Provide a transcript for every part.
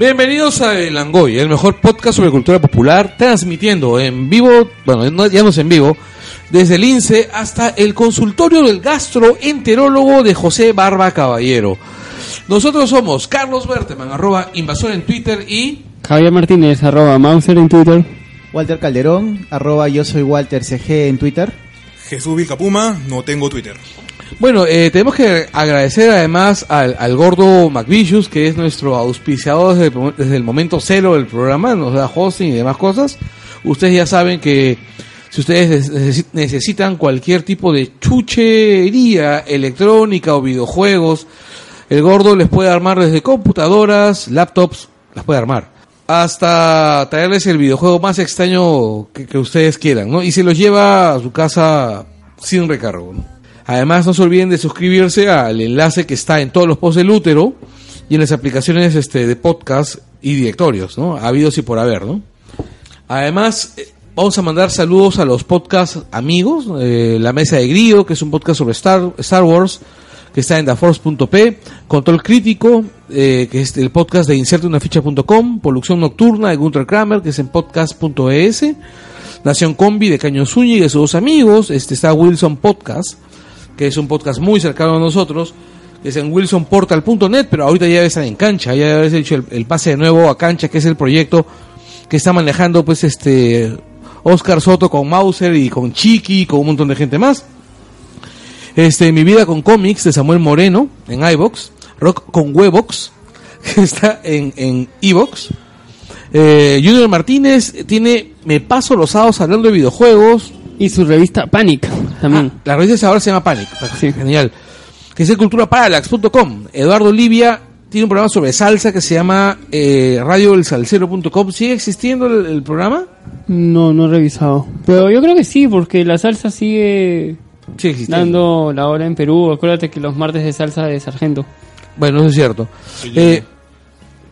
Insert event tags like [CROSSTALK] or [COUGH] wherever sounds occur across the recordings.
Bienvenidos a El Angoy, el mejor podcast sobre cultura popular, transmitiendo en vivo, bueno, no- ya no es en vivo, desde el INSE hasta el consultorio del gastroenterólogo de José Barba Caballero. Nosotros somos Carlos Berteman, arroba invasor en Twitter y... Javier Martínez, arroba Mauser en Twitter. Walter Calderón, arroba yo soy Walter CG en Twitter. Jesús Vilcapuma, no tengo Twitter. Bueno, eh, tenemos que agradecer además al, al gordo McVicious, que es nuestro auspiciador desde, el momento cero del programa, nos da hosting y demás cosas. Ustedes ya saben que si ustedes neces- necesitan cualquier tipo de chuchería electrónica o videojuegos, el gordo les puede armar desde computadoras, laptops, las puede armar, hasta traerles el videojuego más extraño que ustedes quieran, ¿no? Y se los lleva a su casa sin recargo, ¿no? Además, no se olviden de suscribirse al enlace que está en todos los posts del útero y en las aplicaciones este, de podcast y directorios, ¿no? Habidos y por haber, ¿no? Además, eh, vamos a mandar saludos a los podcast amigos, eh, La Mesa de Grillo, que es un podcast sobre Star, Star Wars, que está en daforce.p, Control Crítico, eh, que es el podcast de inserteunaficha.com, Polución Nocturna de Gunter Kramer, que es en podcast.es, Nación Combi de Caño Zúñiga y sus dos amigos, este está Wilson Podcast, que es un podcast muy cercano a nosotros, que es en wilsonportal.net, pero ahorita ya están en cancha, ya habéis hecho el, el pase de nuevo a cancha, que es el proyecto que está manejando pues este Oscar Soto con Mauser y con Chiqui y con un montón de gente más. Este, Mi vida con cómics de Samuel Moreno en iBox, Rock con Webox, [LAUGHS] que está en en iBox. Eh, Junior Martínez tiene Me paso los sábados hablando de videojuegos. Y su revista Panic también. Ah, la revista ahora se llama Panic. Sí. Genial. Que es de culturaparallax.com. Eduardo Livia tiene un programa sobre salsa que se llama eh, radioelsalcero.com. ¿Sigue existiendo el, el programa? No, no he revisado. Pero yo creo que sí, porque la salsa sigue dando la hora en Perú. Acuérdate que los martes de salsa de Sargento. Bueno, eso es cierto. Eh,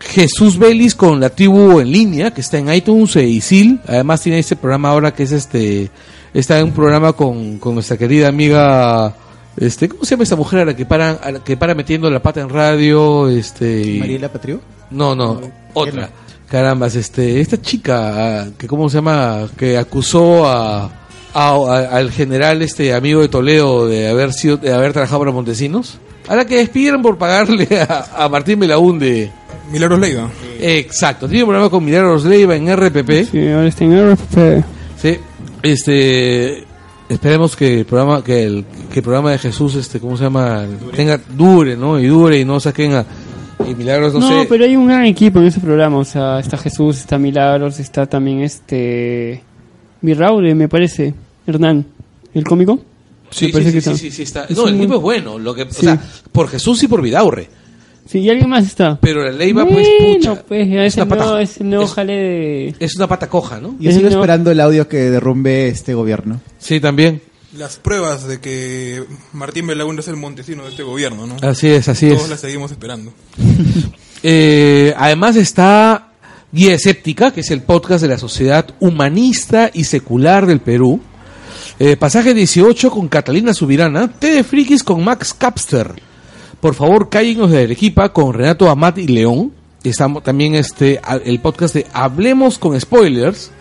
Jesús Vélez con la tribu en línea, que está en iTunes e Isil. Además tiene este programa ahora que es este... Está en un programa con, con nuestra querida amiga... Este, ¿Cómo se llama esta mujer a la que para, a la que para metiendo la pata en radio? Este, y- Mariela Patriu. No, no, otra. Carambas, este, esta chica, ah, que cómo se llama, que acusó a, a- a- al general este amigo de Toledo de haber sido, de haber trabajado para Montesinos, a la que despidieron por pagarle [LAUGHS] a, a Martín Belaunde. Milagros Leiva. Exacto, tiene un programa con Milagros Leiva en RPP. Sí, ahora está en RFP. Este, esperemos que el programa, que el, que el programa de Jesús, este, ¿cómo se llama? Tenga, dure, ¿no? Y dure y no saquen a, y Milagros, no, No, sé. pero hay un gran equipo en ese programa. O sea, está Jesús, está Milagros, está también este. Mirraure, me parece. Hernán, el cómico. Sí, sí, sí, está. sí, sí, está. Es No, el equipo muy- es bueno. Lo que, Sí. O sea, por Jesús y por Vidaurre. Sí, y alguien más está. Pero la Leiva, pues, Bueno, pucha. pues ya es, es una pata, es el nuevo es- jale de. es una pata coja, ¿no? Yo Es sigo no- esperando el audio que derrumbe este gobierno. Sí, también. Las pruebas de que Martín Belaúnde es el montesino de este gobierno, ¿no? Así es, así Todos es. las seguimos esperando. [LAUGHS] Eh, además está Guía Escéptica, que es el podcast de la Sociedad Humanista y Secular del Perú. Eh, pasaje 18 con Catalina Subirana. T de Frikis con Max Capster. Por favor, cállenos de Arequipa con Renato Amat y León. Estamos también este el podcast de Hablemos con Spoilers,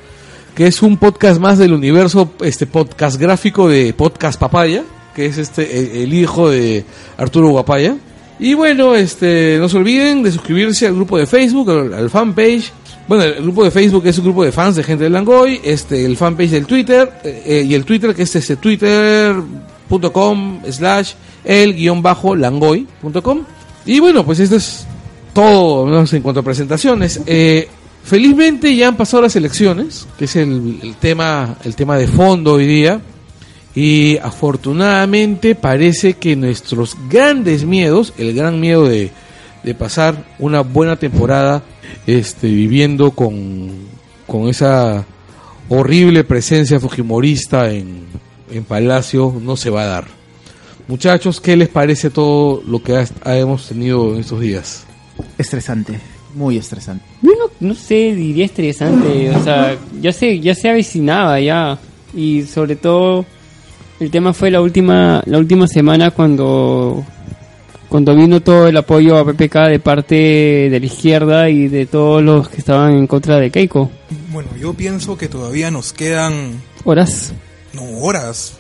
que es un podcast más del universo este podcast gráfico de Podcast Papaya, que es este el, el hijo de Arturo Guapaya. Y bueno, este no se olviden de suscribirse al grupo de Facebook, al, al fanpage. Bueno, el grupo de Facebook es un grupo de fans de gente de Langoy, este el fanpage del Twitter eh, eh, y el Twitter que es este twitter.com slash el guion bajo langoy.com. Y bueno, pues esto es todo en cuanto a presentaciones. Eh, felizmente ya han pasado las elecciones, que es el, el tema el tema de fondo hoy día. Y afortunadamente parece que nuestros grandes miedos, el gran miedo de, de pasar una buena temporada este, viviendo con, con esa horrible presencia fujimorista en, en Palacio, no se va a dar. Muchachos, ¿qué les parece todo lo que ha- hemos tenido en estos días? Estresante, muy estresante. Yo no, no sé, diría estresante. O sea, ya se, ya se avecinaba ya. Y sobre todo, el tema fue la última, la última semana cuando cuando vino todo el apoyo a PPK de parte de la izquierda y de todos los que estaban en contra de Keiko. Bueno, yo pienso que todavía nos quedan, Horas. No horas,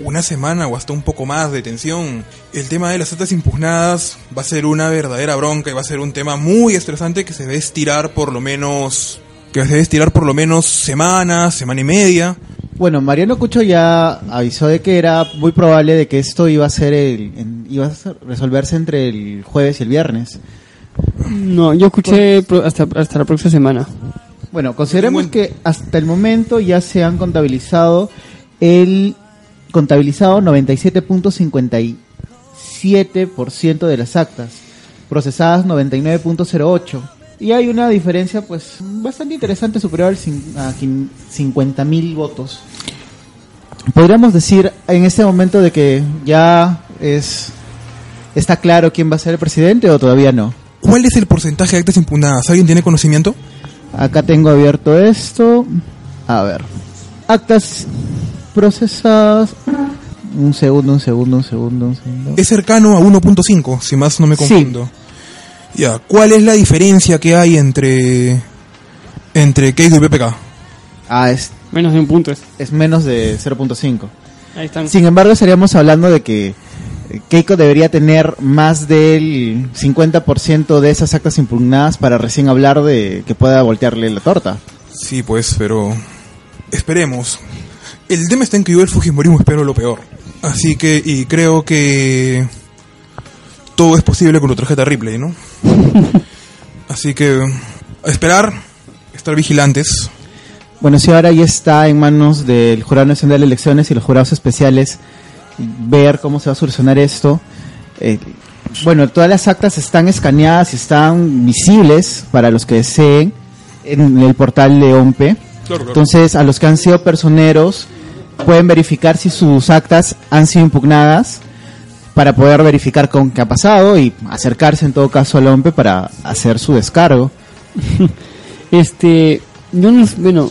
una semana o hasta un poco más de tensión. El tema de las actas impugnadas va a ser una verdadera bronca y va a ser un tema muy estresante que se debe estirar por lo menos, que se debe estirar por lo menos semanas, semana y media. Bueno, Mariano Cucho ya avisó de que era muy probable de que esto iba a ser el, en- iba a resolverse entre el jueves y el viernes. No, yo escuché pro- hasta, hasta la próxima semana. Bueno, consideremos que hasta el momento ya se han contabilizado el contabilizado 97.57% de las actas, procesadas 99.08 y hay una diferencia pues bastante interesante superior a 50 mil votos. Podríamos decir en este momento de que ya es está claro quién va a ser el presidente o todavía no. ¿Cuál es el porcentaje de actas impugnadas? ¿Alguien tiene conocimiento? Acá tengo abierto esto. A ver. Actas procesadas. Un segundo, un segundo, un segundo, un segundo. Es cercano a 1.5, si más no me Sí. confundo. Ya, ¿cuál es la diferencia que hay entre entre Keiko y PPK? Ah, es, Menos de un punto es. es menos de 0.5. Ahí están. Sin embargo, estaríamos hablando de que eh, Keiko debería tener más del 50% de esas actas impugnadas para recién hablar de que pueda voltearle la torta. Sí, pues, pero esperemos. El tema está en que yo el Fujimorismo espero lo peor. Así que, y creo que todo es posible con la tarjeta Ripley, ¿no? [LAUGHS] Así que, a esperar, estar vigilantes. Bueno, si ahora ya está en manos del Jurado Nacional de Elecciones y los jurados especiales ver cómo se va a solucionar esto. Eh, bueno, todas las actas están escaneadas y están visibles para los que deseen en el portal de OMPE. Entonces, a los que han sido personeros pueden verificar si sus actas han sido impugnadas para poder verificar con qué ha pasado y acercarse en todo caso al OMPE para hacer su descargo. [LAUGHS] Este, yo no, bueno,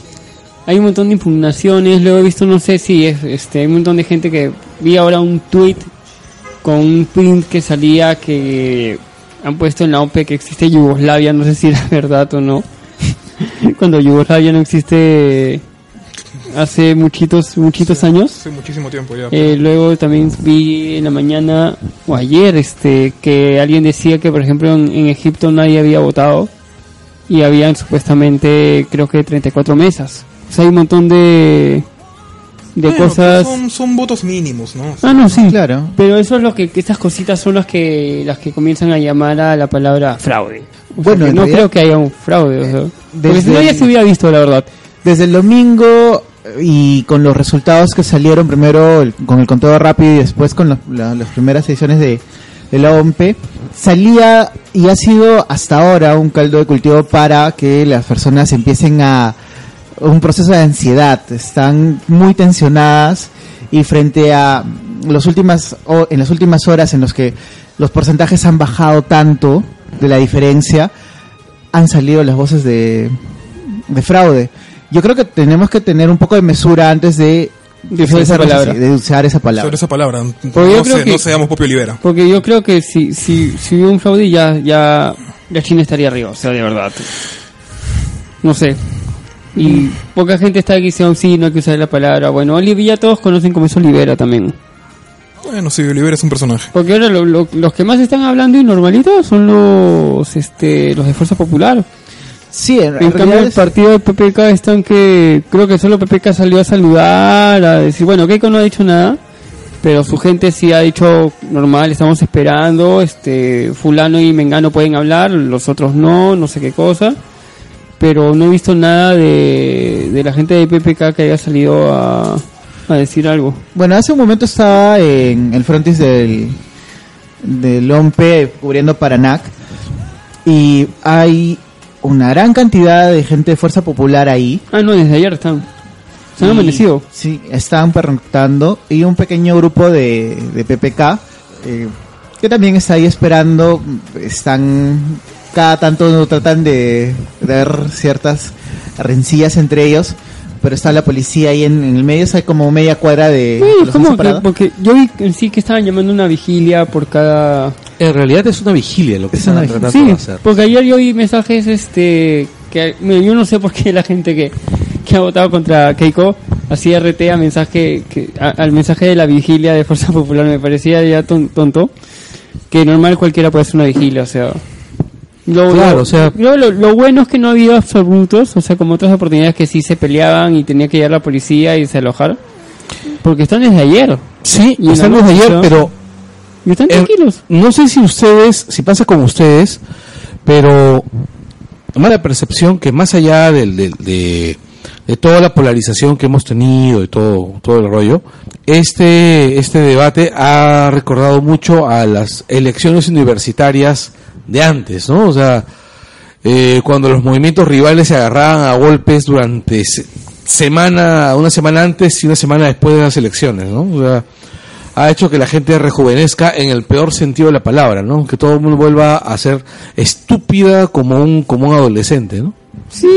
hay un montón de impugnaciones, luego he visto, no sé si es, este, hay un montón de gente que vi ahora un tweet con un print que salía que han puesto en la OPE que existe Yugoslavia, no sé si era [LAUGHS] verdad o no. [LAUGHS] Cuando Yugoslavia no existe hace muchitos, muchitos años. Hace muchísimo tiempo ya. Eh, luego también vi en la mañana o ayer este que alguien decía que por ejemplo en, en Egipto nadie había votado y habían supuestamente creo que 34 mesas. O sea, hay un montón de de Bueno, cosas. Son, son votos mínimos, ¿no? Ah, no, sí. Claro. Pero eso es lo que, estas cositas son las que las que comienzan a llamar a la palabra fraude. O Bueno, no realidad- creo que haya un fraude, o sea, porque desde si no ya el- se hubiera visto la verdad. Desde el domingo y con los resultados que salieron primero con el conteo rápido y después con la- la- las primeras ediciones de, de la OMP, salía y ha sido hasta ahora un caldo de cultivo para que las personas empiecen a un proceso de ansiedad, están muy tensionadas y frente a los últimas o- en las últimas horas en los que los porcentajes han bajado tanto de la diferencia, han salido las voces de, de fraude. Yo creo que tenemos que tener un poco de mesura antes de, De usar esa palabra. así, de usar esa palabra. Sobre esa palabra. Porque yo no, creo se- que- no seamos Popio Olivera. Porque yo creo que si, si, si hubiera un fraude ya, ya, ya China estaría arriba, o sea, de verdad. No sé. Y poca gente está aquí diciendo, sí, no hay que usar la palabra. Bueno, Olivia todos conocen como es Olivera también. Bueno, sí, Olivera es un personaje. Porque ahora lo- lo- los que más están hablando y normalitos son los, este, los de Fuerza Popular. Sí, en, En cambio, el partido de PPK están que creo que solo PPK salió a saludar, a decir, bueno, Keiko no ha dicho nada, pero su gente sí ha dicho normal, estamos esperando, este, fulano y mengano pueden hablar, los otros no, no sé qué cosa, pero no he visto nada de, de la gente de PPK que haya salido a, a decir algo. Bueno, hace un momento estaba en el frontis del, del OMP cubriendo Paranac y hay una gran cantidad de gente de Fuerza Popular ahí. Ah, no, desde ayer están. Se han amanecido. Sí, están pernoctando y un pequeño grupo de, de PPK eh, que también está ahí esperando. Están cada tanto tratan de, ver ciertas rencillas entre ellos, pero está la policía ahí en, en el medio. Hay como media cuadra de. Sí, los han ¿cómo que? Porque yo vi en sí que estaban llamando una vigilia por cada En realidad es una vigilia lo que Es están tratando Sí, de hacer. porque ayer yo vi mensajes este que yo no sé por qué la gente que, que ha votado contra Keiko hacía RT a mensaje que, a- al mensaje de la vigilia de Fuerza Popular. Me parecía ya ton- tonto que normal cualquiera puede hacer una vigilia, o sea, lo, Claro, lo- o sea- lo, lo bueno es que no ha habido absolutos, o sea, como otras oportunidades que sí se peleaban y tenía que llegar la policía y se alojar, porque están desde ayer. Sí, Y están desde ayer, pero y están Eh, no sé si ustedes, si pasa con ustedes, pero mala percepción que más allá del, del- de, de toda la polarización que hemos tenido y todo, todo el rollo, este, este debate ha recordado mucho a las elecciones universitarias de antes, ¿no? O sea, eh, cuando los movimientos rivales se agarraban a golpes durante se- semana, una semana antes y una semana después de las elecciones, ¿no? O sea, ha hecho que la gente rejuvenezca en el peor sentido de la palabra, ¿no? Que todo el mundo vuelva a ser estúpida como un, como un adolescente, ¿no? Sí,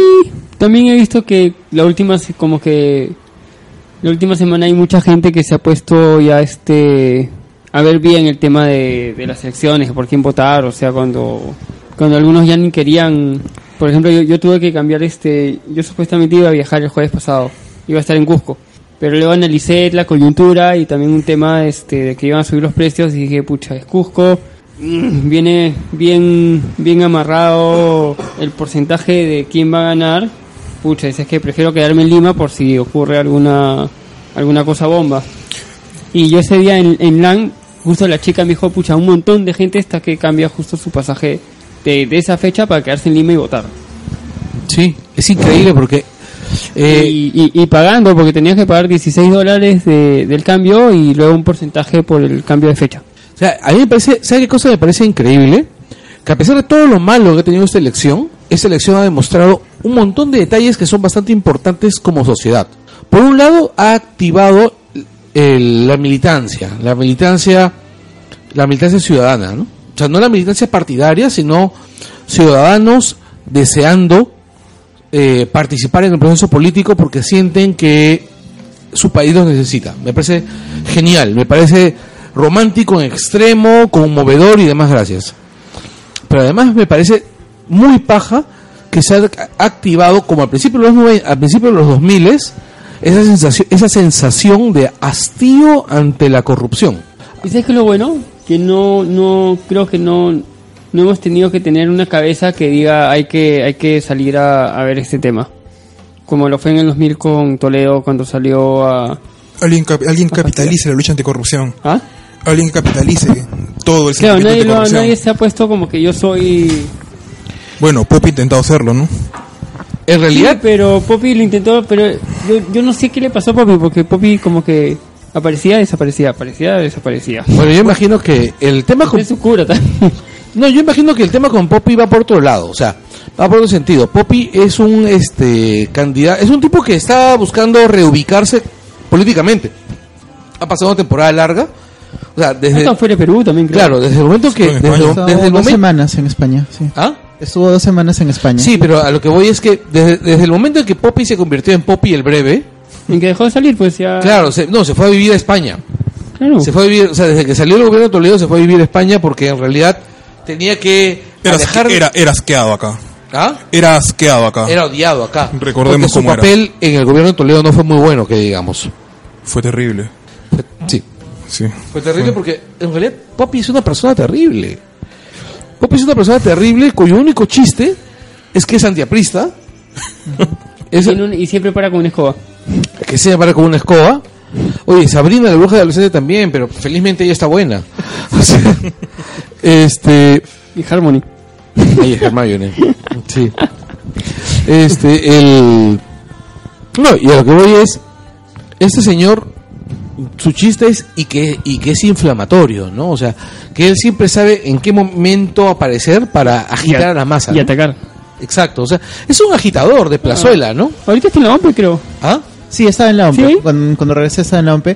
también he visto que la última, como que la última semana hay mucha gente que se ha puesto ya este a ver bien el tema de, de las elecciones, por quién votar, o sea, cuando cuando algunos ya ni querían, por ejemplo, yo, yo tuve que cambiar este, yo supuestamente iba a viajar el jueves pasado, iba a estar en Cusco, pero luego analicé la coyuntura y también un tema este de que iban a subir los precios y dije, pucha, es Cusco, mm, viene bien bien amarrado el porcentaje de quién va a ganar. Pucha, dices que prefiero quedarme en Lima por si ocurre alguna alguna cosa bomba. Y yo ese día en, en LAN, justo la chica me dijo, pucha, un montón de gente está que cambia justo su pasaje de, de esa fecha para quedarse en Lima y votar. Sí, es increíble porque eh, y, pagando, porque tenías que pagar 16 dólares de- del cambio y luego un porcentaje por el cambio de fecha. O sea, a mí me parece, ¿sabe qué cosa me parece increíble? Que a pesar de todo lo malo que ha tenido esta elección, esta elección ha demostrado un montón de detalles que son bastante importantes como sociedad. Por un lado, ha activado el- la militancia, la militancia, la militancia ciudadana, ¿no? O sea, no la militancia partidaria, sino ciudadanos deseando eh, participar en el proceso político porque sienten que su país los necesita. Me parece genial, me parece romántico en extremo, conmovedor y demás gracias. Pero además me parece muy paja que se ha activado como al principio de los, al principio de los 2000 esa sensación, esa sensación de hastío ante la corrupción. ¿Y sabes es lo bueno? Que no, no, creo que no, no hemos tenido que tener una cabeza que diga hay que, hay que salir a, a ver este tema. Como lo fue en el 2000 con Toledo cuando salió a... Alguien, cap- alguien capitalice la lucha anticorrupción. ¿Ah? Alguien capitalice todo el Claro, nadie, lo- nadie se ha puesto como que yo soy... Bueno, Pop ha intentado hacerlo, ¿no? En Sí, realidad, pero Poppy lo intentó, pero yo, yo no sé qué le pasó a Poppy, porque Poppy como que aparecía, desaparecía, aparecía, desaparecía. bueno, yo imagino que el tema con Es su cura también. No, yo imagino que el tema con Poppy va por otro lado, o sea, va por otro sentido. Poppy es un este candidato, es un tipo que está buscando reubicarse políticamente. Ha pasado una temporada larga, o sea, desde Hasta fuera de Perú también, creo. claro, desde el momento que desde, el dos momento semanas en España, sí. ¿Ah? Estuvo dos semanas en España. Sí, pero a lo que voy es que desde, desde el momento en que Poppy se convirtió en Poppy el breve, En que dejó de salir, pues ya... claro, se- no, se fue a vivir a España. Claro. Se fue a vivir, o sea, desde que salió el gobierno de Toledo se fue a vivir a España porque en realidad tenía que Era, alejar era, era asqueado acá. ¿Ah? Era asqueado acá. Era odiado acá. Recordemos porque su cómo era. papel en el gobierno de Toledo no fue muy bueno, que digamos. Fue terrible. Fue- sí. Sí. Fue terrible porque en realidad Poppy es una persona terrible. Poppy es una persona terrible cuyo único chiste es que es antiaprista. [LAUGHS] es Tiene un- y siempre para con una escoba. que se para con una escoba. Oye, Sabrina la bruja de adolescente también, pero felizmente ella está buena. [LAUGHS] O sea, este Y Harmony. Es Hermione. Sí. Este, el. No, y a lo que voy es. Este señor. Su chiste es y que, y que es inflamatorio, ¿no? O sea, que él siempre sabe en qué momento aparecer para agitar a la masa. Y ¿no? atacar. Exacto, o sea, es un agitador de plazuela, ¿no? Ahorita está en la OMP, creo. ¿Ah? Sí, estaba en la OMP. ¿Sí? Cuando, cuando regresé estaba en la OMP.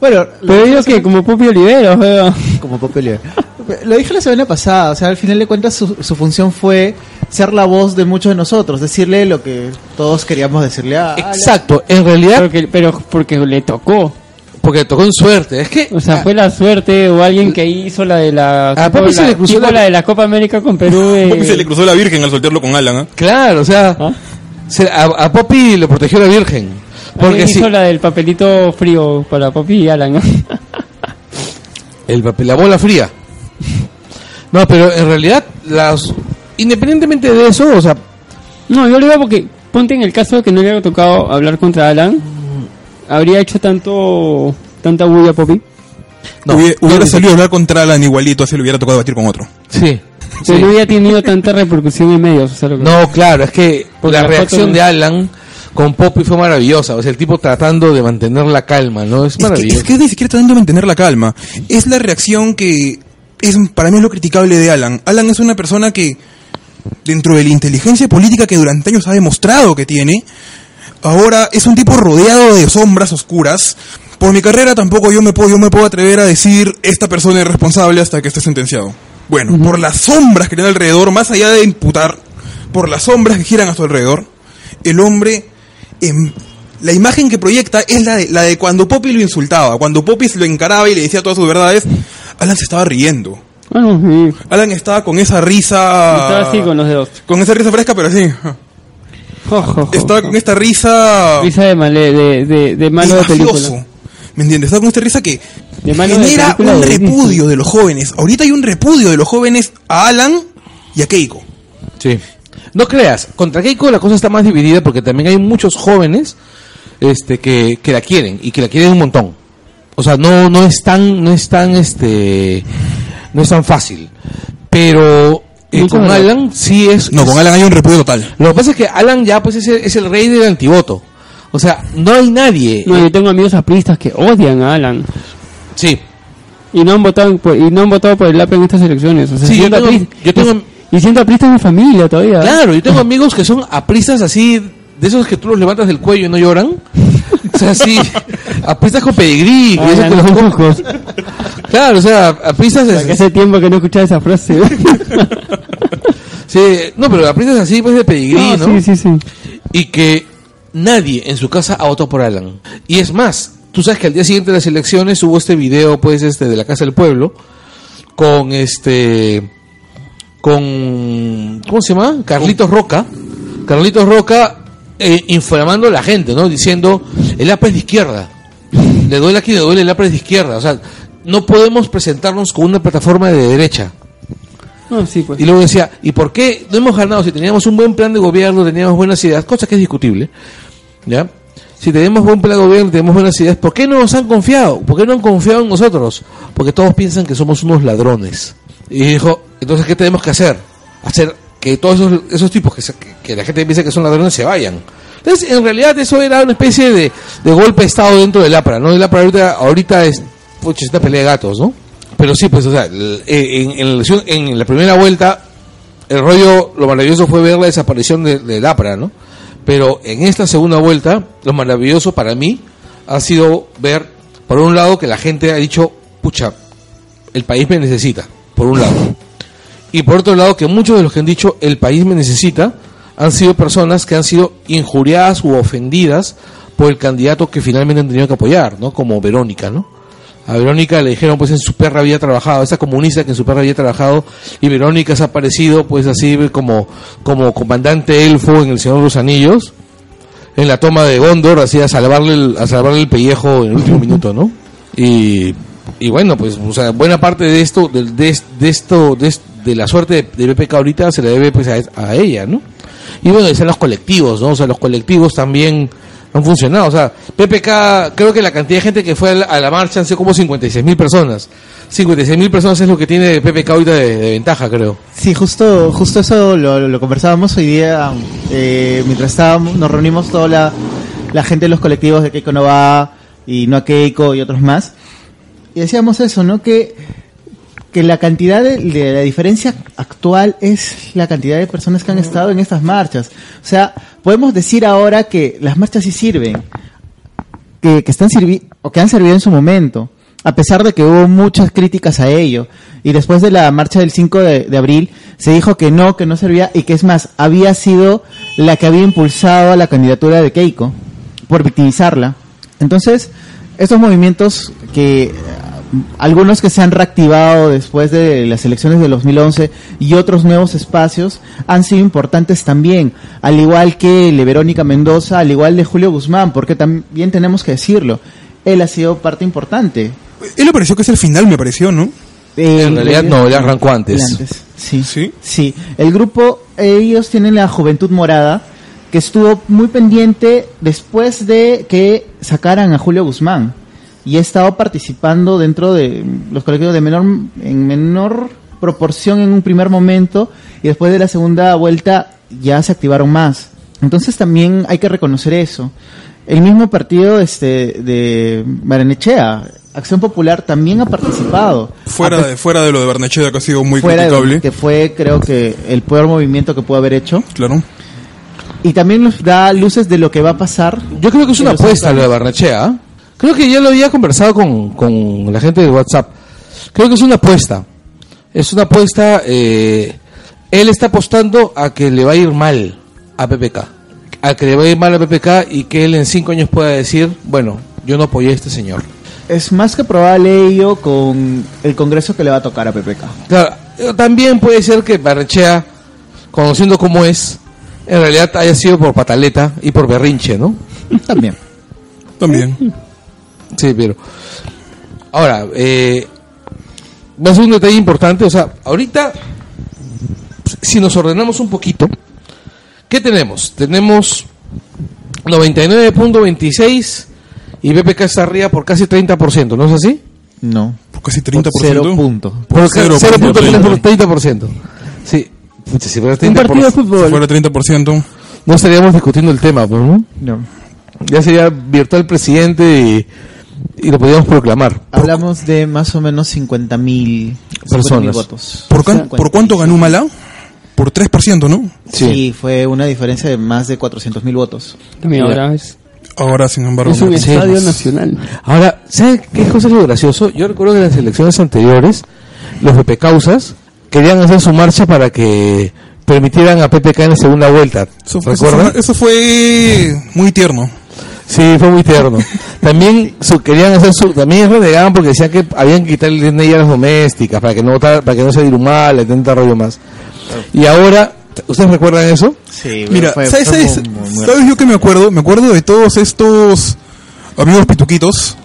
Bueno, Pero digo que como Poppy Olivero, [LAUGHS] como Pope Oliver. Lo dije la semana pasada, o sea, al final de cuentas su, su función fue ser la voz de muchos de nosotros, decirle lo que todos queríamos decirle a... a la- Exacto, en realidad pero, que- pero porque le tocó. Porque tocó en suerte. Es que. O sea, fue la suerte o alguien que hizo la de la... A Papi se le cruzó la- la de la Copa América con Perú. [LAUGHS] de- Se le cruzó la virgen al soltarlo con Alan, ¿ah? Claro, o sea. ¿Ah? se- a, a Poppy lo protegió la Virgen. Porque hizo la del papelito frío para Poppy y Alan. ¿no? [LAUGHS] El papel, la bola fría. No, pero en realidad, las. Independientemente de eso, o sea, No, yo lo digo porque ponte en el caso de que no le hubiera tocado hablar contra Alan, habría hecho tanto tanta bulla Poppy. No, Hubiera, salido a hablar contra Alan igualito, así le hubiera tocado batir con otro. sí. Pero sí. no hubiera tenido tanta repercusión en medios. O sea, lo que- No, claro, es que Porque la la reacción foto- de Alan con Poppy fue maravillosa. O sea, el tipo tratando de mantener la calma, ¿no? Es Es que, maravilloso. es que ni siquiera tratando de mantener la calma. Es la reacción que es para mí es lo criticable de Alan. Alan es una persona que dentro de la inteligencia política que durante años ha demostrado que tiene, ahora es un tipo rodeado de sombras oscuras. Por mi carrera tampoco yo me puedo, yo me puedo atrever a decir esta persona es responsable hasta que esté sentenciado. Bueno, por las sombras que tiene alrededor, más allá de imputar, por las sombras que giran a su alrededor, el hombre, em, la imagen que proyecta es la de, la de cuando Poppy lo insultaba, cuando Poppy lo encaraba y le decía todas sus verdades, Alan se estaba riendo. Ah. Alan estaba con esa risa... Estaba así con los dedos. Con esa risa fresca, pero así. Jo, jo, jo. Estaba con esta risa... Risa de, male- de, de, de malo de película. ¿Me entiendes? Estaba con esta risa que De genera un repudio de los jóvenes. Ahorita hay un repudio de los jóvenes a Alan y a Keiko. Sí. No creas, contra Keiko la cosa está más dividida porque también hay muchos jóvenes este que, que la quieren y que la quieren un montón. O sea, no no es tan no es tan este no es tan fácil. Pero eh, con. Alan sí es No, es- con Alan hay un repudio total. Lo que pasa es que Alan ya pues es el, es el rey del antivoto. O sea, no hay nadie. No, yo tengo amigos apristas que odian a Alan. Sí. Y no han votado por, y no han votado por el APE en estas elecciones. O sea, Sí, tengo- yo tengo- Y siendo apristas de familia todavía. Claro, yo tengo amigos que son apristas así, de esos que tú los levantas del cuello y no lloran. O sea, así, apristas con pedigrí. que Ah, esos que los. Claro, o sea, apristas... Que hace tiempo que no escuchaba esa frase. Sí, no, pero apristas así pues de pedigrí, No, ¿no? Sí, sí, sí. Y que nadie en su casa ha votado por Alan. Y es más, tú sabes que al día siguiente de las elecciones hubo este video, pues, este, de la Casa del Pueblo, con este, con, ¿cómo se llama? Carlitos Roca. Carlitos Roca eh, inflamando a la gente, ¿no? Diciendo, el APA es de izquierda. Le duele aquí, le duele el APA es de izquierda. O sea, no podemos presentarnos con una plataforma de derecha. No, sí, pues. Y luego decía, ¿y por qué no hemos ganado? Si teníamos un buen plan de gobierno, teníamos buenas ideas, cosa que es discutible, ¿ya? Si tenemos buen plan de gobierno, tenemos buenas ideas, ¿por qué no nos han confiado? ¿Por qué no han confiado en nosotros? Porque todos piensan que somos unos ladrones. Y dijo, entonces, ¿qué tenemos que hacer? Hacer que todos esos, esos tipos que, se- que- la gente piensa que son ladrones se vayan. Entonces, en realidad eso era una especie de, de golpe de Estado dentro del APRA, ¿no? El APRA ahorita, ahorita es, pucha, es una pelea de gatos, ¿no? Pero sí, pues, o sea, en, en en la primera vuelta, el rollo, lo maravilloso fue ver la desaparición de- del APRA, ¿no? Pero en esta segunda vuelta, lo maravilloso para mí ha sido ver, por un lado, que la gente ha dicho, pucha, el país me necesita, por un lado. Y por otro lado, que muchos de los que han dicho, el país me necesita, han sido personas que han sido injuriadas u ofendidas por el candidato que finalmente han tenido que apoyar, ¿no? Como Verónica, ¿no? A Verónica le dijeron, pues en su perra había trabajado, esa comunista que en su perra había trabajado, y Verónica se ha aparecido, pues así como, como comandante elfo en El Señor de los Anillos, en la toma de Gondor, así a salvarle a salvarle el pellejo en el último minuto, ¿no? Y, y bueno, pues, o sea, buena parte de esto, de, de, esto, de, de la suerte de, BPK ahorita se le debe pues a, ella, ¿no? Y bueno, están los colectivos, ¿no? O sea, los colectivos también han funcionado. O sea, PPK, creo que la cantidad de gente que fue a la, marcha han sido como 56 mil personas. 56 mil personas es lo que tiene PPK ahorita de, ventaja, creo. Sí, justo, justo eso lo, lo conversábamos hoy día, eh, mientras estábamos, nos reunimos toda la, la gente de los colectivos de Keiko no va y no a Keiko y otros más. Y decíamos eso, ¿no? Que, que la cantidad de, de la diferencia actual es la cantidad de personas que han estado en estas marchas. O sea, podemos decir ahora que las marchas sí sirven, que, que están sirvi o que han servido en su momento, a pesar de que hubo muchas críticas a ello. Y después de la marcha del 5 de, de abril se dijo que no, que no servía y que es más, había sido la que había impulsado a la candidatura de Keiko por victimizarla. Entonces, estos movimientos que algunos que se han reactivado después de las elecciones de 2011 y otros nuevos espacios han sido importantes también, al igual que el de Verónica Mendoza, al igual de Julio Guzmán, porque también tenemos que decirlo, él ha sido parte importante. Él le pareció que es el final, me pareció, ¿no? En realidad no, él arrancó antes. Sí. Sí. Sí, el grupo, ellos tienen la Juventud Morada, que estuvo muy pendiente después de que sacaran a Julio Guzmán. Y ha estado participando dentro de los colectivos de menor, en menor proporción en un primer momento, y después de la segunda vuelta ya se activaron más. Entonces también hay que reconocer eso. El mismo partido este, de Baranechea, Acción Popular, también ha participado. Fuera de, fuera de lo de Barnechea, que ha sido muy fuera de- que fue creo que el peor movimiento que pudo haber hecho Claro. y también nos da luces de lo que va a pasar Yo creo que es una apuesta lo de. Barnechea. Creo que ya lo había conversado con, con la gente de WhatsApp. Creo que es una apuesta. Es una apuesta. eh, él está apostando a que le va a ir mal a PPK. A que le va a ir mal a PPK y que él en cinco años pueda decir, bueno, yo no apoyé a este señor. es más que probable ello con el congreso que le va a tocar a PPK Claro, eh, también puede ser que Barnechea, conociendo cómo es, en realidad haya sido por pataleta y por berrinche, ¿no? también También. [LAUGHS] Sí, pero. Ahora, eh, va a ser un detalle importante. O sea, ahorita, si nos ordenamos un poquito, ¿qué tenemos? Tenemos 99.26 y BPK está arriba por casi 30%, ¿no es así? no Por casi Por 30%. cero punto Por ca- cero 0.30%. punto 30%. Sí. Pucha, si fuera 30%, Un partido de Si fuera 30%. no estaríamos discutiendo el tema, ¿no? no Ya sería virtual presidente y, y lo podríamos proclamar. hablamos de más o menos 50 mil Personas. votos ¿Por, 50. ¿Por cuánto ganó Mala? Por 3%, ¿no? sí. fue una diferencia de más de 400 mil votos También ahora es, Ahora, sin embargo. es un. Sí. estadio nacional. Ahora, ¿sabes qué cosa es lo gracioso? Yo recuerdo que en las elecciones anteriores, los PP Causas querían hacer su marcha para que permitieran a PPK en la segunda vuelta. Eso, eso fue, eso fue muy tierno. Sí, fue muy tierno. [LAUGHS] También su, querían hacer su, también renegaban porque decían que habían que quitarle el DNI a las domésticas para que no para que no se dirumara, tanta rollo más. Y ahora, ¿ustedes recuerdan eso? sí Mira, fue- ¿sabes, fue sabes- muy- muy- sabes yo que me acuerdo? Me acuerdo de todos estos amigos pituquitos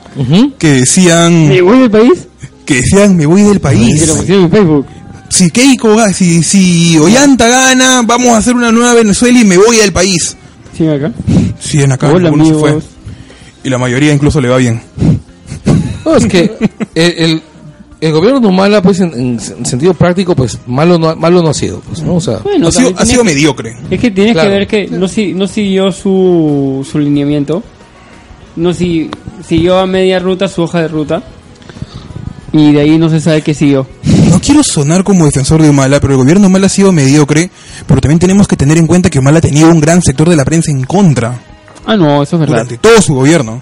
que decían ¿Me voy del país? que decían me voy del Que lo país. pusieron en Facebook. Si Keiko, si, si Ollanta gana, vamos a hacer una nueva Venezuela y me voy del país. Sí, acá. Sí, en acá Hola, algunos se fue. Y la mayoría incluso le va bien. No, es que el, el, el gobierno de Humala, pues en, en sentido práctico, pues malo no, malo no ha sido, pues, ¿no? O sea, Bueno, ha sido, ha sido tienes- mediocre. Es que tienes Claro. que ver que no, si- no siguió su, su lineamiento. No si, siguió a media ruta su hoja de ruta. Y de ahí no se sabe qué siguió. No quiero sonar como defensor de Humala, pero el gobierno de Humala ha sido mediocre, pero también tenemos que tener en cuenta que Humala tenía un gran sector de la prensa en contra Ah, no, eso es verdad. durante todo su gobierno.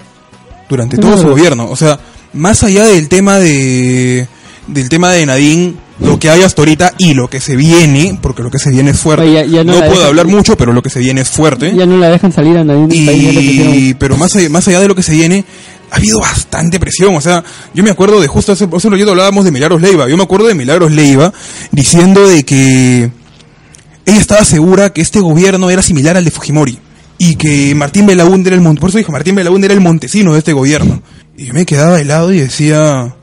Durante todo su gobierno. O sea, más allá del tema de del tema de Nadine, lo que hay hasta ahorita y lo que se viene, porque lo que se viene es fuerte. Oye, ya- ya no puedo dejan- hablar mucho, pero lo que se viene es fuerte. Ya no la dejan salir a pusieron- Y, pero más allá, más allá de lo que se viene, ha habido bastante presión. O sea, yo me acuerdo de justo hace, hace un ratito hablábamos de Milagros Leiva. Yo me acuerdo de Milagros Leiva diciendo de que ella estaba segura que este gobierno era similar al de Fujimori. Y que Martín Belaúnde era el mon- por eso dijo Martín Belaúnde era el montesino de este gobierno. Y yo me quedaba helado y decía,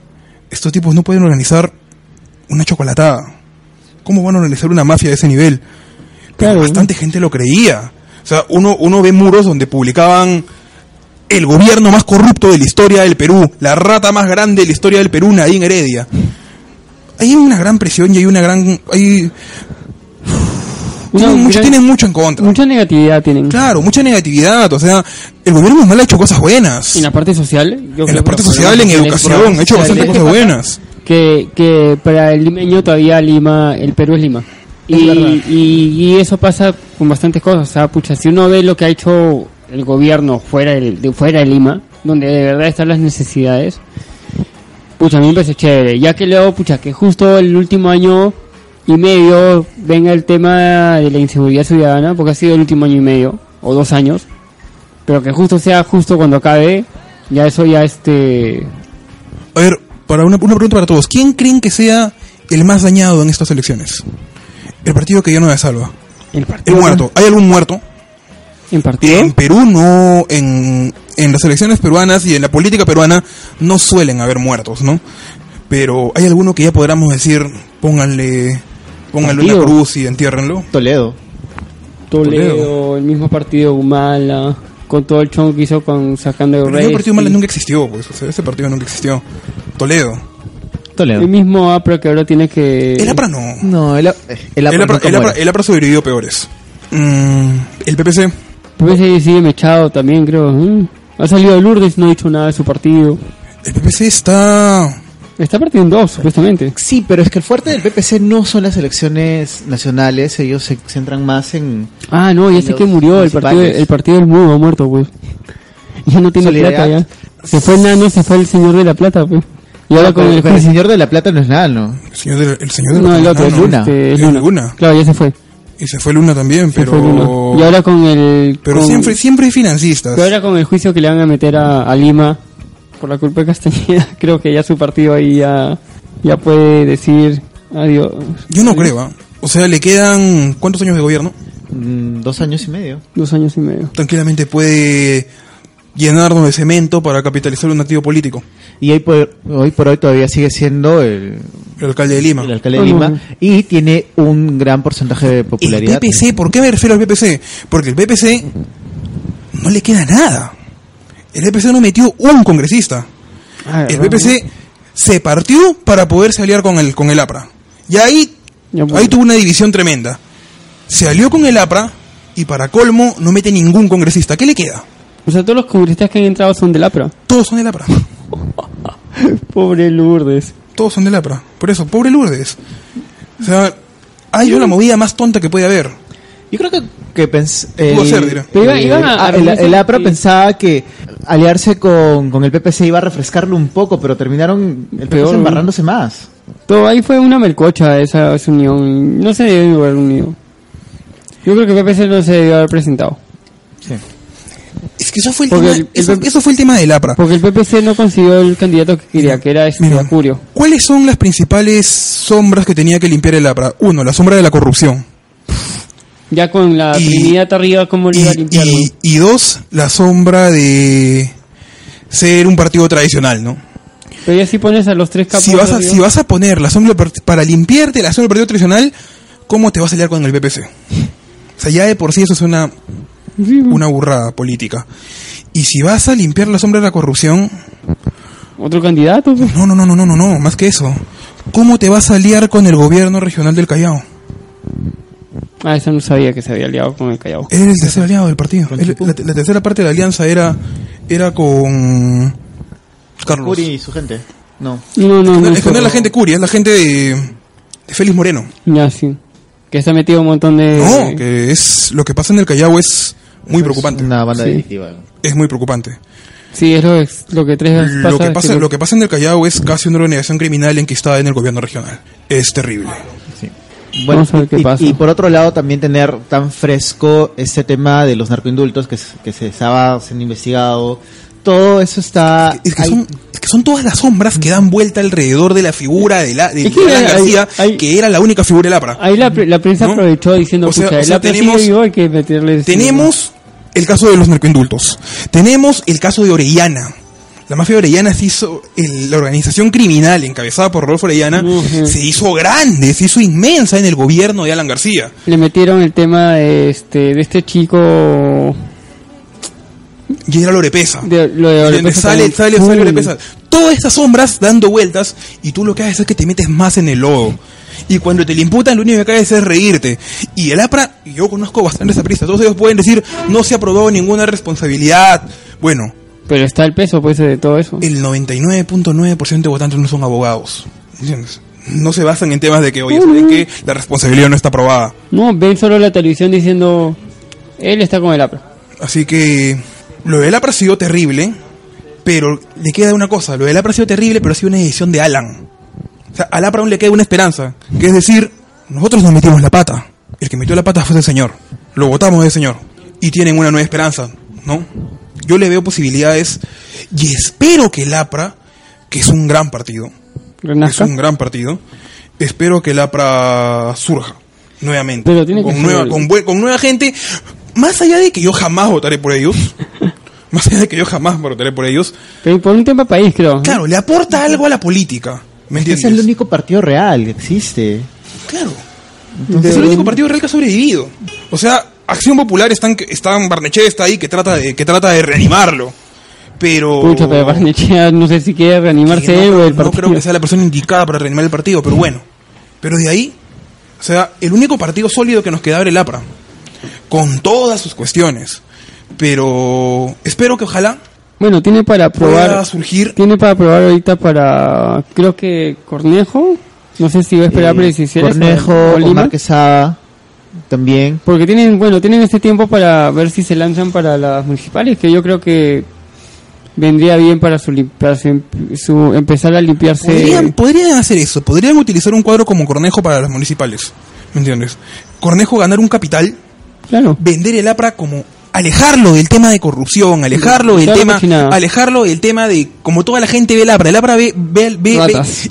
estos tipos no pueden organizar una chocolatada. ¿Cómo van a organizar una mafia de ese nivel? Pero Claro. bastante gente lo creía. O sea, uno, uno ve muros donde publicaban el gobierno más corrupto de la historia del Perú, la rata más grande de la historia del Perú, Nadine Heredia. Hay una gran presión y hay una gran... Hay, tienen, mucho, tienen mucho en contra. Mucha negatividad tienen. Claro, mucha negatividad. O sea, el gobierno mal ha hecho cosas buenas. En la parte social. yo En la parte social, en educación, ha hecho bastante cosas buenas. Que, que para el limeño todavía Lima, el Perú es Lima. Es. Y, y, y eso pasa con bastantes cosas. O sea, pucha, si uno ve lo que ha hecho el gobierno fuera del- de, fuera de Lima, donde de verdad están las necesidades, pucha, a mí me parece chévere. Ya que luego, pucha, que justo el último año y medio venga el tema de la inseguridad ciudadana, porque ha sido el último año y medio, o dos años, pero que justo sea justo cuando acabe, Ya eso ya este... A ver, para una, una pregunta para todos. ¿Quién creen que sea el más dañado en estas elecciones? El partido que ya no me salva. El El partido... muerto. ¿Hay algún muerto? ¿En partido? En Perú no, en, en las elecciones peruanas y en la política peruana no suelen haber muertos, ¿no? Pero hay alguno que ya podamos decir, pónganle, pónganle una cruz y entiérrenlo. Toledo. Toledo, el mismo partido Humala, con todo el chongo que hizo con sacando Pero el partido malo nunca existió, pues, o sea, ese partido nunca existió. Toledo. Toledo. El mismo APRA que ahora tiene que... El APRA no. No, el, el, El APRA el APRA, el APRA sobrevivió peores. Mm, el PPC. PPC sigue mechado también, creo. ¿eh? Ha salido Lourdes, no ha dicho nada de su partido. El PPC está... Está partido en dos, supuestamente. Sí, pero es que el fuerte del PPC no son las elecciones nacionales, ellos se centran más en... Ah, no, ya sé que murió el partido, el partido del mudo, ha muerto, pues. Ya no tiene Solidaridad. plata ya. Se fue Nano, se fue el señor de la plata, pues. Y ahora con el el señor de la plata no es nada, ¿no? El señor de, el señor de No, la el otro, es es Luna. este, es Es Luna. Luna. Claro, ya se fue. Y se fue Luna también, Se pero... fue. Y ahora con el... Pero con- siempre, siempre hay financistas. pero ahora con el juicio que le van a meter a, a Lima por la culpa de Castañeda, [LAUGHS] creo que ya su partido ahí ya, ya puede decir adiós. Yo no creo, ¿ah? O sea, le quedan... ¿Cuántos años de gobierno? Mm, dos años y medio. Dos años y medio. Tranquilamente puede llenarnos de cemento para capitalizar un activo político. Y hoy por, hoy por hoy todavía sigue siendo el, El alcalde de Lima. el alcalde de Lima no. y tiene un gran porcentaje de El popularidad. PPC, ¿por qué me refiero al PPC? Porque el PPC no le queda nada. El PPC no metió un congresista. Ah, El. PPC se partió para poderse aliar con el, con el APRA. Y ahí, ahí tuvo una división tremenda. Se alió con el APRA y para colmo no mete ningún congresista. ¿Qué le queda? O sea, todos los congresistas que han entrado son del APRA. Todos son del APRA. [LAUGHS] Pobre Lourdes. Todos son del APRA. Por eso, pobre Lourdes. O sea, hay una movida más tonta que puede haber. Yo creo que, que pens- Pudo el- ser, dirá. Pero iban- iban a- ah, a el, el APRA y- pensaba que aliarse con, con el PPC iba a refrescarlo un poco, pero terminaron el Peor, embarrándose más. Todo ahí fue una melcocha esa, esa unión. No se debió haber unido. Yo creo que PPC no se debió haber presentado. Sí. Que eso fue el, tema, el- eso, eso fue el tema del APRA. Porque el PPC no consiguió el candidato que quería, que era este Mira, Acurio. ¿Cuáles son las principales sombras que tenía que limpiar el APRA? Uno, la sombra de la corrupción. Ya con la Y- Trinidad arriba, ¿cómo le iba a limpiar? y- y dos, la sombra de ser un partido tradicional, ¿no? Pero ya si pones a los tres capos Si vas, a, si vas a poner la sombra par- para limpiarte la sombra del partido tradicional, ¿cómo te vas a aliar con el PPC? O sea, ya de por sí eso es una, Sí, una burrada política. Y si vas a limpiar la sombra de la corrupción, ¿Otro candidato? pues. no, no, no, no, no, no, no, más que eso. ¿Cómo te vas a aliar con el gobierno regional del Callao? Ah, eso no sabía que se había aliado con el Callao. Era el tercer aliado del partido. El- la, la tercera parte de la alianza era, era con Carlos. Curi y su gente. No. No, no, no. es que no es la gente Curia, es la gente de, de Félix Moreno. Ya, sí. Que se ha metido un montón de... No, que es lo que pasa en el Callao es muy preocupante. Una banda Sí. Es muy preocupante. Sí, es lo, es lo que tres veces pasa. Lo que es pasa, lo que pasa en el Callao es casi una organización criminal enquistada en el gobierno regional. Es terrible. Sí. Bueno, Vamos a ver qué y, pasa. y por otro lado también tener tan fresco este tema de los narcoindultos que, se- que se estaba siendo investigado. Todo eso está... Es que, son, es que son todas las sombras que dan vuelta alrededor de la figura de, la, de, Es que Alan hay- García, hay- que era la única figura del APRA. Ahí la, pre- la prensa ¿No? aprovechó diciendo, O sea, o sea, tenemos- hay que meterle... Tenemos el caso de los narcoindultos. Tenemos el caso de Orellana. La mafia de Orellana se hizo, el- la organización criminal encabezada por Rodolfo Orellana, se hizo grande, se hizo inmensa en el gobierno de Alan García. Le metieron el tema de este, de este chico... Y era Lorepesa. De, lo de Donde Oropesa sale, sale, sale Uy. Lorepesa. Todas estas sombras dando vueltas y tú lo que haces es que te metes más en el lodo. Y cuando te le imputan, lo único que haces es reírte. Y el APRA, yo conozco bastante esa prisa, todos ellos pueden decir, no se ha aprobado ninguna responsabilidad. Bueno, Pero está el peso, pues, de todo eso. el 99.9% de votantes no son abogados. ¿Entiendes? No se basan en temas de que, oye, ¿saben qué? La responsabilidad no está aprobada. No, ven solo la televisión diciendo, él está con el APRA. Así que lo del APRA ha sido terrible, pero le queda una cosa. Lo del APRA ha sido terrible, pero ha sido una decisión de Alan. Sea, al APRA aún le queda una esperanza, que es decir, nosotros nos metimos la pata. El que metió la pata fue el señor. Lo votamos ese señor. Y tienen una nueva esperanza, ¿no? yo le veo posibilidades y espero que el APRA, que es un gran partido, es un gran partido, espero que el APRA surja nuevamente. Pero tiene que con, ser- nueva, con, nueva gente, más allá de que yo jamás votaré por ellos, [LAUGHS] más allá de que yo jamás votaré por ellos, Pero por un tema país, creo. ¿no? claro, le aporta algo a la política. ¿Me entiendes? Es el único partido real que existe. Claro. es el único partido real que ha sobrevivido. O sea, Acción Popular está, en, está en Barnechea está ahí que trata de que trata de reanimarlo. Pero Pucha, pero Barnechea no sé si quiere reanimarse él no, o el no partido. creo que sea la persona indicada para reanimar el partido, pero bueno. Pero de ahí, o sea, el único partido sólido que nos queda era el APRA, con todas sus cuestiones. Pero espero que ojalá Bueno, tiene para probar. surgir. Tiene para probar ahorita para. Creo que Cornejo. No sé si va a esperar Eh. Cornejo, o- Lima. También. Porque tienen, bueno, tienen este tiempo para ver si se lanzan para las municipales, que yo creo que vendría bien para su, lim- para su, su- empezar a limpiarse. Podrían, podrían hacer eso, podrían utilizar un cuadro como Cornejo para las municipales. ¿Me entiendes? Cornejo ganar un capital Claro. vender el APRA como alejarlo del tema de corrupción, alejarlo del tema, alejarlo del tema de como toda la gente ve el APRA, el APRA ve, ve, ve-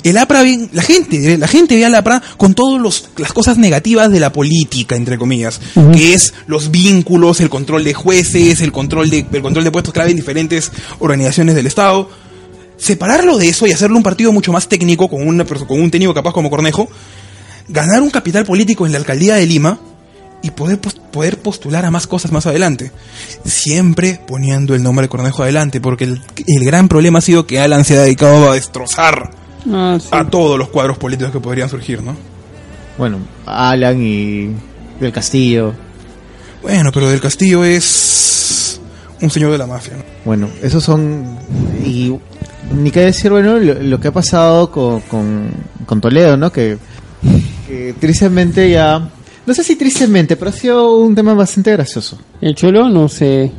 el APRA ve, la gente, la gente ve al APRA con todas las cosas negativas de la política, entre comillas, que es los vínculos, el control de jueces, el control de, el control de puestos clave en diferentes organizaciones del Estado. Separarlo de eso y hacerlo un partido mucho más técnico, con, una, con un técnico capaz como Cornejo, ganar un capital político en la alcaldía de Lima y poder, poder postular a más cosas más adelante. Siempre poniendo el nombre de Cornejo adelante, porque el, el gran problema ha sido que Alan se ha dedicado a destrozar Ah, sí. a todos los cuadros políticos que podrían surgir, ¿no? Bueno, Alan y Del Castillo. Bueno, pero Del Castillo es un señor de la mafia, ¿no? Bueno, esos son. Y ni qué decir, bueno, lo, lo que ha pasado con, con, con Toledo, ¿no? Que, que tristemente ya. No sé si tristemente, pero ha sido un tema bastante gracioso. El Cholo, no sé.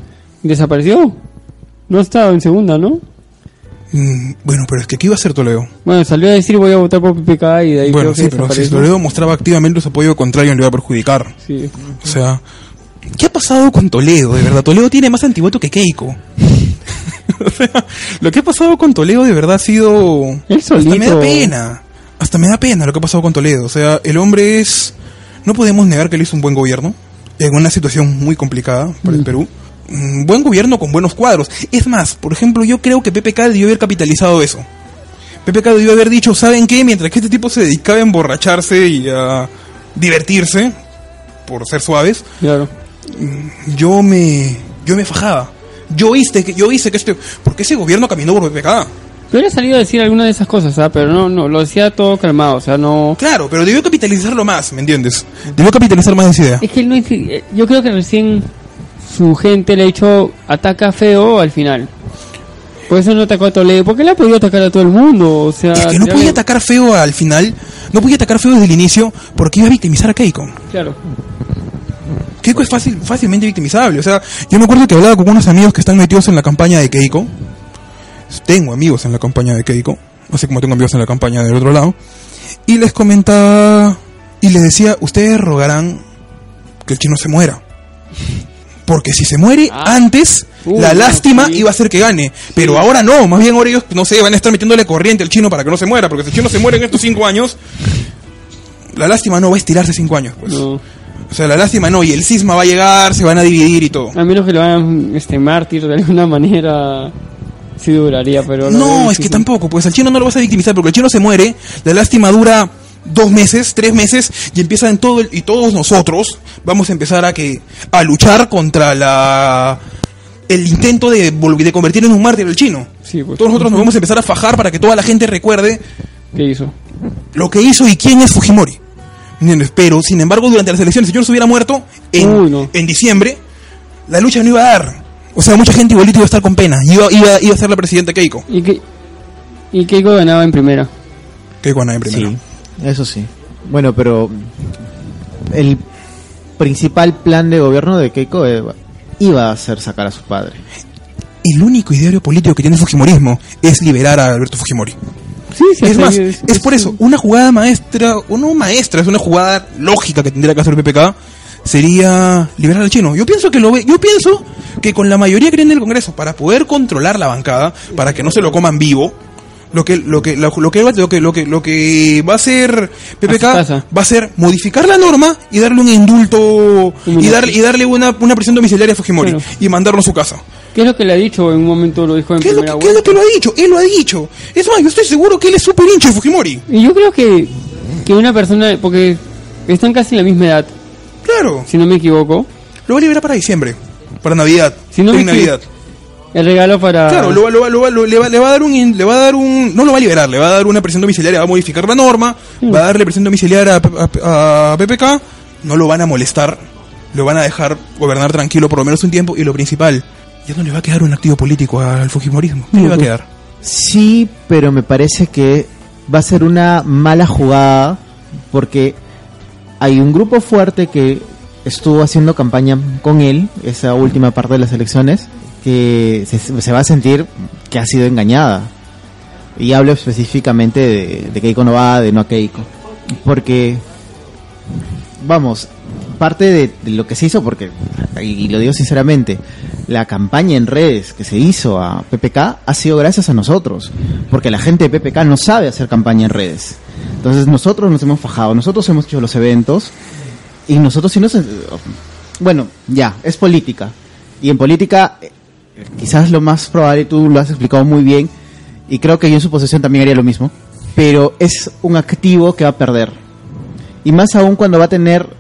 ¿Desapareció? No ha estado en segunda, ¿no? Mm, bueno, pero es que ¿qué iba a hacer Toledo? Bueno, salió a decir voy a votar por PPK y de ahí Bueno, creo que sí, pero si. Toledo mostraba activamente su apoyo contrario, le iba a perjudicar. Sí. O sea, ¿qué ha pasado con Toledo? De verdad, Toledo tiene más antivoto que Keiko. [LAUGHS] o sea, lo que ha pasado con Toledo de verdad ha sido... Él Hasta me solito. da pena. Hasta me da pena lo que ha pasado con Toledo. O sea, el hombre es... No podemos negar que él hizo un buen gobierno en una situación muy complicada para el Perú. Un buen gobierno con buenos cuadros. Es más, por ejemplo, yo creo que PPK debió haber capitalizado eso. PPK debió haber dicho, ¿saben qué? Mientras que este tipo se dedicaba a emborracharse y a divertirse, por ser suaves, Claro. yo me yo me fajaba. Yo hice que yo hice que este porque ese gobierno caminó por PPK. Yo he salido a decir alguna de esas cosas, ¿ah? pero no, no, lo decía todo calmado, o sea, no... Claro, pero debió capitalizarlo más, ¿me entiendes? Debió capitalizar más esa idea. Es que él no es- eh, yo creo que recién su gente le ha hecho ataca feo al final. Por eso no atacó a Toledo, porque él ha podido atacar a todo el mundo, o sea... Es que no podía atacar feo al final, no podía atacar feo desde el inicio porque iba a victimizar a Keiko. Claro. Keiko es fácil, fácilmente victimizable. O sea, yo me acuerdo que hablaba con unos amigos que están metidos en la campaña de Keiko. Tengo amigos en la campaña de Keiko, así como tengo amigos en la campaña del otro lado. Y les comentaba y les decía, ustedes rogarán que el chino se muera. Porque si se muere Ah. antes, Uh, la lástima sí. iba a ser que gane. Pero ahora no, más bien ahora ellos, no sé, van a estar metiéndole corriente al chino para que no se muera. Porque si el chino se muere en estos cinco años, la lástima no va a estirarse cinco años. Pues. No. O sea, la lástima no, y el cisma va a llegar, se van a dividir y todo. A menos que lo hagan este mártir de alguna manera, sí duraría, pero... No, es que tampoco, pues al chino no lo vas a victimizar porque el chino se muere, la lástima dura dos meses, tres meses y empieza en todo el- y todos nosotros vamos a empezar a que a luchar contra la el intento de, de convertir en un mártir al chino. Sí, pues. Todos nosotros nos vamos a empezar a fajar para que toda la gente recuerde ¿Qué hizo? lo que hizo y quién es Fujimori. Pero, sin embargo, durante las elecciones, si yo no se hubiera muerto en, Uy, no. en diciembre, la lucha no iba a dar. O sea, mucha gente igualito iba a estar con pena. Iba, iba, iba a ser la presidenta Keiko. ¿Y qué? ¿Y Keiko ganaba en primera? Keiko ganaba en primero. Sí, eso sí. Bueno, pero el principal plan de gobierno de Keiko eh, iba a ser sacar a su padre. El único ideario político que tiene el Fujimorismo es liberar a Alberto Fujimori. Sí, sí. es sí, más, es, por sí. eso, una jugada maestra, o no maestra, es una jugada lógica que tendría que hacer PPK, sería liberar al chino. Yo pienso que lo ve, yo pienso que con la mayoría que tiene el Congreso para poder controlar la bancada, para que no se lo coman vivo, lo que lo que lo, lo que lo que lo que lo que va a hacer PPK va a ser modificar la norma y darle un indulto y darle y darle una, una prisión domiciliaria a Fujimori Claro. y mandarlo a su casa. ¿Qué es lo que le ha dicho? En un momento lo dijo en ¿Qué es, lo primera que, qué es lo que lo ha dicho? Él lo ha dicho. Es más, yo estoy seguro que él es súper hincha de Fujimori. Y yo creo que, que una persona, porque están casi en la misma edad, Claro. si no me equivoco, Lo va a liberar para diciembre. Para Navidad. Si no me en Navidad. el regalo para... Claro, lo, va- lo, va- lo va- lo- le, va, le va a dar un le va a dar un no lo va a liberar, le va a dar una presión domiciliaria, va a modificar la norma, Mm. va a darle presión domiciliaria a, P- a- a PPK, no lo van a molestar, lo van a dejar gobernar tranquilo por lo menos un tiempo y lo principal, ya no le va a quedar un activo político al fujimorismo, ¿qué le va a quedar? Sí, pero me parece que va a ser una mala jugada porque hay un grupo fuerte que estuvo haciendo campaña con él, esa última parte de las elecciones, que se, va a sentir que ha sido engañada. Y hablo específicamente de, de Keiko Novada, de no a Keiko. Porque, vamos, parte de, lo que se hizo, porque, y lo digo sinceramente, la campaña en redes que se hizo a PPK ha sido gracias a nosotros, porque la gente de PPK no sabe hacer campaña en redes. Entonces nosotros nos hemos fajado, nosotros hemos hecho los eventos y nosotros sí nos... Bueno, ya, es política. Y en política, quizás lo más probable, tú lo has explicado muy bien, y creo que yo en su posición también haría lo mismo, pero es un activo que va a perder. Y más aún cuando va a tener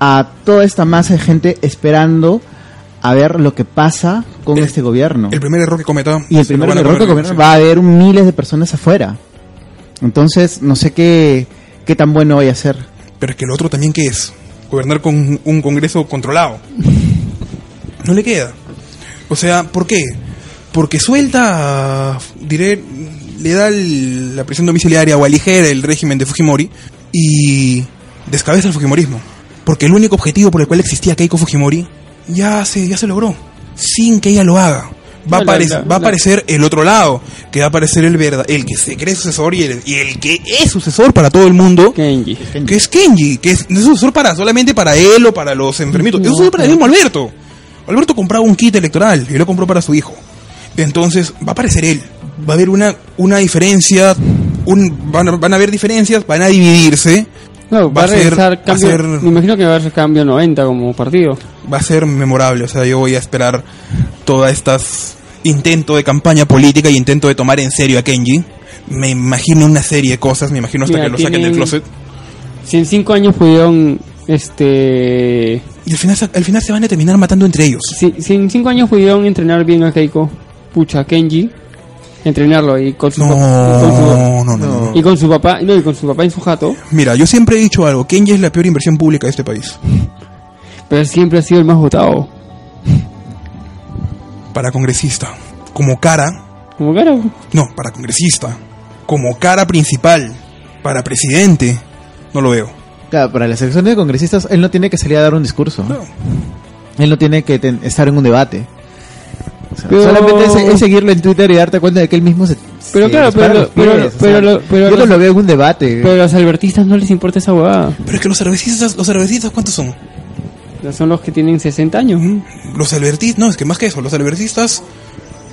a toda esta masa de gente esperando a ver lo que pasa con El- este gobierno. El primer error que cometa y el primer error que cometa va a haber miles de personas afuera. Entonces, no sé qué, qué tan bueno vaya a ser. Pero es que lo otro también que es gobernar con un Congreso controlado. No le queda. O sea, ¿por qué? Porque suelta, diré, le da el- la prisión domiciliaria o aligera el régimen de Fujimori y descabeza el Fujimorismo. Porque el único objetivo por el cual existía Keiko Fujimori ya se, ya se logró. Sin que ella lo haga. Va a, No, la- va a la- aparecer el otro lado, que va a aparecer el verdad, el que se cree sucesor y el, y el que es sucesor para todo el mundo, Kenji. que es Kenji, que es, no es sucesor para solamente para él o para los enfermitos, es sucesor para el mismo Alberto. Alberto compraba un kit electoral y lo compró para su hijo. Entonces va a aparecer él. Va a haber una, una diferencia, un, van, a, van a haber diferencias, van a dividirse. No, va, Va a a ser- regresar va a cambio, ser- me imagino que va a ser cambio 90 como partido. Va a ser memorable. O sea, yo voy a esperar todas estas intento de campaña política y intento de tomar en serio a Kenji. Me imagino una serie de cosas, me imagino hasta Mira, que lo saquen del closet. Si en 5 años pudieron, este... Y al final, se- al final se van a terminar matando entre ellos. Si, si en 5 años pudieron entrenar bien a Keiko, pucha, a Kenji, entrenarlo y con su, No, papá, y con su, no, no, no. y con su papá, no, y con su papá en su jato, Mira, yo siempre he dicho algo, Kenji es la peor inversión pública de este país. pero él siempre ha sido el más votado. Para congresista. Como cara, Como cara, no, para congresista. Como cara principal. Para presidente. No lo veo. Claro, para las elecciones de congresistas, él no tiene que salir a dar un discurso. No. Él no tiene que estar en un debate. O sea, Pero- Solamente es, es seguirlo en Twitter y darte cuenta de que él mismo se. Pero se claro, pero- los pero- pies, o sea, lo- pero yo los- no lo veo en un debate. pero a los albertistas no les importa esa huevada. Pero es que los cervecistas, los cervecistas, ¿cuántos son? Son los que tienen 60 años. Los albertistas, no, es que más que eso, los albertistas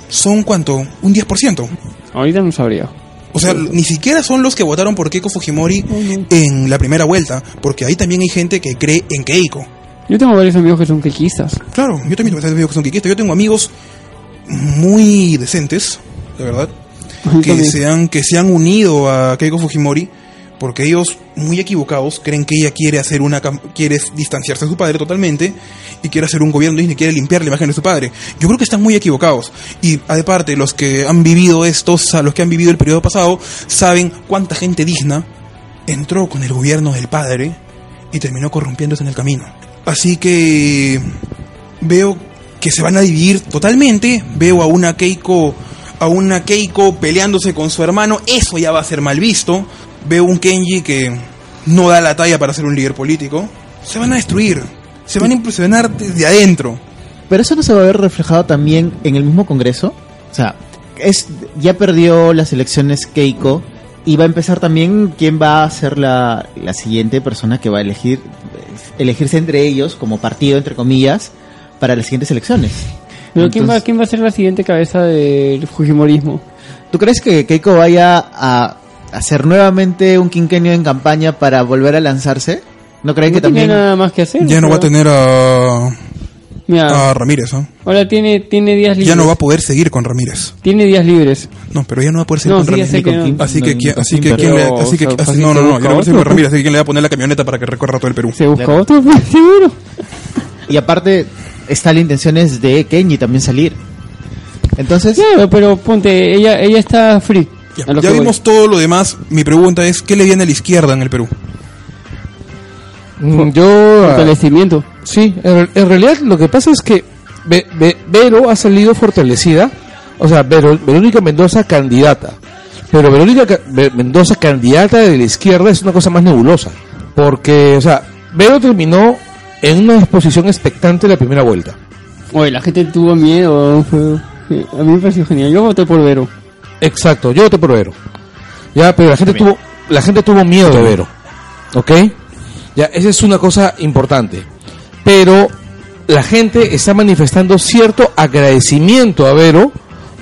son cuánto? Un 10%. Ahorita no sabría. O sea, ni siquiera son los que votaron por Keiko Fujimori en la primera vuelta, porque ahí también hay gente que cree en Keiko. Yo tengo varios amigos que son keikistas. Claro, yo también tengo que son quiquistas. Yo tengo amigos muy decentes, de verdad, que se, han, que se han unido a Keiko Fujimori porque ellos, muy equivocados, creen que ella quiere hacer una quiere distanciarse de su padre totalmente y quiere hacer un gobierno y quiere limpiar la imagen de su padre. Yo creo que están muy equivocados. Y aparte, los que han vivido estos, a los que han vivido el periodo pasado, saben cuánta gente digna entró con el gobierno del padre y terminó corrompiéndose en el camino. Así que veo que se van a dividir totalmente. Veo a una Keiko, a una Keiko peleándose con su hermano. Eso ya va a ser mal visto. Veo un Kenji que no da la talla para ser un líder político. Se van a destruir. Se van a impresionar desde adentro. Pero eso no se va a ver reflejado también en el mismo Congreso. O sea, es ya perdió las elecciones Keiko y va a empezar también quién va a ser la, la siguiente persona que va a elegir elegirse entre ellos como partido, entre comillas, para las siguientes elecciones. Pero ¿quién, va, Entonces, ¿quién va a ser la siguiente cabeza del Fujimorismo? ¿Tú crees que Keiko vaya a hacer nuevamente un quinquenio en campaña para volver a lanzarse? ¿No creen no que también... tiene nada más que hacer. Ya no va a tener a, Mira, a Ramírez, ¿ah? ahora tiene, tiene días libres. Ya no va a poder seguir con Ramírez. Tiene días libres. No, pero ya no va a poder seguir No, con sí, Ramírez. con que no. Kim. Así No, que, ni ¿quién- con así que, ¿quién le, pero, así que, así- no, no, no, ya no va a seguir con Ramírez, así que quién le va a poner la camioneta para que recorra todo el Perú. Se busca Claro. otro, pues, [LAUGHS] seguro. Y aparte está la intención es de Kenji también salir. Entonces, pero ponte, ella, ella está free. Ya, voy. vimos todo lo demás. Mi pregunta es, ¿qué le viene a la izquierda en el Perú? Mm, Yo... ah, Fortalecimiento. Sí, en, en realidad lo que pasa es que Ve- Ve- Vero ha salido fortalecida, o sea, Verónica Mendoza candidata, pero Verónica Ca- Ve- Mendoza candidata de la izquierda es una cosa más nebulosa, porque, o sea, Vero terminó en una exposición expectante la primera vuelta. Oye, la gente tuvo miedo. fue- a mí me pareció genial. Yo voté por Vero. Exacto, yo voté por Vero. Ya, pero la gente tuvo, la gente tuvo miedo de Vero. ¿Ok? Ya, esa es una cosa importante. Pero la gente está manifestando cierto agradecimiento a Vero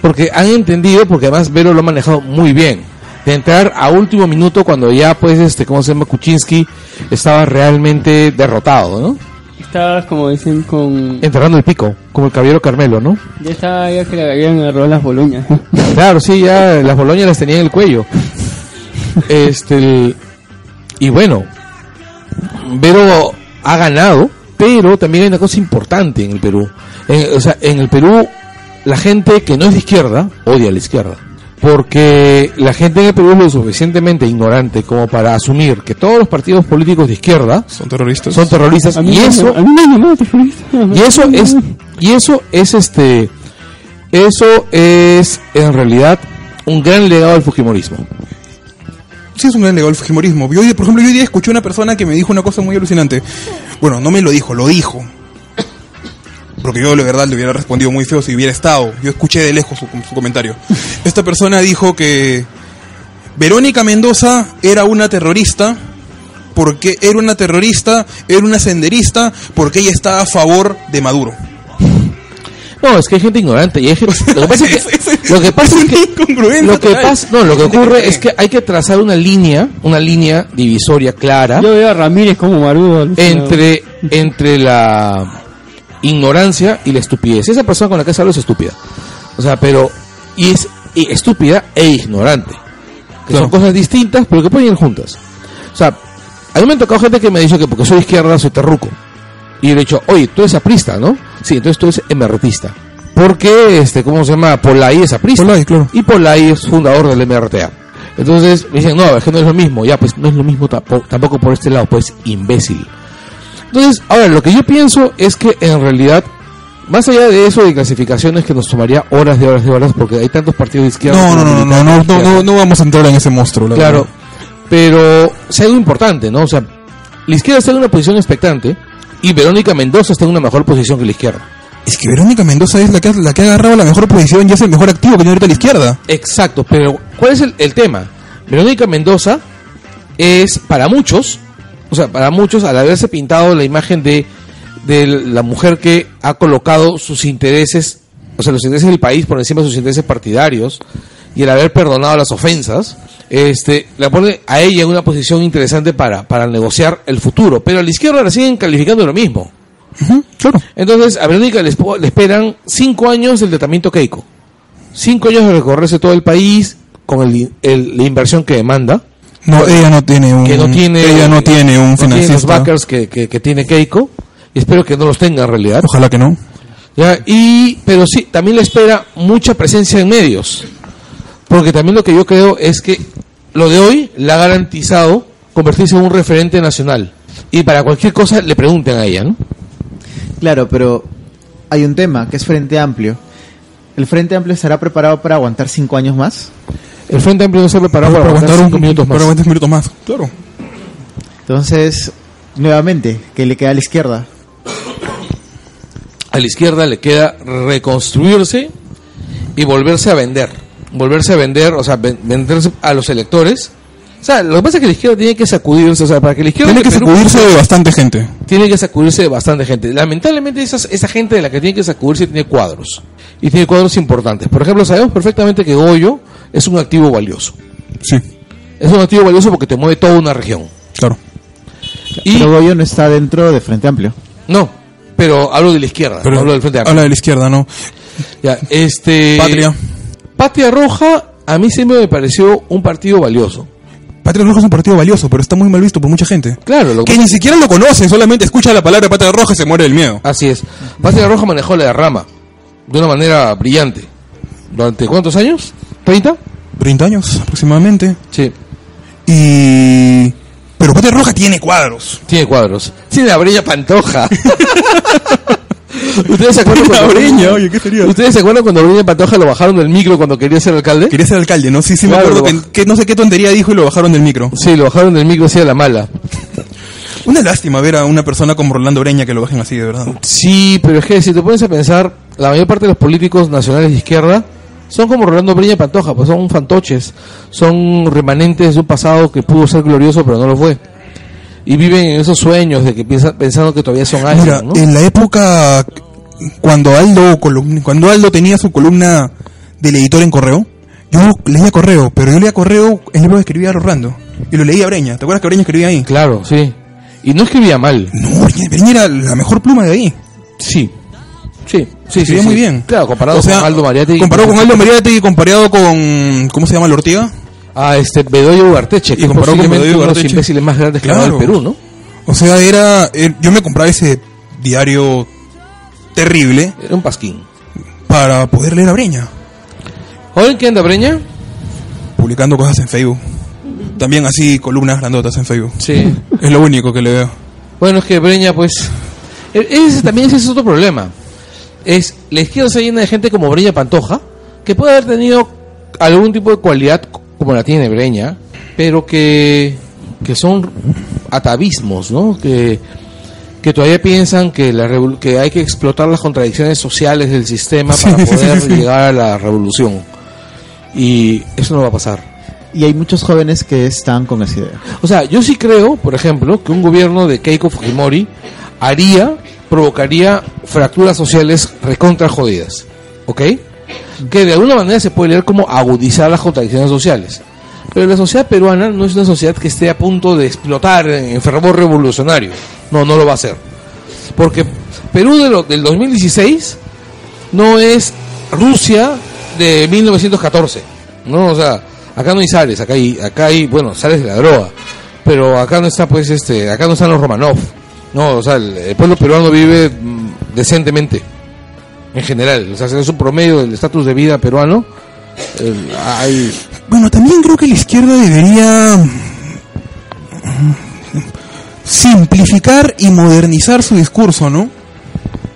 porque han entendido, porque además Vero lo ha manejado muy bien. De entrar a último minuto cuando ya, pues, este, ¿cómo se llama? Kuczynski estaba realmente derrotado, ¿no? Estabas, como dicen, con... Enterrando el pico, como el caballero Carmelo, ¿no? Ya estaba ya que le habían agarrado las boloñas. [LAUGHS] Claro, sí, ya las boloñas las tenía en el cuello. Este, el- y bueno, Vero ha ganado, pero también hay una cosa importante en el Perú. En- o sea, en el Perú, la gente que no es de izquierda odia a la izquierda. Porque la gente en el Perú es lo suficientemente ignorante como para asumir que todos los partidos políticos de izquierda ¿Son terroristas? son terroristas. Y eso, y eso es y eso es este eso es en realidad un gran legado del fujimorismo Sí, es un gran legado el fujimorismo. Yo, por ejemplo, yo hoy día escuché una persona que me dijo una cosa muy alucinante. Bueno, no me lo dijo, lo dijo. Porque yo, de verdad, le hubiera respondido muy feo si hubiera estado. Yo escuché de lejos su, su comentario. Esta persona dijo que Verónica Mendoza era una terrorista porque era una terrorista, era una senderista, porque ella estaba a favor de Maduro. no es que hay gente ignorante y hay gente, lo que pasa es [LAUGHS] que lo que pasa es una que incongruencia lo que total. pasa no lo que ocurre es que hay que trazar una línea una línea divisoria clara Yo veo a Ramírez como marudo. entre entre la ignorancia y la estupidez. Esa persona con la que has hablado es estúpida. O sea pero y es y estúpida e ignorante. Que Claro. son cosas distintas pero que pueden ir juntas. O sea a mí me han tocado gente que me ha dicho que porque soy izquierda soy terruco. Y yo le he dicho oye tú eres aprista ¿no? sí entonces tú eres emerretista. Porque este cómo se llama Polay es aprista Polay, claro. y Polay es fundador del MRTA entonces me dicen no es que no es lo mismo. Ya pues no es lo mismo tampoco, tampoco por este lado pues imbécil entonces, ahora, lo que yo pienso es que en realidad, más allá de eso de clasificaciones que nos tomaría horas de horas de horas, porque hay tantos partidos de izquierda. No, no, no, no, no, no, no, no vamos a entrar en ese monstruo. la Claro, verdad. pero si algo importante, ¿no? O sea, la izquierda está en una posición expectante y Verónica Mendoza está en una mejor posición que la izquierda. Es que Verónica Mendoza es la que, ha- la que ha agarrado la mejor posición y es el mejor activo que tiene ahorita la izquierda. Exacto, pero ¿cuál es el, el tema? Verónica Mendoza es para muchos, o sea, para muchos, al haberse pintado la imagen de, de la mujer que ha colocado sus intereses, o sea, los intereses del país por encima de sus intereses partidarios, y el haber perdonado las ofensas, este, la pone a ella en una posición interesante para, para negociar el futuro. Pero a la izquierda la siguen calificando lo mismo. claro. Entonces, a Verónica le esperan cinco años del tratamiento Keiko. Cinco años de recorrerse todo el país con el- el- la inversión que demanda. No, ella no tiene un. Que no tiene, Ella no tiene un no tiene los backers que, que- que tiene Keiko. Y espero que no los tenga en realidad. Ojalá que no. ¿ya? Y, pero sí, también le espera mucha presencia en medios. Porque también lo que yo creo es que lo de hoy le ha garantizado convertirse en un referente nacional. Y para cualquier cosa le pregunten a ella, ¿no? Claro, pero hay un tema que es Frente Amplio. ¿El Frente Amplio estará preparado para aguantar cinco años más? El Frente Amplio no se ha preparado para, aguantar cinco minutos más. Para aguantar minutos más. Claro. Entonces, nuevamente, ¿qué le queda a la izquierda? a la izquierda le queda reconstruirse y volverse a vender. Volverse a vender, o sea, ven- venderse a los electores O sea, lo que pasa es que la izquierda tiene que sacudirse, o sea, para que la izquierda... Tiene que Perú- sacudirse de bastante gente. tiene que sacudirse de bastante gente. Lamentablemente esas, esa gente de la que tiene que sacudirse tiene cuadros. Y tiene cuadros importantes. Por ejemplo, sabemos perfectamente que Goyo es un activo valioso. Sí, Es un activo valioso porque te mueve toda una región. claro. Y Pero Goyo no está dentro de Frente Amplio. no, pero hablo de la izquierda, Pero no hablo del Frente Amplio. habla de la izquierda, ¿no? Ya, este Patria. Patria Roja a mí siempre me pareció un partido valioso. Patria Roja es un partido valioso, pero está muy mal visto por mucha gente. Claro, lo que Que ni siquiera lo conocen, solamente escucha la palabra Patria Roja y se muere del miedo. Así es. Patria Roja manejó la derrama de una manera brillante. ¿Durante cuántos años? ¿30? 30 años aproximadamente. Sí. Y... Pero Patria Roja tiene cuadros. Tiene cuadros. Tiene la Breña Pantoja. [LAUGHS] ¿Ustedes se acuerdan La cuando Breña, oye, ¿qué sería? ¿Ustedes se acuerdan cuando Breña Pantoja lo bajaron del micro cuando quería ser alcalde? Quería ser alcalde, ¿no? Sí, sí, Claro, me acuerdo que no sé qué tontería dijo y lo bajaron del micro. Sí, lo bajaron del micro así a la mala. Una lástima ver a una persona como Rolando Breña que lo bajen así, de verdad. Sí, pero es que si te pones a pensar, la mayor parte de los políticos nacionales de izquierda son como Rolando Breña Pantoja, pues son fantoches, son remanentes de un pasado que pudo ser glorioso pero no lo fue. Y viven en esos sueños de que piensan, pensando que todavía son Mira, ¿no? en la época cuando Aldo cuando Aldo tenía su columna del editor en correo, yo leía correo, pero yo leía correo en libro que escribía Rolando y lo leía Breña. ¿Te acuerdas que Breña escribía ahí? Claro, sí. Y no escribía mal. No, Breña era la mejor pluma de ahí. Sí. Sí, sí, sí. Escribía sí. muy bien. Claro, comparado O sea, con Aldo Mariate. Comparado con Aldo Mariate y comparado con ¿cómo se llama el Ortiga? A este Bedoya Ugarteche, Y comparado con Bedoya uno de los imbéciles más grandes que ha dado Claro. el Perú, ¿no? O sea, era eh, yo me compraba ese diario terrible Era un pasquín. para poder leer a Breña, ¿Ahora en qué anda Breña? publicando cosas en Facebook. También así columnas grandotas en Facebook. Sí. Es lo único que le veo. Bueno, es que Breña, pues. e- Ese también ese es otro problema. Es la izquierda se llena de gente como Breña Pantoja, que puede haber tenido algún tipo de cualidad como la tiene Breña, pero que, que son atavismos, ¿no? Que, que todavía piensan que, la que hay que explotar las contradicciones sociales del sistema para sí, poder sí, sí. llegar a la revolución. Y eso no va a pasar. Y hay muchos jóvenes que están con esa idea. O sea, yo sí creo, por ejemplo, que un gobierno de Keiko Fujimori haría, provocaría fracturas sociales recontra jodidas. ¿Ok? Que de alguna manera se puede leer como agudizar las contradicciones sociales. Pero la sociedad peruana no es una sociedad que esté a punto de explotar en fervor revolucionario. No, no lo va a hacer. Porque Perú de lo- del 2016 no es Rusia de 1914. ¿no? O sea, acá no hay zares, acá hay, acá hay, bueno, zares de la droga. Pero acá no está, pues, este, acá no están los Romanov. No, o sea, el, el pueblo peruano vive mm, decentemente. En general. O sea, es un promedio del estatus de vida peruano. eh, hay, Bueno, también creo que la izquierda debería mm, simplificar y modernizar su discurso, ¿no?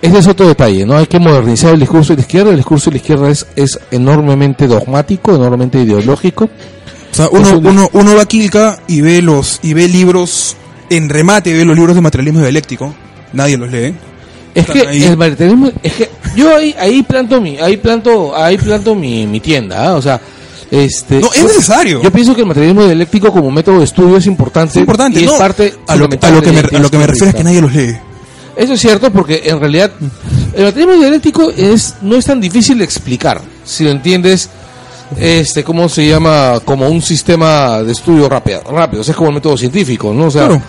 Ese es otro detalle, ¿no? Hay que modernizar el discurso de la izquierda. El discurso de la izquierda es, es enormemente dogmático, enormemente ideológico. O sea, uno, uno, uno va a Quilca y ve los y ve libros en remate, ve los libros de materialismo dialéctico. Nadie los lee. Es que ahí. el materialismo, es que yo ahí, ahí planto mi, ahí planto, ahí planto mi, mi tienda, ¿ah? o sea, este. No, es necesario. Yo pienso que el materialismo dialéctico como método de estudio es importante. Es importante, y es ¿no? parte a lo, a lo que me, a lo que me refiero es que nadie los lee. Eso es cierto porque en realidad el materialismo dialéctico es no es tan difícil de explicar si lo entiendes este cómo se llama como un sistema de estudio rápido rápido o sea, es como el método científico no o sea Claro.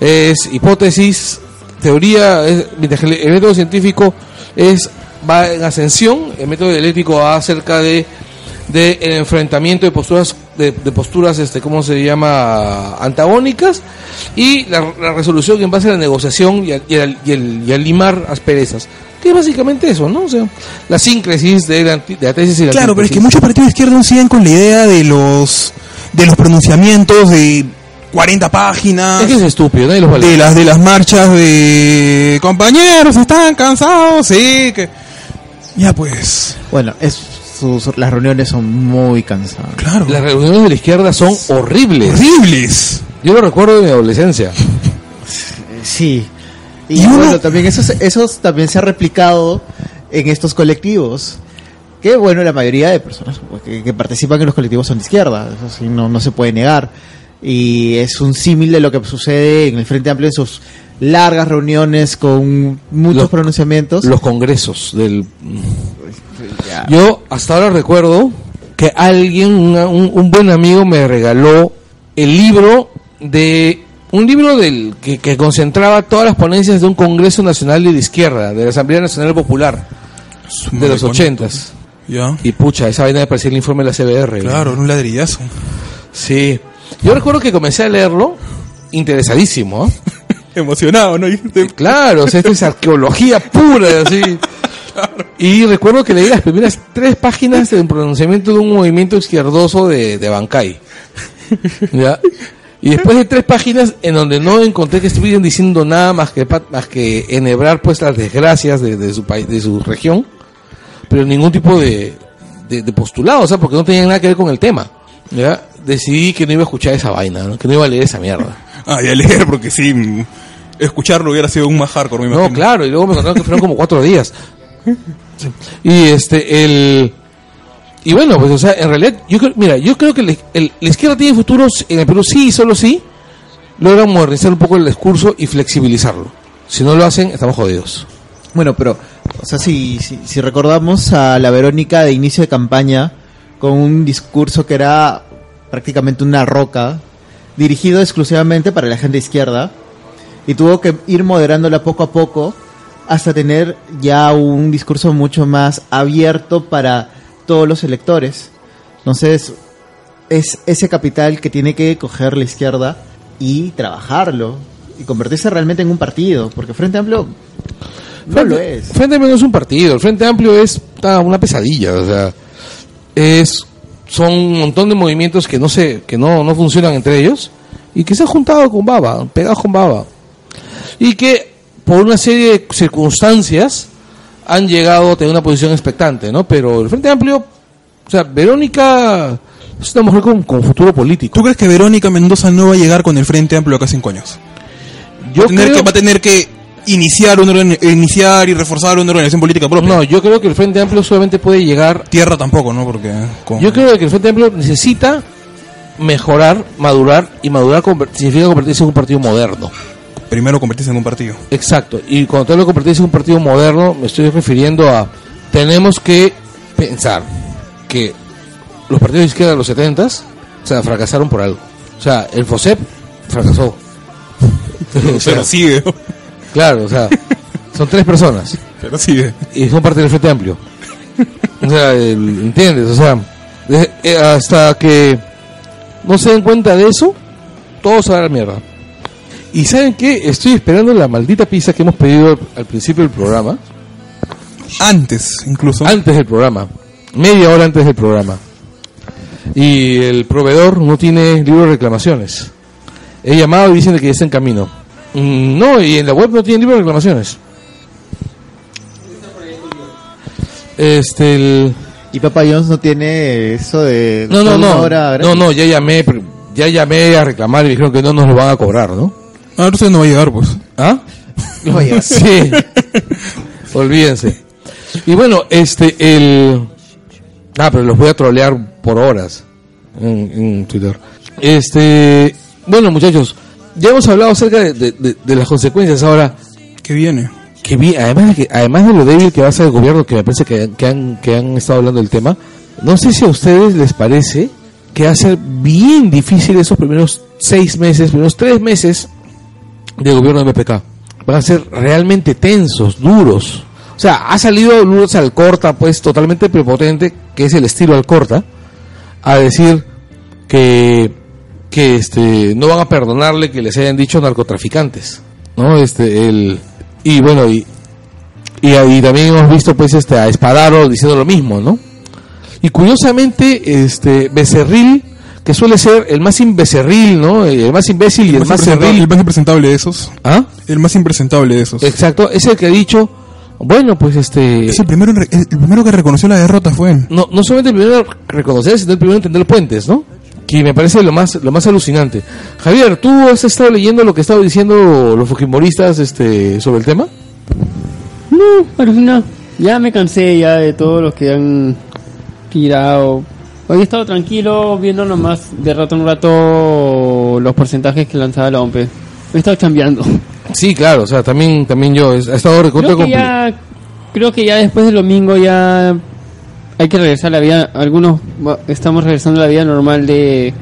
Es hipótesis teoría es- mientras que el, el método científico es va en ascensión el método dialéctico va acerca de de el enfrentamiento de posturas de, de posturas este cómo se llama antagónicas y la, la resolución en base a la negociación y al, y al- y el- y al limar asperezas que es básicamente eso no o sea la síncresis de la, de la tesis y la Claro, pero es que muchos partidos de izquierda aún siguen con la idea de los de los pronunciamientos de 40 páginas. es que es estúpido nadie los vale de las de las marchas de compañeros están cansados sí que ya pues Bueno, es, sus, las reuniones son muy cansadas. claro las reuniones de la izquierda son horribles horribles yo lo recuerdo de mi adolescencia Sí. Y, Y uno- bueno, también eso, eso también se ha replicado en estos colectivos. Que bueno, la mayoría de personas que, que participan en los colectivos son de izquierda, eso sí, no, no se puede negar. Y es un símil de lo que sucede en el Frente Amplio en sus largas reuniones con muchos Los- pronunciamientos. Los congresos del... Yo hasta ahora recuerdo que alguien, una- un, un buen amigo me regaló el libro de... Un libro del que, que concentraba todas las ponencias de un Congreso Nacional de la Izquierda, de la Asamblea Nacional Popular, de los ochentas. Ya. Y pucha, esa vaina me parecía el informe de la CBR. Claro, era un ladrillazo. Sí. Yo recuerdo que comencé a leerlo interesadísimo. ¿eh? [LAUGHS] Emocionado, ¿no? Dijiste, Claro, o sea, esto es arqueología pura, así. [LAUGHS] Y recuerdo que leí las primeras tres páginas del pronunciamiento de un movimiento izquierdoso de, de Bancay. ¿Ya? Y después de tres páginas en donde no encontré que estuvieran diciendo nada más que más que enhebrar pues las desgracias de, de su país, de su región, pero ningún tipo de, de, de postulado, o sea, porque no tenía nada que ver con el tema. ¿Ya? Decidí que no iba a escuchar esa vaina, ¿no? que no iba a leer esa mierda. [LAUGHS] Ah, y a leer, porque sí, escucharlo hubiera sido un más hardcore, me No, imagino. claro, y luego me contaron que fueron como cuatro días. Sí. Y este, el. Y bueno, pues, o sea, en realidad, yo creo, mira, yo creo que el- el- la izquierda tiene futuros en el Perú, sí y solo sí, logra modernizar un poco el discurso y flexibilizarlo. Si no lo hacen, estamos jodidos. Bueno, pero, o sea, si, si, si recordamos a la Verónica de inicio de campaña, con un discurso que era prácticamente una roca, dirigido exclusivamente para la gente izquierda, y tuvo que ir moderándola poco a poco hasta tener ya un discurso mucho más abierto para todos los electores. Entonces, es ese capital que tiene que coger la izquierda y trabajarlo y convertirse realmente en un partido, porque Frente Amplio no lo es. Frente Amplio no es un partido, el Frente Amplio es ah, una pesadilla, o sea, es son un montón de movimientos que no se que no, no funcionan entre ellos y que se han juntado con baba, pegados con baba. Y que por una serie de circunstancias han llegado a tener una posición expectante, ¿no? Pero el Frente Amplio, o sea, Verónica es una mujer con, con futuro político. ¿Tú crees que Verónica Mendoza no va a llegar con el Frente Amplio acá cinco años? Yo va, a tener creo- que, va a tener que iniciar, una, iniciar y reforzar una organización política propia. no, yo creo que el Frente Amplio solamente puede llegar Tierra tampoco, ¿no? Porque con- Yo creo que el Frente Amplio necesita mejorar, madurar y madurar significa convertirse en un partido moderno. primero convertirse en un partido. Exacto. Y cuando te hablo de convertirse en un partido moderno, me estoy refiriendo a tenemos que pensar que los partidos de izquierda de los 70 o sea, fracasaron por algo. O sea, el FOSEP fracasó. [LAUGHS] O sea, Pero sigue, claro, o sea, [LAUGHS] son tres personas pero sigue. y son parte del Frente Amplio. O sea, ¿entiendes? O sea, eh, hasta que no se den cuenta de eso, todo se va a la mierda. Y ¿saben qué? Estoy esperando la maldita pizza que hemos pedido al, principio del programa, Antes, incluso. antes del programa, media hora antes del programa. Y el proveedor no tiene libro de reclamaciones. He llamado y dicen que ya está en camino. Mm, no, y en la web no tiene libro de reclamaciones. Este, el... Y Papa John's no tiene eso de No, no, no. No, no, ya llamé, ya llamé a reclamar y dijeron que no nos lo van a cobrar, ¿no? Ah, entonces no va a llegar, pues. ¿Ah? No va a llegar. Sí. [LAUGHS] Olvídense. Y bueno, este, el... Ah, pero los voy a trolear por horas en, en Twitter. Este, bueno, muchachos, ya hemos hablado acerca de, de- de- de las consecuencias ahora. ¿Qué viene? Que vi, además, de que, además de lo débil que va a ser el gobierno, que me parece que, que han, que han estado hablando del tema, no sé si a ustedes les parece que va a ser bien difícil esos primeros seis meses, primeros tres meses del gobierno de MPK. Van a ser realmente tensos, duros. O sea, ha salido Lourdes Alcorta, pues totalmente prepotente, que es el estilo Alcorta, a decir que, que este, no van a perdonarle que les hayan dicho narcotraficantes. ¿No? Este, el, y bueno, y, y, y también hemos visto pues este a Espadaro diciendo lo mismo, ¿no? Y curiosamente, este Becerril, que suele ser el más imbecerril, ¿no? El más imbécil y el, más cerril. el más impresentable de esos. ¿Ah? El más impresentable de esos. Exacto, es el que ha dicho, bueno, pues este... Es el primero, en el primero que reconoció la derrota fue él. No, no solamente el primero reconocer, sino el primero entender puentes, ¿no? Que me parece lo más, lo más alucinante. Javier, ¿tú has estado leyendo lo que estaban diciendo los fujimoristas este, sobre el tema? No, al final ya me cansé ya de todos los que han tirado Hoy he estado tranquilo viendo nomás de rato en rato los porcentajes que lanzaba la OMP. He estado cambiando. Sí, claro, o sea, también, también yo he estado recontra Creo que ya, creo que ya después del domingo ya hay que regresar a la vida. Algunos estamos regresando a la vida normal de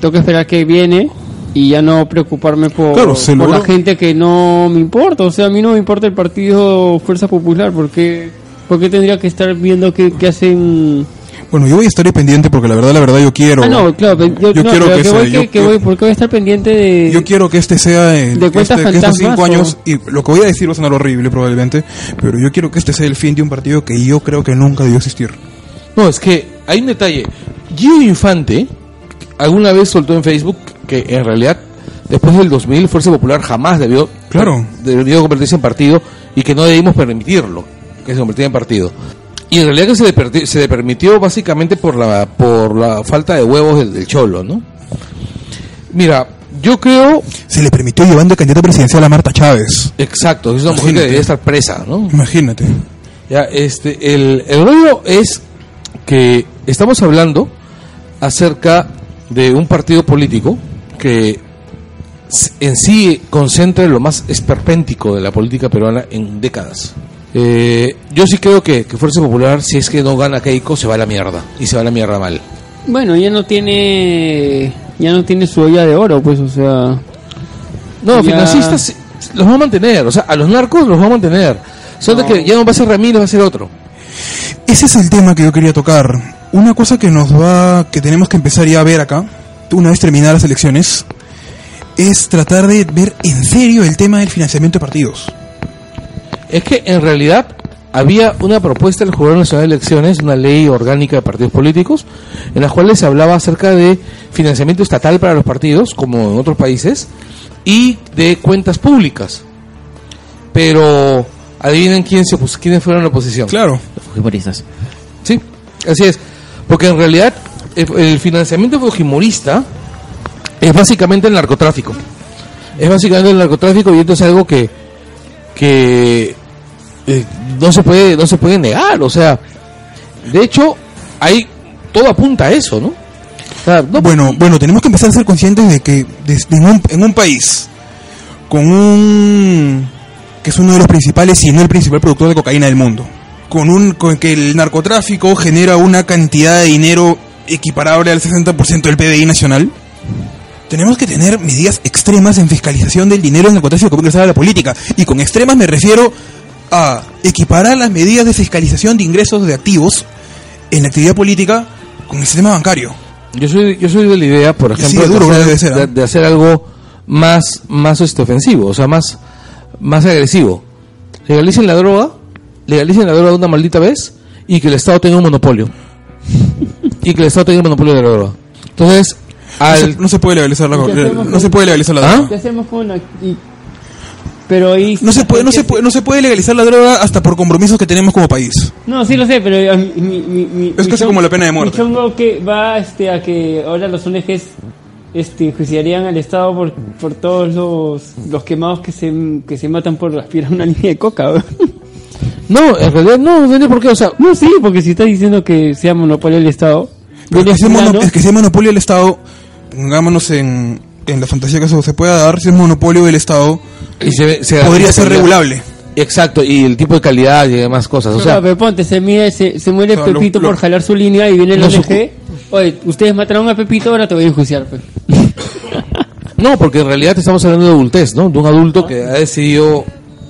tengo que esperar que viene y ya no preocuparme por, Claro, por la gente que no me importa. O sea, a mí no me importa el partido Fuerza Popular porque ¿por qué tendría que estar viendo qué, qué hacen? Bueno, yo voy a estar pendiente porque la verdad, la verdad yo quiero. Ah, no, claro, yo, Yo no, quiero que que voy, yo- que, que yo- voy, porque voy a estar pendiente de... Yo quiero que este sea el, ¿De que, este- cuentas que estos cinco o- años, y lo que voy a decir va a sonar horrible probablemente, pero yo quiero que este sea el fin de un partido que yo creo que nunca debió existir. No, es que hay un detalle. Gio Infante alguna vez soltó en Facebook que en realidad después del 2000 Fuerza Popular jamás debió Claro. debió convertirse en partido y que no debimos permitirlo que se convirtiera en partido. Y en realidad que se le, perti- se le permitió básicamente por la por la falta de huevos del, del cholo, ¿no? Mira, yo creo Se le permitió llevando de candidata presidencial a Marta Chávez. exacto, es una mujer que Imagínate. debería estar presa, ¿no? Imagínate. Ya, este, el, el rollo es que estamos hablando acerca de un partido político que en sí concentra lo más esperpéntico de la política peruana en décadas. Eh, yo sí creo que, que Fuerza Popular, si es que no gana Keiko, se va a la mierda. Y se va a la mierda mal. Bueno, ya no tiene... Ya no tiene su olla de oro, pues, o sea... No, Ya. financistas los va a mantener. O sea, a los narcos los va a mantener. Solo No. que ya no va a ser Ramírez, va a ser otro. Ese es el tema que yo quería tocar. Una cosa que nos va, que tenemos que empezar ya a ver acá, una vez terminadas las elecciones, es tratar de ver en serio el tema del financiamiento de partidos. Es que en realidad había una propuesta del Jurado Nacional de Elecciones, una ley orgánica de partidos políticos, en la cual se hablaba acerca de financiamiento estatal para los partidos, como en otros países, y de cuentas públicas. Pero adivinen quién se opus- quiénes fueron la oposición. Claro. Fujimoristas. Sí, así es. Porque en realidad el, el financiamiento fujimorista es básicamente el narcotráfico. Es básicamente el narcotráfico y esto es algo que que eh, no se puede no se puede negar, o sea, de hecho hay todo apunta a eso, ¿no? O sea, no- Bueno, bueno, tenemos que empezar a ser conscientes de que desde en, un, en un país con un que es uno de los principales, si no el principal productor de cocaína del mundo, con un con que el narcotráfico genera una cantidad de dinero equiparable al 60% del PBI nacional. Tenemos que tener medidas extremas en fiscalización del dinero del narcotráfico que ingresar a la política. Y con extremas me refiero a equiparar las medidas de fiscalización de ingresos de activos en la actividad política con el sistema bancario. Yo soy, yo soy de la idea, por ejemplo, duro, de, ¿no? hacer, ¿ah? de- de hacer algo más, más este, ofensivo, o sea, más, más agresivo. Legalicen la droga, legalicen la droga de una maldita vez y que el Estado tenga un monopolio. [LAUGHS] y que el Estado tenga un monopolio de la droga. Entonces, No se, al, no se puede legalizar la ¿Y qué hacemos no con- se puede legalizar la ¿Ah? droga. ¿Qué hacemos con y- Pero ahí... No se puede no se puede no se puede legalizar la droga hasta por compromisos que tenemos como país. No, sí lo sé, pero mi, mi, mi- Es casi como la pena de muerte. Mi chongo que va este, a que ahora los ONGs este, enjuiciarían al Estado por, por todos los, los quemados que se, que se matan por aspirar una [LAUGHS] línea de coca. ¿no? no, en realidad no, no por qué, o sea, No, sí, porque si estás diciendo que sea monopolio del Estado, Pero que sea mono- es que sea monopolio del Estado, pongámonos en, en la fantasía que eso se pueda dar, si es monopolio del Estado, y se, se podría ser regulable. Exacto, y el tipo de calidad y demás cosas, o sea, pero ponte, se, mide, se, se muere O sea, Pepito lo- por jalar su línea y viene el No, ONG. Oye, ustedes mataron a Pepito, ahora te voy a enjuiciar. Pues. [LAUGHS] no, porque en realidad estamos hablando de adultez, ¿no? De un adulto que ha decidido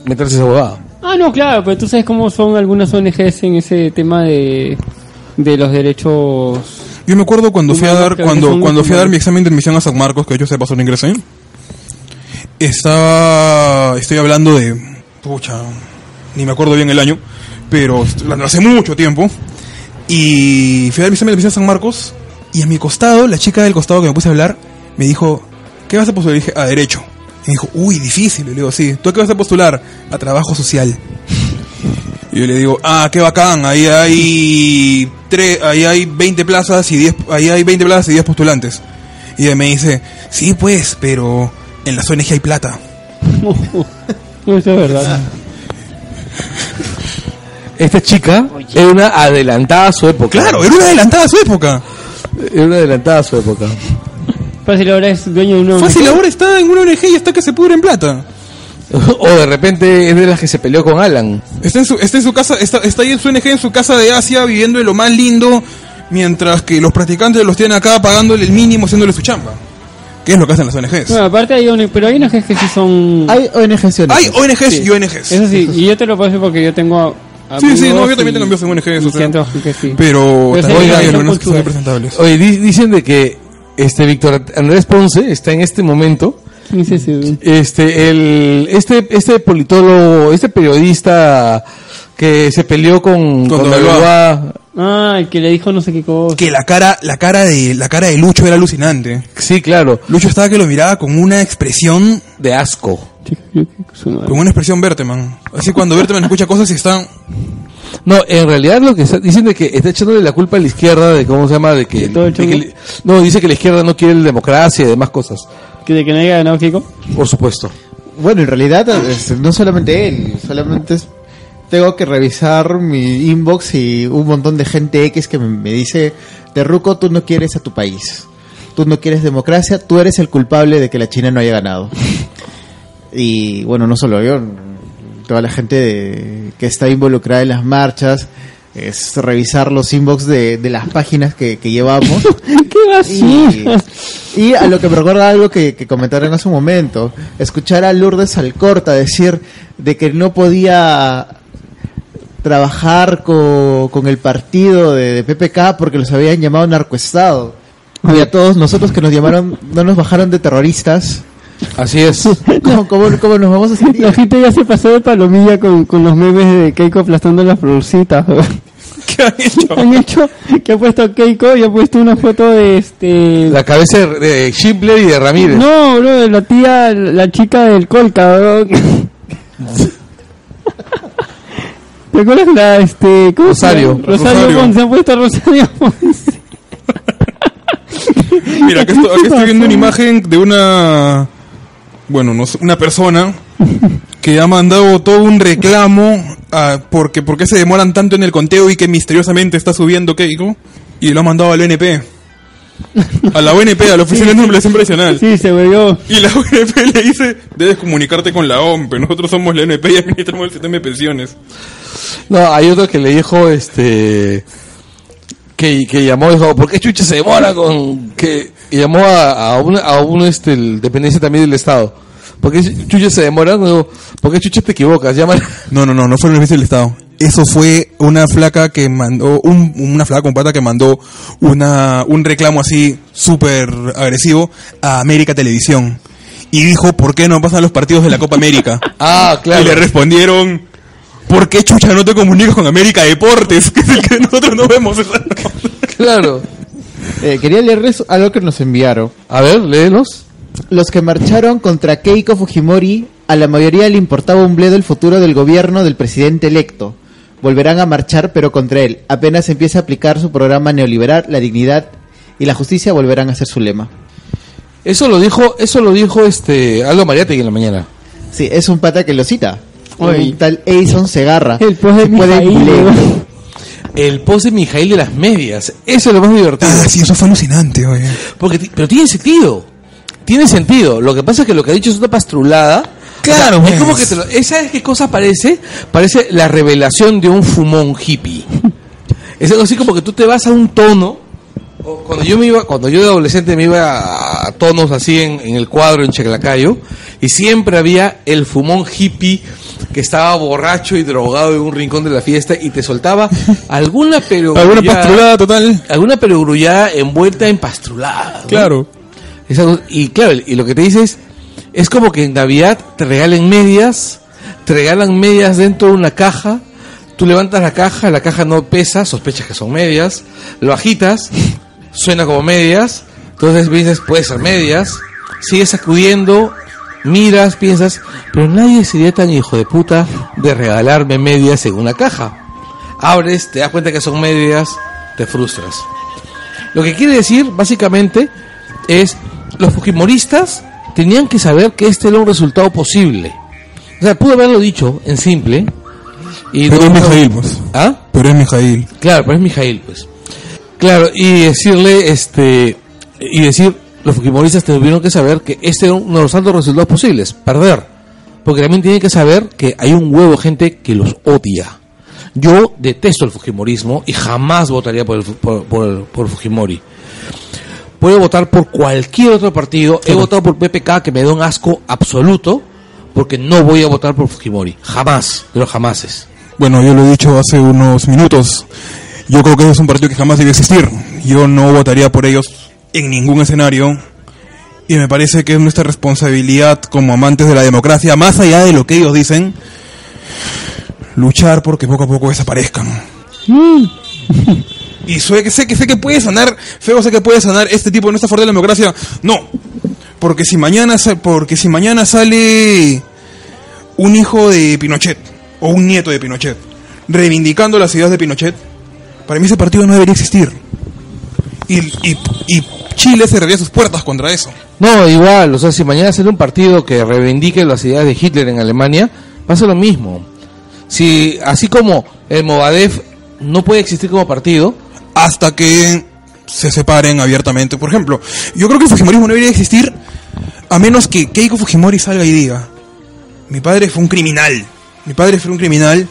meterse esa huevada. Ah, no, claro, pero tú sabes cómo son algunas ONGs en ese tema de, de los derechos. Yo me acuerdo cuando fui a dar cuando cuando fui a dar mi examen de admisión a San Marcos, que yo se pasó no ingresé. Estaba estoy hablando de pucha, ni me acuerdo bien el año, pero hace mucho tiempo. Y fui a dar mi examen de San Marcos y a mi costado, la chica del costado que me puse a hablar, me dijo, "¿Qué vas a postular?" Y dije, "A derecho." Y me dijo, "Uy, difícil." Y le digo, "Sí, ¿tú a qué vas a postular?" A trabajo social. [LAUGHS] Y yo le digo, ah, qué bacán, ahí hay tres, ahí hay 20 plazas y 10, ahí hay 20 plazas y 10 postulantes. Y ella me dice, sí, pues, pero en la ONG hay plata. No, [LAUGHS] eso es verdad. Esta chica era una adelantada a su época. Claro, era una adelantada a su época. Era una adelantada a su época. Fácil ahora es dueño de uno. Fácil, ahora está en una ONG y está que se pudre en plata. [LAUGHS] o de repente es de las que se peleó con Alan. Está en su, está en su casa, está, está ahí en su ONG en su casa de Asia viviendo de lo más lindo, mientras que los practicantes los tienen acá pagándole el mínimo, haciéndole su chamba. ¿Qué es lo que hacen las ONGs? Bueno, aparte hay ONG, pero hay ONGs que sí son. Hay ONGs y ONGs. Hay ONGs Sí. y ONGs. Eso sí, y yo te lo puedo decir porque yo tengo. Sí, sí, no, yo también y- tengo amigos en ONGs, o sea. siento que sí. Pero Pero también hay algunos que son impresentables. Oye, di- dicen de que este Víctor Andrés Ponce está en este momento Sí, sí, sí. este el este este politólogo este periodista que se peleó con Con con. Ah, el que le dijo no sé qué cosa. Que la cara, la cara de, la cara de Lucho era alucinante. sí claro Lucho estaba que lo miraba con una expresión, de asco Con una expresión Berteman. Así cuando Berteman escucha cosas y están, no en realidad lo que está, dicen de que está echándole la culpa a la izquierda de cómo se llama de que, ¿De todo el de que chongo? le- no dice que la izquierda no quiere la democracia y demás cosas Que de que no haya ganado Kiko. por supuesto Bueno, en realidad es- no solamente él, solamente es- tengo que revisar mi inbox y un montón de gente X que me, me dice, Terruco, tú no quieres a tu país, tú no quieres democracia, tú eres el culpable de que la China no haya ganado. [LAUGHS] Y bueno, no solo yo, toda la gente de- que está involucrada en las marchas, es revisar los inbox de, de las páginas que, que llevamos. [LAUGHS] ¡Qué Y, basura! y a lo que me recuerda algo que, que comentaron hace un momento, escuchar a Lourdes Alcorta decir de que no podía trabajar co- con el partido de, de PPK porque los habían llamado narcoestado. Y a todos nosotros que nos llamaron, no nos bajaron de terroristas. Así es ¿Cómo, cómo, cómo nos vamos a sentir? La gente ya se pasó de palomilla con, con los memes de Keiko aplastando las florcitas. ¿qué [LAUGHS] han hecho? Han hecho que ha puesto Keiko y ha puesto una foto de este. la cabeza de, Schindler y de Ramírez No, bro, de la tía, la chica del Colca, bro. [LAUGHS] ¿Te acuerdas la, este, ¿cómo se Rosario. Rosario Rosario. Ponce, han puesto a Rosario [LAUGHS] Ponce. Mira, acá estoy, acá estoy viendo una imagen de una, bueno, no sé, una persona que ha mandado todo un reclamo a, porque, porque se demoran tanto en el conteo y que misteriosamente está subiendo Keiko y lo ha mandado al ONP. A la ONP, a la Oficina de Normalización Profesional. Sí, se volvió. Y la ONP le dice, debes comunicarte con la OMP, nosotros somos la ONP y administramos el sistema de pensiones. No, hay otro que le dijo, este, que, que llamó, dijo, ¿por qué Chucha se demora con, que y llamó a, a un, a un, este, el dependencia también del Estado? ¿Por qué Chucha se demora? No, ¿Por qué Chucha te equivocas? Llama, [LAUGHS] No, no, no, no fue el servicio del Estado. Eso fue una flaca que mandó, un, una flaca con pata que mandó una, un reclamo así súper agresivo a América Televisión. Y dijo, ¿por qué no pasan los partidos de la Copa América? [LAUGHS] ah, claro. Y le respondieron, ¿por qué chucha no te comunicas con América Deportes? [LAUGHS] Que es el que nosotros no vemos. Claro. Eh, quería leerles algo que nos enviaron. A ver, léenos. Los que marcharon contra Keiko Fujimori, a la mayoría le importaba un bledo el futuro del gobierno del presidente electo. Volverán a marchar, pero contra él. Apenas empiece a aplicar su programa neoliberal, la dignidad y la justicia volverán a ser su lema. Eso lo dijo, eso lo dijo este Aldo Mariátegui en la mañana. Sí, es un pata que lo cita. Oye. Un tal Edison Segarra. El post de Mijail. El post de Mijail de las medias. Eso es lo más divertido. Ah, sí, eso fue alucinante, oye. Porque, pero tiene sentido. Tiene sentido. Lo que pasa es que lo que ha dicho es una pastrulada. Claro, O sea, es pues. como que te lo- ¿eh, ¿Sabes qué cosa parece? Parece la revelación de un fumón hippie. Es algo así como que tú te vas a un tono. Cuando yo me iba, cuando yo de adolescente me iba a, tonos así en, en el cuadro en Chaclacayo, y siempre había el fumón hippie que estaba borracho y drogado en un rincón de la fiesta y te soltaba [LAUGHS] alguna pero Alguna pastrulada total. alguna perogrullada envuelta en pastrulada. ¿no? Claro. Y claro, y lo que te dices es como que en Navidad te regalen medias, te regalan medias dentro de una caja, tú levantas la caja, la caja no pesa, sospechas que son medias, lo agitas, suena como medias, entonces dices, puede ser medias, sigues sacudiendo, miras, piensas, pero nadie sería tan hijo de puta de regalarme medias en una caja. Abres, te das cuenta que son medias, te frustras. Lo que quiere decir, básicamente, es los fujimoristas tenían que saber que este era un resultado posible. O sea, pudo haberlo dicho en simple. Y Pero no- es Mijail, pues. ¿Ah? Pero es Mijail. Claro, pero es Mijail, pues. Claro, y decirle, este, y decir, los fujimoristas tuvieron que saber que este era uno de los tantos resultados posibles, perder. Porque también tienen que saber que hay un huevo de gente que los odia. Yo detesto el fujimorismo y jamás votaría por el, por, por el- por Fujimori. Puedo votar por cualquier otro partido. He votado por PPK, que me da un asco absoluto, porque no voy a votar por Fujimori. Jamás, de los jamases. Bueno, yo lo he dicho hace unos minutos. Yo creo que es un partido que jamás debe existir. Yo no votaría por ellos en ningún escenario. Y me parece que es nuestra responsabilidad como amantes de la democracia, más allá de lo que ellos dicen, luchar porque poco a poco desaparezcan. Y sé que, sé que sé que puede sonar feo, sé que puede sonar este tipo no está fuerte de la democracia. No, porque si mañana porque si mañana sale un hijo de Pinochet o un nieto de Pinochet reivindicando las ideas de Pinochet, para mí ese partido no debería existir. Y, y, y Chile cerraría sus puertas contra eso. No, igual, o sea, si mañana sale un partido que reivindique las ideas de Hitler en Alemania, pasa lo mismo. Si, así como el Movadef no puede existir como partido, hasta que se separen abiertamente. Por ejemplo, yo creo que el Fujimorismo no debería existir a menos que Keiko Fujimori salga y diga, mi padre fue un criminal, mi padre fue un criminal,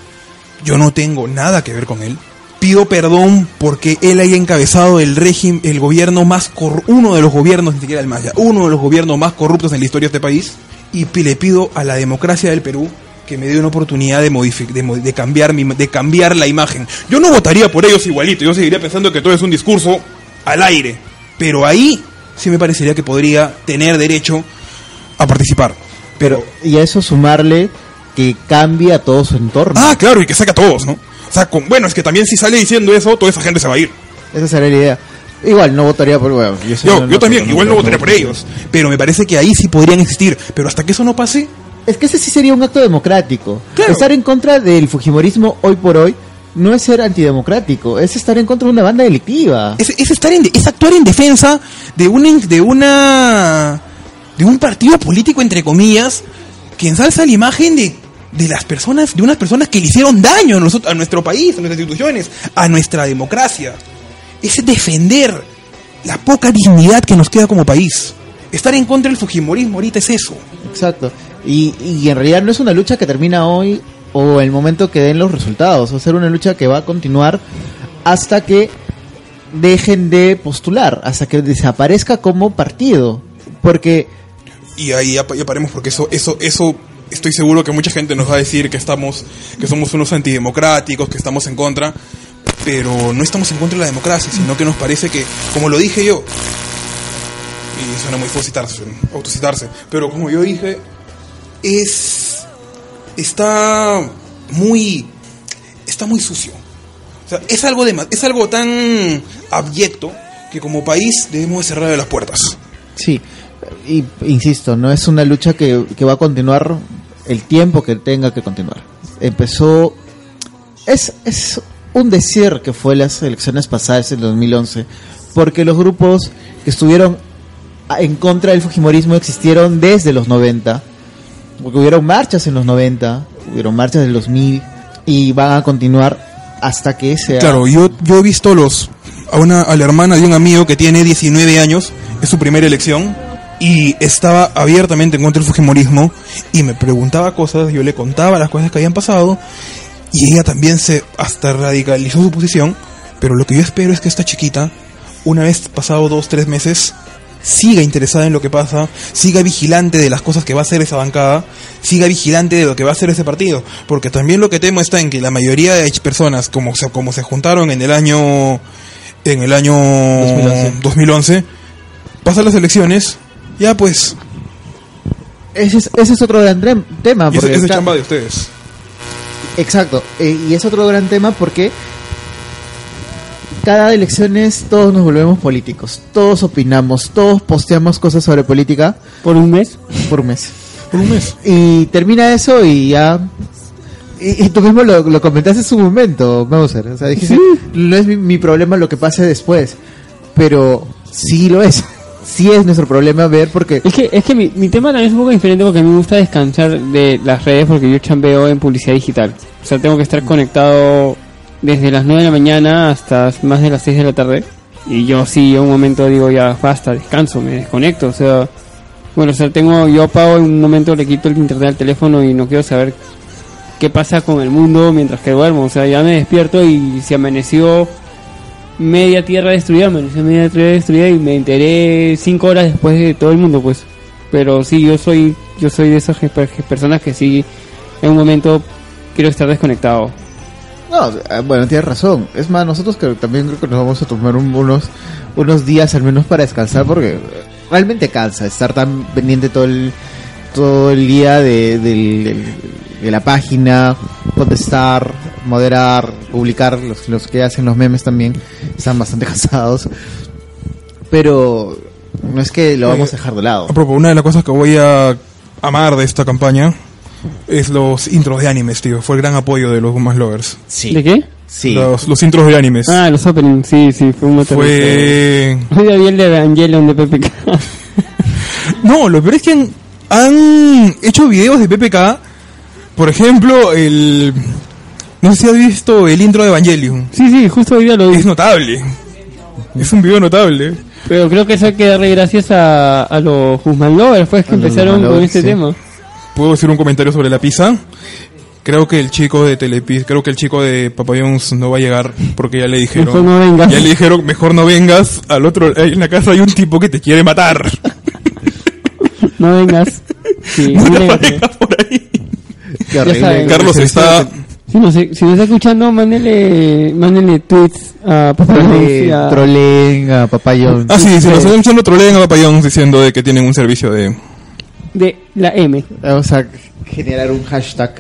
yo no tengo nada que ver con él. Pido perdón porque él haya encabezado el régimen, el gobierno más uno de los gobiernos, ni siquiera el más, ya, uno de los gobiernos más corruptos en la historia de este país. Y le pido a la democracia del Perú que me dé una oportunidad de, de, de cambiar mi, de cambiar la imagen. Yo no votaría por ellos igualito, yo seguiría pensando que todo es un discurso al aire. Pero ahí sí me parecería que podría tener derecho a participar. Pero, y a eso sumarle que cambia todo su entorno. Ah, claro, y que saque a todos, ¿no? O sea, con- bueno, es que también si sale diciendo eso, toda esa gente se va a ir. Esa sería la idea. Igual, no votaría por... Bueno, yo, soy Yo, una- yo también, no- igual no no- votaría por ellos. Pero me parece que ahí sí podrían existir. Pero hasta que eso no pase, Es que ese sí sería un acto democrático. Claro. Estar en contra del Fujimorismo hoy por hoy no es ser antidemocrático, es estar en contra de una banda delictiva. es, es estar en, es actuar en defensa de una, de una, de un partido político, entre comillas, que ensalza la imagen de, de las personas, de unas personas que le hicieron daño a, nosotros, a nuestro país, a nuestras instituciones, a nuestra democracia. Es defender la poca dignidad que nos queda como país. Estar en contra del Fujimorismo ahorita es eso. Exacto. Y, y en realidad no es una lucha que termina hoy o el momento que den los resultados. Va a ser una lucha que va a continuar hasta que dejen de postular, hasta que desaparezca como partido. Porque y ahí ya, ya paremos porque eso eso eso estoy seguro que mucha gente nos va a decir que estamos que somos unos antidemocráticos que estamos en contra pero no estamos en contra de la democracia sino que nos parece que como lo dije yo y suena muy citarse, autocitarse pero como yo dije es está muy está muy sucio. O sea, es algo de es algo tan abyecto que como país debemos de las puertas. Sí, y insisto, no es una lucha que va a continuar el tiempo que tenga que continuar. Empezó, es, es un decir que fue las elecciones pasadas en 2011, porque los grupos que estuvieron en contra del Fujimorismo existieron desde los 90, porque hubieron marchas en los 90, hubieron marchas del 2000 y van a continuar hasta que sea... Claro, yo, yo he visto los a una a la hermana de un amigo que tiene 19 años, es su primera elección y estaba abiertamente en contra del fujimorismo y me preguntaba cosas, yo le contaba las cosas que habían pasado y ella también se hasta radicalizó su posición, pero lo que yo espero es que esta chiquita, una vez pasado dos, tres meses, siga interesada en lo que pasa, siga vigilante de las cosas que va a hacer esa bancada, siga vigilante de lo que va a hacer ese partido, porque también lo que temo está en que la mayoría de personas como se, como se juntaron en el año en el año 2011. 2011 pasan las elecciones, ya pues, Ese es, ese es otro gran tema. y ese- porque esa es está- chamba de ustedes. Exacto, eh, y es otro gran tema porque cada elecciones todos nos volvemos políticos, todos opinamos, todos posteamos cosas sobre política por un mes. por un mes. Por un mes. Y termina eso y ya... Y, y tú mismo lo, lo comentaste en su momento, Mauser. O sea, dijiste, no es mi, mi problema lo que pase después, pero sí lo es. Sí es nuestro problema ver porque... Es que, es que mi, mi tema también es un poco diferente porque me gusta descansar de las redes porque yo chambeo en publicidad digital. O sea, tengo que estar conectado desde las 9 de la mañana hasta más de las 6 de la tarde. Y yo sí, en un momento digo, ya basta, descanso, me desconecto. O sea, bueno, o sea, tengo, yo apago en un momento, le quito el internet al teléfono y no quiero saber qué pasa con el mundo mientras que duermo. O sea, ya me despierto y se amaneció media tierra destruida, amaneció media tierra destruida y me enteré cinco horas después de todo el mundo, pues. Pero sí, yo soy, yo soy de esas personas que sí, en un momento quiero estar desconectado. No, eh, bueno, tienes razón. Es más, nosotros que también creo que nos vamos a tomar un- unos, unos días al menos para descansar porque eh, realmente cansa estar tan pendiente todo el, todo el día de, del- de la página, contestar, moderar, publicar, los, los que hacen los memes también están bastante [LAUGHS] cansados. Pero no es que lo vamos a dejar de lado. A propósito, una de las cosas que voy a amar de esta campaña es los intros de animes, tío. Fue el gran apoyo de los Gumas Lovers. Sí. ¿De qué? Sí. Los, los intros de animes. Ah, los openings, sí, sí, fue un motor. Fue... Hoy había el de Evangelion de PPK. [LAUGHS] No, lo peor es que han, han hecho videos de PPK. Por ejemplo, el... No sé si has visto el intro de Evangelion. sí, sí, justo hoy día lo vi. Es notable. Es un video notable. Pero creo que eso hay que darle gracias a, a los Guzmán Lovers, pues que empezaron con este sí. tema. ¿Puedo decir un comentario sobre la pizza? Creo que el chico de Telepizza, creo que el chico de Papa John's no va a llegar porque ya le dijeron. Mejor no vengas. Ya le dijeron, mejor no vengas. Al otro, en la casa hay un tipo que te quiere matar. [LAUGHS] No vengas. [LAUGHS] Sí, No vengas por ahí. Carlos está. Si nos, si nos está escuchando, mándele, mándele tweets a Papá Jones a- troleen a Papayón. Ah, sí, si nos están escuchando, troleen a Papa John's diciendo de que tienen un servicio de. de la M. Vamos a generar un hashtag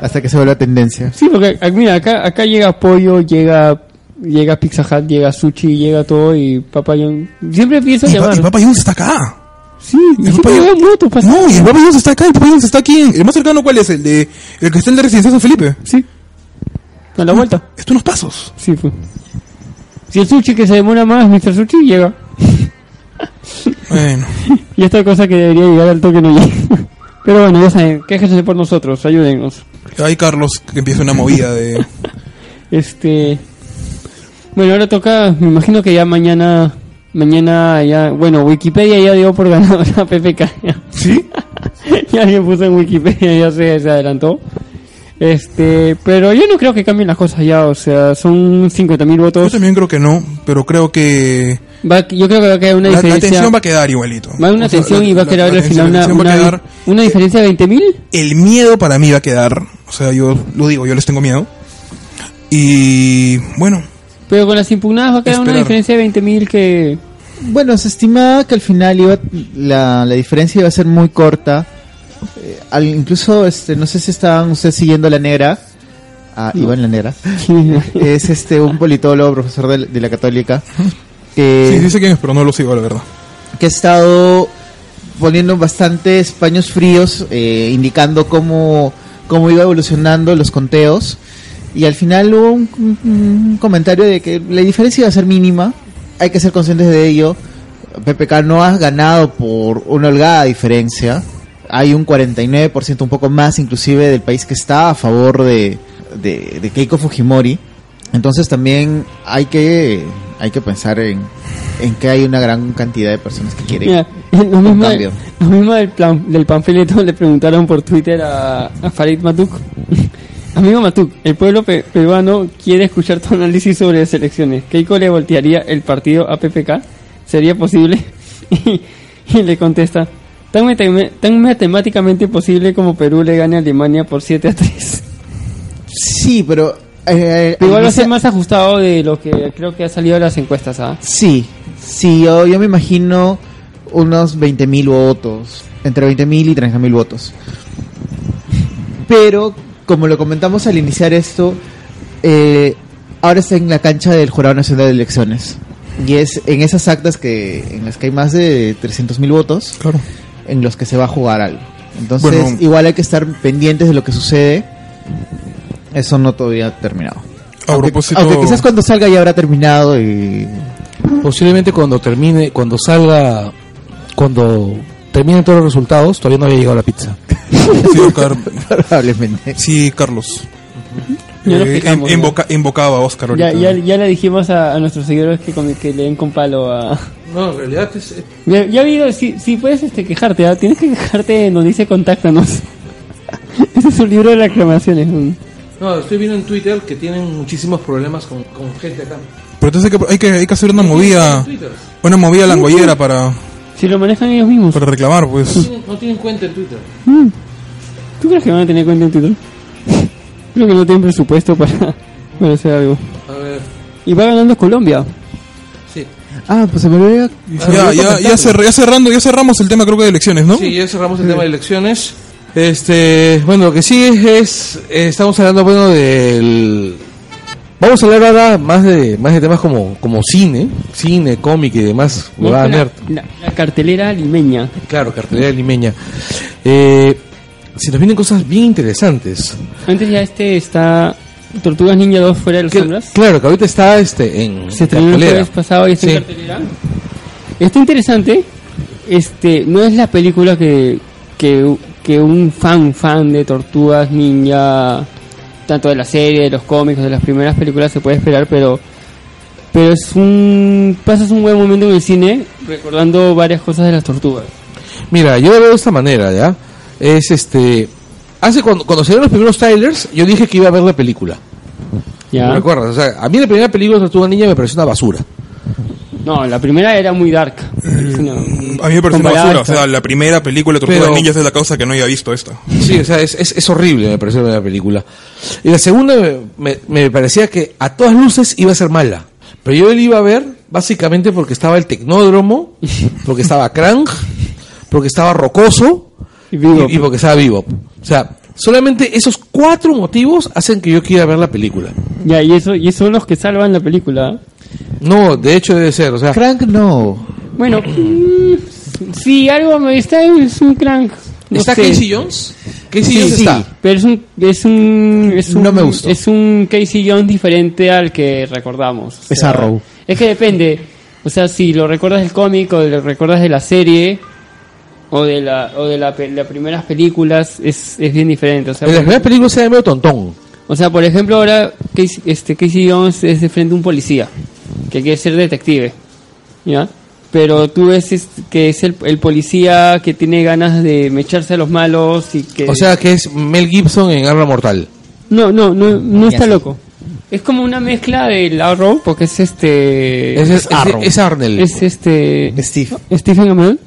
hasta que se vuelva tendencia. Sí, porque ah, mira, acá, acá llega pollo, llega llega Pizza Hut, llega sushi, llega todo y Papá John siempre pienso Y, Pa- llamar. y Papa John's está acá. Sí, el llega moto, pasa. No, y el Papa John's está acá. El Papa John's está aquí. ¿El más cercano cuál es? El de. El que está en la residencia de San Felipe. Sí. A la vuelta. Esto unos pasos. Sí, fue. Si el sushi que se demora más, Mr. Sushi llega. Bueno. [LAUGHS] Y esta cosa que debería llegar al toque no llega. Pero bueno, ya saben, quéjense por nosotros, ayúdennos. Hay Carlos que empieza una movida de. [LAUGHS] Este. Bueno, ahora toca, me imagino que ya mañana. Mañana ya. Bueno, Wikipedia ya dio por ganadora [LAUGHS] a PPK. ¿Sí? [LAUGHS] ya alguien puso en Wikipedia, ya se, se adelantó. Este, pero yo no creo que cambien las cosas ya, o sea, son 50.000 Yo votos. también creo que no, pero creo que. Va- yo creo que va a quedar una La, la diferencia. tensión va a quedar igualito. va a haber una O sea, tensión la- y va a la- quedar la al final una, la una, quedar- una diferencia de 20.000. El miedo para mí va a quedar. O sea, yo lo digo, yo les tengo miedo. Y bueno, Pero con las impugnadas va a quedar una Esperar. diferencia de 20.000 que. Bueno, se estimaba que al final iba, la, la diferencia iba a ser muy corta. Eh, al- incluso, este, no sé si estaban ustedes siguiendo la negra. Ah, Iván la negra. [LAUGHS] es este un politólogo, profesor de, de la católica. Que, sí, dice quién es, pero no lo sigo, la verdad. que ha estado poniendo bastantes paños fríos, eh, indicando cómo, cómo iba evolucionando los conteos. Y al final hubo un, comentario de que la diferencia iba a ser mínima, hay que ser conscientes de ello. PPK no ha ganado por una holgada diferencia. Hay un 49%, un poco más inclusive, del país que está a favor de, de, de Keiko Fujimori. Entonces también hay que, hay que pensar en, en que hay una gran cantidad de personas que quieren Mira, [LAUGHS] lo un cambio. lo mismo del, plan, del panfleto [LAUGHS] le preguntaron por Twitter a, a Farid Matuk. Amigo Matuk, el pueblo pe- peruano quiere escuchar tu análisis sobre las elecciones. ¿Keiko le voltearía el partido a PPK? ¿Sería posible? [LAUGHS] Y, y le contesta, tan, tan matemáticamente posible como Perú le gane a Alemania por 7 a 3. Sí, pero... eh, Pero igual va a ser más ajustado de lo que creo que ha salido de las encuestas, ¿ah? Sí, sí, yo, yo me imagino unos 20.000 votos, entre 20.000 y 30.000 votos. Pero, como lo comentamos al iniciar esto, eh, ahora está en la cancha del Jurado Nacional de Elecciones. Y es en esas actas que en las que hay más de 300.000 votos, Claro. en los que se va a jugar algo. Entonces, Bueno. igual hay que estar pendientes de lo que sucede. Eso no todavía ha terminado. A Aunque, propósito. aunque quizás cuando salga ya habrá terminado y Posiblemente cuando termine, cuando salga, cuando terminen todos los resultados, todavía no había llegado la pizza. Sí, [LAUGHS] Car- probablemente. sí, Carlos. Ya nos Eh, invoca- invocaba a Oscar Ya, ahorita. ya, ya le dijimos a, a nuestros seguidores que, con- que le den con palo a... No, en realidad es, eh, Ya, ya ha habido, si, si puedes este, quejarte, ¿ah? tienes que quejarte en donde dice contáctanos. [LAUGHS] Ese es un libro de reclamaciones. ¿no? No, estoy viendo en Twitter que tienen muchísimos problemas con, con gente acá. Pero entonces hay que, hay que, hay que hacer una movida, una movida langollera para, Si lo manejan ellos mismos. para reclamar, pues. No tienen- No tienen cuenta en Twitter. Mm. ¿Tú crees que van a tener cuenta en Twitter? [LAUGHS] Creo que no tienen presupuesto para, [LAUGHS] para hacer algo. A ver, Y va ganando Colombia. sí. Ah, pues se me olvidó. Ya, ya, ya, cer- ya cerrando, ya cerramos el tema creo que de elecciones, ¿no? Sí, ya cerramos el tema de elecciones. Este, bueno, lo que sigue es, eh, estamos hablando, bueno, del... Vamos a hablar ahora más de, más de temas como, como cine, cine, cómic y demás. La, la- la cartelera limeña. Claro, cartelera limeña. Eh, se nos vienen cosas bien interesantes. Antes ya este está Tortugas Ninja 2 fuera de las Que- sombras. claro, que ahorita está este en Se estrenó el jueves pasado y está Sí. en cartelera. Está interesante. Este, no es la película que, que, que un fan, fan de Tortugas Ninja, tanto de la serie, de los cómics, de las primeras películas se puede esperar, pero pero es un pasas un buen momento en el cine recordando varias cosas de las tortugas. Mira, yo lo veo de esta manera, ¿ya? Es este... Hace cuando, cuando salieron los primeros trailers, yo dije que iba a ver la película. ¿Ya? ¿Me recuerdas? O sea, a mí la primera película de Tortuga Niña me pareció una basura. No, la primera era muy dark. No, A mí me pareció una comparada basura. a O sea, esta. la primera película de Tortugas Pero- Ninjas es la causa que no había visto esta. Sí, o sea, es, es, es horrible, me pareció la película. Y la segunda me, me, parecía que a todas luces iba a ser mala. Pero yo la iba a ver básicamente porque estaba el Tecnódromo, porque estaba Krang, porque estaba Rocoso Y Bebop. y, y porque estaba Vivo. O sea, solamente esos cuatro motivos hacen que yo quiera ver la película. Ya, y eso y esos son los que salvan la película. No, de hecho debe ser, o sea, Crank no. Bueno, mm, sí, algo me está es un crank. No ¿está sé. Casey Jones? Casey Sí, Jones sí, está. pero es un es un es un No me gustó. es un Casey Jones diferente al que recordamos. O Es sea, Arrow. Es que depende. O sea, si lo recuerdas del cómic o lo recuerdas de la serie o de la o de la las primeras películas es, es bien diferente, o sea, En las por- primeras películas era medio tontón. o sea, por ejemplo, ahora Casey, este, Casey Jones es de frente a un policía que quiere ser detective, ¿ya? Pero tú ves que es el, el policía que tiene ganas de mecharse a los malos y que... O sea que es Mel Gibson en Arma Mortal. no, no, no, no está loco. Es como una mezcla del Arrow, porque es este... Es, es, es, Arrow. es Arnel. es este... Steve. Stephen Amell.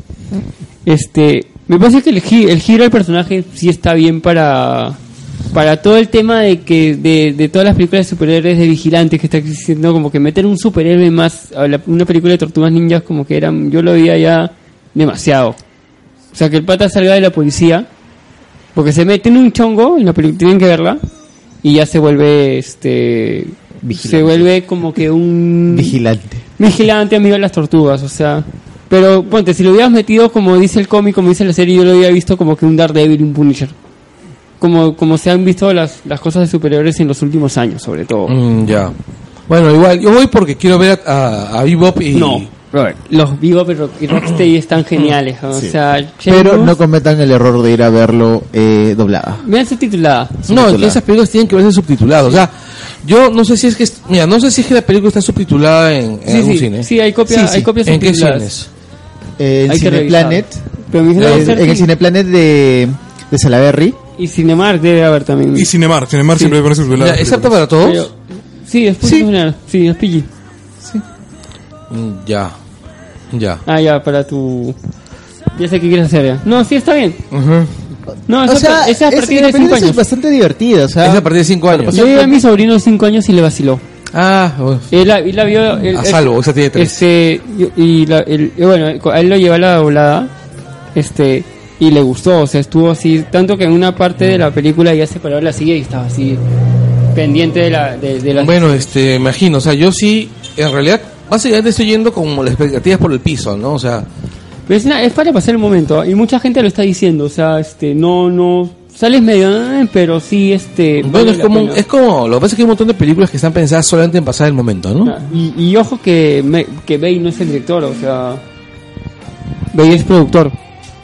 Este, me parece que el, el giro del personaje sí está bien para para todo el tema de que de, de todas las películas de superhéroes de vigilantes que está existiendo como que meter un superhéroe más a la- una película de tortugas ninjas como que eran yo lo veía ya demasiado. O sea, que el pata salga de la policía porque se mete en un chongo en la película tienen que verla y ya se vuelve este Vigilante. se vuelve como que un Vigilante. vigilante, amigo de las tortugas, o sea. Pero ponte, si lo hubieras metido como dice el cómic, como dice la serie, yo lo había visto como que un Daredevil un Punisher. Como, como se han visto las, las cosas de superiores en los últimos años, sobre todo. Mm, ya. Bueno, igual, yo voy porque quiero ver a, a, a Bebop y... No, Robert, los Bebop y Rock- y Rocksteady [CLEARS THROAT] están geniales, o Sí. sea, Pero no cometan el error de ir a verlo eh, doblada. Vean su titulada. No, es que subtitulada. esas películas tienen que verse subtituladas. O sea, yo no sé si es que... Mira, no sé si es que la película está subtitulada en, en Sí, algún sí, cine. sí, hay sí. hay copias ¿En qué cines? Eh, en Cineplanet. Eh, hacer en el cin- Cineplanet de, de Salaberry. Y Cinemark debe haber también. Y Cinemar, Cinemar siempre pone sus Ya, veladas. ¿Es apta para todos? Pero- sí, es Sí. sí. sí, es PG. Mm, Ya. Ya. Ah, ya, para tu... Ya sé qué quieres hacer ya. No, sí, está bien. No, O esa, sea, esa es, a partir la de 5 película es años. bastante divertida. O sea, Es a partir de 5 años. Yo vi a mi sobrino de 5 años y le vaciló. Ah, bueno. Él, la- él la vio... él- a él- salvo, esa tiene 3. Este, y, y la- el- y bueno, a él lo lleva a la doblada, este, y le gustó, o sea, estuvo así, tanto que en una parte de la película ya se paró la silla y estaba así, pendiente de la... De, de la Bueno, este, imagino, o sea, yo sí, en realidad, básicamente estoy yendo con las expectativas por el piso, ¿no? O sea, es, una- es para pasar el momento, y mucha gente lo está diciendo, o sea, este, no, no, sales medio, "Ah", pero sí, este... bueno, vale es como, es como, lo que pasa es que hay un montón de películas que están pensadas solamente en pasar el momento, ¿no? Y, y ojo que, me, que Bay no es el director, o sea, Bay es productor.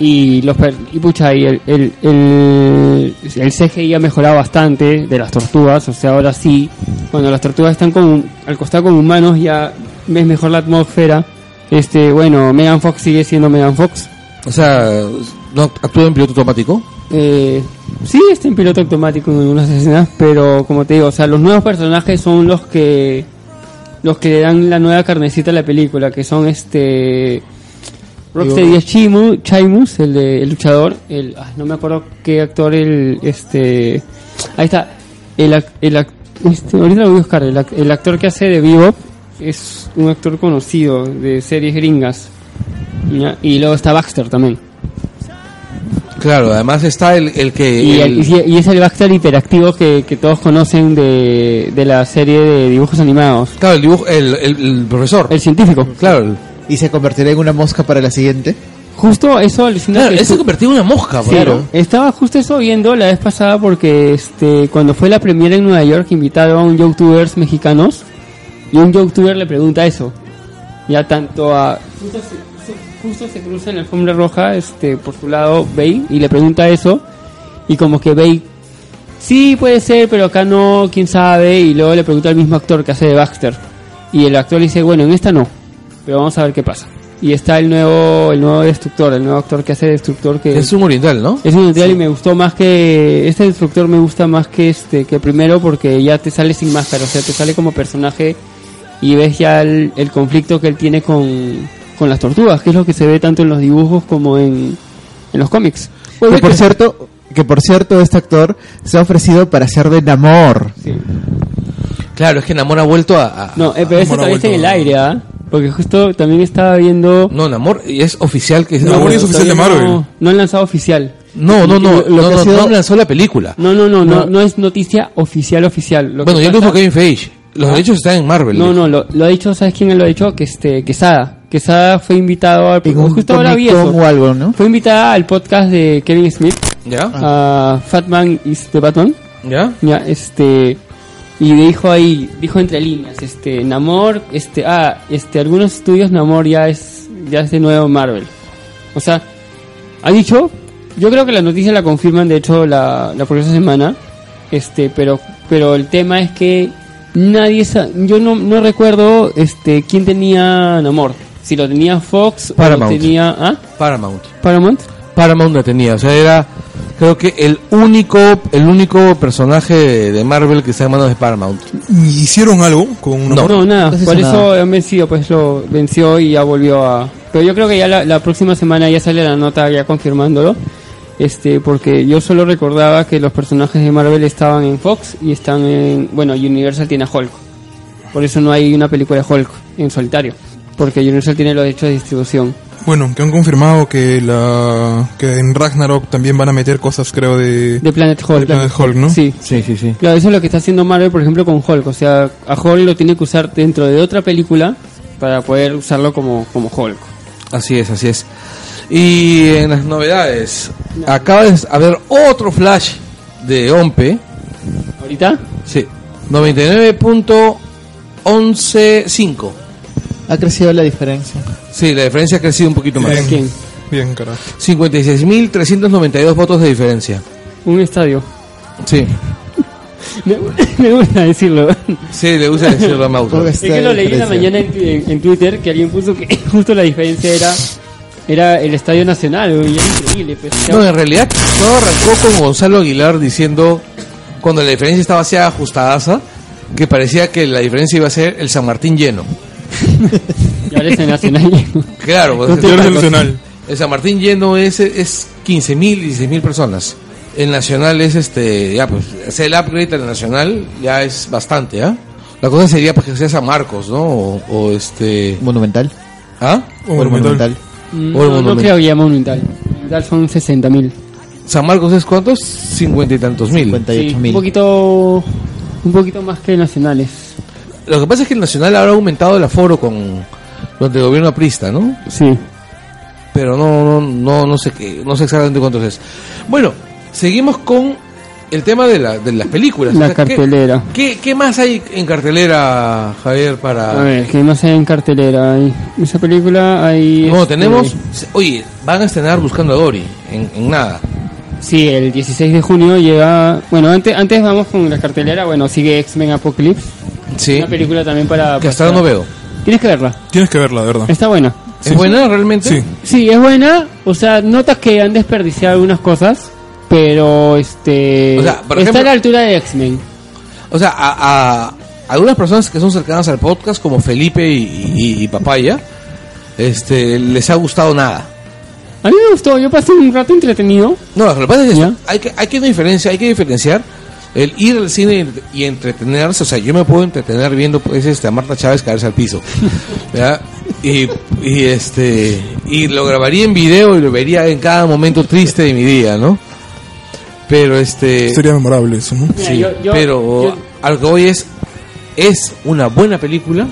Y los per- y pucha, y el, el, el, el CGI ha mejorado bastante de las tortugas, o sea, ahora sí, cuando las tortugas están con, al costado con humanos ya ves mejor la atmósfera. Este, bueno, Megan Fox sigue siendo Megan Fox. O sea, ¿no actúa en piloto automático? Eh, sí, está en piloto automático en algunas escenas, pero como te digo, o sea, los nuevos personajes son los que los que le dan la nueva carnecita a la película, que son este Rocksteady es Chimu, Chaimus, el de el luchador, el ah, no me acuerdo qué actor el este ahí está el, el este, ahorita lo voy a buscar, el, el actor que hace de Bebop es un actor conocido de series gringas. ¿ya? Y luego está Baxter también. Claro, además está el, el que... Y, el- es el Baxter interactivo que, que todos conocen de, de la serie de dibujos animados. claro, el, dibujo, el, el- profesor. El científico. claro, ¿Y se convertirá en una mosca para la siguiente? Justo eso alucina claro, él se convirtió en una mosca, Sí, claro. estaba justo eso viendo la vez pasada porque este cuando fue la premiere en Nueva York invitaron a un youtubers mexicanos y un youtuber le pregunta eso. Ya tanto a justo se, se- justo se cruza en la alfombra roja este por su lado Bay y le pregunta eso y como que Bay sí puede ser pero acá no quién sabe y luego le pregunta al mismo actor que hace de Baxter y el actor le dice bueno en esta no pero vamos a ver qué pasa y está el nuevo el nuevo destructor el nuevo actor que hace de destructor que Es un oriental, ¿no? es un material y me gustó más que este destructor me gusta más que este que primero porque ya te sale sin máscara o sea te sale como personaje y ves ya el, el conflicto que él tiene con, con las tortugas que es lo que se ve tanto en los dibujos como en, en los cómics Que por cierto, que por cierto este actor se ha ofrecido para ser de Namor. Sí. Claro, es que Namor ha vuelto a... a- no eh, pero ese también está en el aire ¿ah? Porque justo también estaba viendo No, Namor y es oficial que es... Namor No, es oficial de Marvel. no, no han lanzado oficial no, no, no, Lo- lo no, que no, sido- no lanzó la película. no no no no, No. no es noticia oficial oficial Lo bueno, que ya lo dijo Kevin Feige. Los Ah. derechos están en Marvel. No, dijo. no, lo, lo ha dicho, ¿sabes quién lo ha dicho? Que este, Quesada. Quesada fue invitado al un justo ahora vi eso. O algo, ¿no? Fue invitada al podcast de Kevin Smith, ¿Ya? a Fatman is the Batman. ¿Ya? Ya, este y dijo ahí, dijo entre líneas, este, Namor, este, ah, este, algunos estudios Namor ya es, ya es de nuevo Marvel. O sea, ha dicho, yo creo que la noticia la confirman de hecho la, la próxima semana, este, pero, pero el tema es que nadie sa yo no, no recuerdo, este, quién tenía Namor, si lo tenía Fox Paramount. o lo tenía, ah, Paramount. Paramount. Paramount la tenía, o sea, era creo que el único el único personaje de, Marvel que está en manos de Paramount. ¿Hicieron algo con No. No, nada, No por eso nada. han vencido, pues lo venció y ya volvió a... Pero yo creo que ya la, la próxima semana ya sale la nota ya confirmándolo, este porque yo solo recordaba que los personajes de Marvel estaban en Fox y están en... Bueno, Universal tiene a Hulk, por eso no hay una película de Hulk en solitario, porque Universal tiene los derechos de distribución. Bueno, que han confirmado que la que en Ragnarok también van a meter cosas, creo, de... De Planet Hulk. De Planet Hulk, ¿no? Sí. Sí, sí, sí. Claro, eso es lo que está haciendo Marvel, por ejemplo, con Hulk. O sea, a Hulk lo tiene que usar dentro de otra película para poder usarlo como, como Hulk. Así es, así es. Y en las novedades, acaba de haber otro flash de OMPE, ¿Ahorita? sí, 99.115. Ha crecido la diferencia. Sí, la diferencia ha crecido un poquito más. Bien, quién? bien, carajo. 56.392 votos de diferencia. Un estadio. Sí, Me, me gusta decirlo. sí, le gusta decirlo a. Porque Es que lo leí en la mañana en, en- en Twitter que alguien puso que [LAUGHS] justo la diferencia era era el Estadio Nacional. Y era increíble. Pues, No, en realidad todo arrancó con Gonzalo Aguilar diciendo, cuando la diferencia estaba así ajustada, que parecía que la diferencia iba a ser el San Martín lleno. Y ahora es el Nacional. Claro, pues, No Señor pases. Nacional. el San Martín lleno es, es 15.000, 16.000 personas. El Nacional es este, ya pues, hacer el upgrade al Nacional ya es bastante, ¿ah? La cosa sería pues que sea San Marcos, ¿no? O, o este... Monumental. ¿Ah? O O el Monumental. Mm, O el no, no Monumental. creo que ya Monumental. Monumental son 60.000. ¿San Marcos es cuántos? Cincuenta y tantos mil. 58 Sí, un mil. poquito un poquito más que nacionales. Lo que pasa es que el Nacional ahora ha aumentado el aforo con los de gobierno aprista, ¿no? Sí. Pero no, no, no, no sé qué, no sé exactamente cuántos es. Bueno, seguimos con el tema de, la, de las películas. La ¿qué- cartelera. ¿qué, qué, más hay en cartelera, Javier, para... A ver, que no sé en cartelera. Hay esa película hay. No, este, tenemos... Oye, van a estrenar Buscando a Dory, en, en nada. Sí, el 16 de junio llega. Bueno, antes, antes vamos con la cartelera. Bueno, sigue X-Men Apocalypse. Sí, Una película también para. que hasta ahora no veo. Tienes que verla. Tienes que verla, de verdad. Está buena. ¿Es buena realmente? Sí. Sí, es buena. O sea, notas que han desperdiciado algunas cosas. Pero este. O sea, por está ejemplo- a la altura de X-Men. O sea, a, a algunas personas que son cercanas al podcast, como Felipe y, y- y Papaya, este, les ha gustado nada. A mí me gustó. Yo pasé un rato entretenido. No, lo que pasa es que hay que hay que diferenciar, hay que diferenciar el ir al cine y entretenerse, o sea, yo me puedo entretener viendo pues este a Marta Chávez caerse al piso. [LAUGHS] Y, y este y lo grabaría en video y lo vería en cada momento triste de mi día, ¿no? Pero este Sería memorable eso, ¿no? Mira, sí, yo- yo- pero yo- a lo que voy es es una buena película.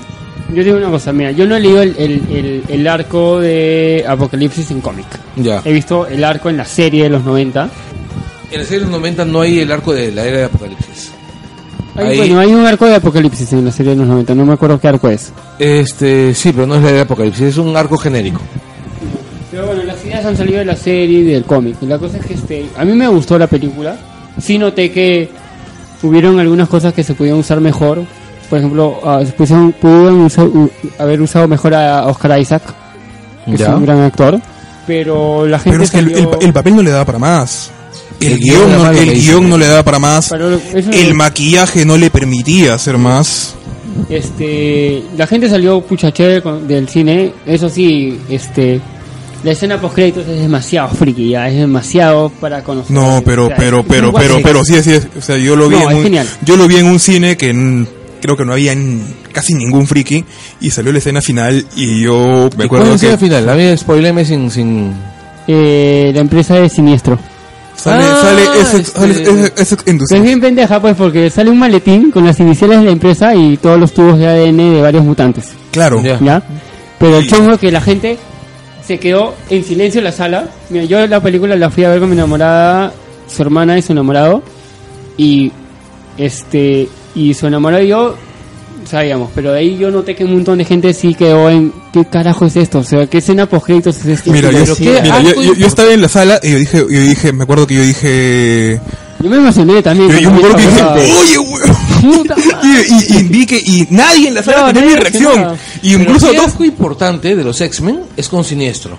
Yo digo una cosa, mira, yo no he leído el, el, el- el arco de Apocalipsis en cómic. Ya. He visto el arco en la serie de los 90. En la serie de los 90 no hay el arco de la era de Apocalipsis. Hay, Ahí- Bueno, hay un arco de Apocalipsis en la serie de los 90, no me acuerdo qué arco es. Este, sí, pero no es la era de Apocalipsis, es un arco genérico. Pero bueno, las ideas han salido de la serie y del cómic. Y la cosa es que este, a mí me gustó la película. Sí noté que hubieron algunas cosas que se podían usar mejor. Por ejemplo, ah, se pusieron- pudieron usar- haber usado mejor a Oscar Isaac, que es un gran actor. Pero la gente Pero es que el, salió- el- el papel no le da para más. El, El guion, no, el le guion no le da para más. El maquillaje no le permitía hacer más. este la gente salió pucha chévere con- del cine eso sí este la escena post créditos es demasiado friki ya es demasiado para conocer No, pero, O sea, pero, es pero, pero, pero sí, sí, o sea, yo lo vi, No, en es un, genial. yo lo vi en un cine que creo que no había casi ningún friki y salió la escena final y yo me ¿Y cuál acuerdo es que final? A mí spoileme sin, sin... Eh, la empresa de siniestro sale, Ah, sale ese, este- sale ese- ese es bien pendeja pues porque sale un maletín con las iniciales de la empresa y todos los tubos de ADN de varios mutantes Claro. Ya. ¿ya? Pero el chongo que la gente se quedó en silencio en la sala. Mira, yo la película la fui a ver con mi enamorada, su hermana y su enamorado. Y este y su enamorado y yo sabíamos, pero de ahí yo noté que un montón de gente sí quedó en ¿qué carajo es esto? O sea, ¿qué escena post créditos es esto? Mira, yo, mira, estaba en la sala y yo dije, yo dije, me acuerdo que yo dije, Yo me emocioné también. yo, yo me acuerdo que dije, oye, weón. Puta Y, y, y vi que y nadie en la sala No, tenía mi reacción. Y incluso algo importante de los X-Men es con Siniestro.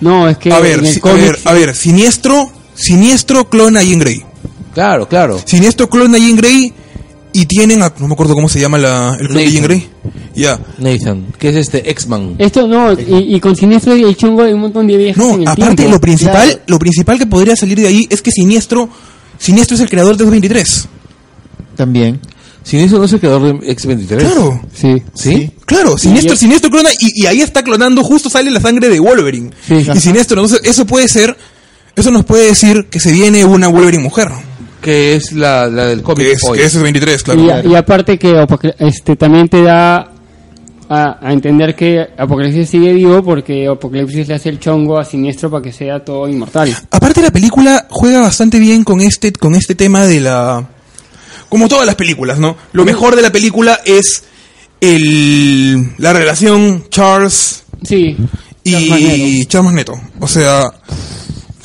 No, es que a ver, en el si- a ver, a ver, siniestro, siniestro clona a Jean Grey. Claro, claro. Siniestro clona a Jean Grey y tienen a, no me acuerdo cómo se llama la, el clon de Nathan. Jean Grey. Ya. Nathan, que es este X-Man. Esto no, y, y con Siniestro y el chongo hay un montón de viajes No, en el aparte tiempo. lo principal, Claro. lo principal que podría salir de ahí es que Siniestro, Siniestro es el creador de 223. También. Siniestro no es el creador de X-23. Claro. Sí. ¿Sí? Claro, Siniestro, Siniestro clona y, y ahí está clonando, justo sale la sangre de Wolverine. Sí. y Siniestro, entonces eso puede ser, eso nos puede decir que se viene una Wolverine mujer. Que es la, la del cómic Que es, que es 23, claro. Y, aparte que este también te da a, a entender que Apocalipsis sigue vivo porque Apocalipsis le hace el chongo a Siniestro para que sea todo inmortal. Aparte la película juega bastante bien con este, con este tema de la... Como todas las películas, ¿no? Lo mejor de la película es el, la relación Charles Sí. Charles y Magneto. Charles Magneto. O sea,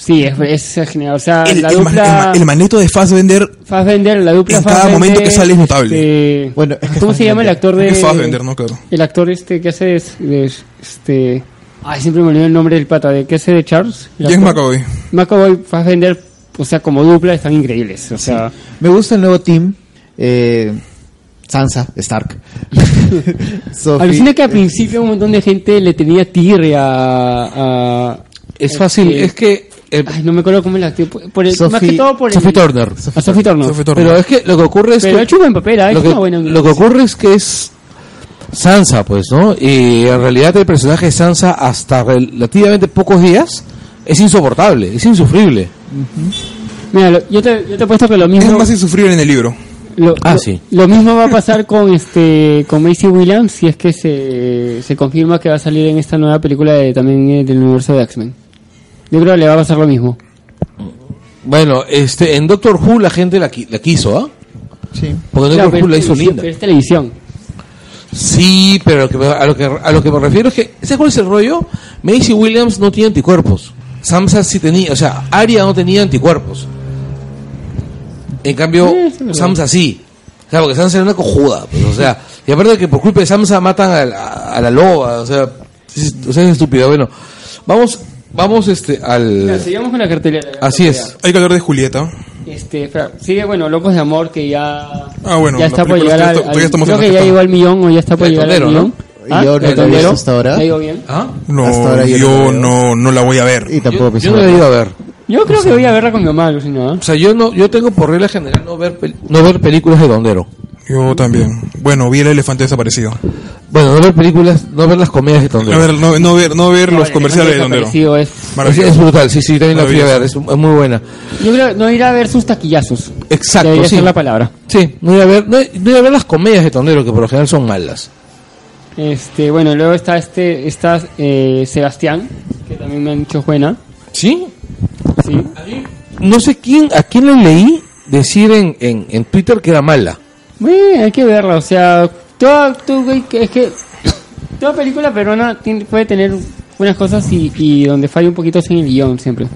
Sí, es, es genial. O sea, el, la el dupla el ma- el Magneto de Fassbender Fassbender, la dupla en cada Fassbender, momento que sale es notable. este, Bueno, es que ¿Cómo se llama el actor de...? es Fassbender, ¿no? Claro. El actor este que hace de, de- este... Ay, siempre me olvido el nombre del pata. ¿De qué hace de Charles? El James. McAvoy. McAvoy, Fassbender, o sea, como dupla están increíbles. O sea, Me gusta el nuevo team. Eh, Sansa, Stark. [LAUGHS] Sophie, alucina que al principio un montón de gente le tenía tirria a... a- Es fácil, este, es que... el- Ay, no me acuerdo cómo es la actriz. Por el, Sophie- más que todo por el... Sophie Turner. A Sophie Turner. Sophie Turner. Pero es que lo que ocurre es Pero ha que... hecho un buen papel, hecho lo, que, buena... lo que ocurre es que es Sansa, pues, ¿no? Y en realidad el personaje de Sansa hasta relativamente pocos días es insoportable, es insufrible. Mira, lo- yo, te, yo te he puesto que lo Es mismo... más insufrible en el libro. Lo, Ah, lo- sí. lo mismo va a pasar con este con Macy Williams si es que se, se confirma que va a salir en esta nueva película de, también eh, del universo de X-Men. Yo creo que le va a pasar lo mismo. Bueno, este, en Doctor Who la gente la, qui- la quiso, ¿ah? Sí. Porque Doctor Who la hizo linda. pero es televisión. Sí, pero lo que me- a, lo que, a lo que me refiero es que, ¿sabes cuál es el rollo? Macy Williams no tiene anticuerpos. Samsa sí tenía, o sea, Arya no tenía anticuerpos. En cambio, Sí. Samsa sí. O sea, porque Sansa era una cojuda, pues, o sea, y aparte de que por culpa de Samsa matan a la, a la loba, o sea, es, o sea, es estúpido. Bueno, vamos, vamos este, al... Ya, sigamos con la cartelera. Así es. Hay que hablar de Julieta. Este, sigue, bueno, Locos de Amor, que ya, Ah, bueno, ya la está por llegar al, al- creo que la ya llegó al millón o ya está por El llegar al tondero, millón. ¿no? Yo no ¿El la he hasta ahora. ¿Le digo bien? ¿Ah? No, Hasta ahora yo yo, no la no, la voy a ver. Y tampoco Yo, yo no la ido a ver. Yo creo que voy a verla con mi mamá, Alucina. O sea, yo no, yo tengo por regla general no ver, pel- no ver películas de Dondero. Yo también. Bueno, vi el elefante desaparecido. Bueno, no ver películas, no ver las comedias de Tondero. ver, no, no ver, no ver los comerciales de desaparecido Es, Es, Maravilloso. es brutal, sí, sí, también la fui a ver, es, es muy buena. yo creo no ir a ver sus taquillazos. Exacto, Debería sí. ser la palabra. Sí, no iba a ver, no, no iba a ver las comedias de Tondero, que por lo general son malas. Este, bueno, luego está este, está eh, Sebastián, que también me han dicho buena. ¿Sí? Sí. No sé quién, a quién le leí decir en, en, en Twitter que era mala. Bueno, hay que verla, o sea, toda, es que toda película peruana tiene- puede tener buenas cosas y, y donde falla un poquito es en el guion siempre.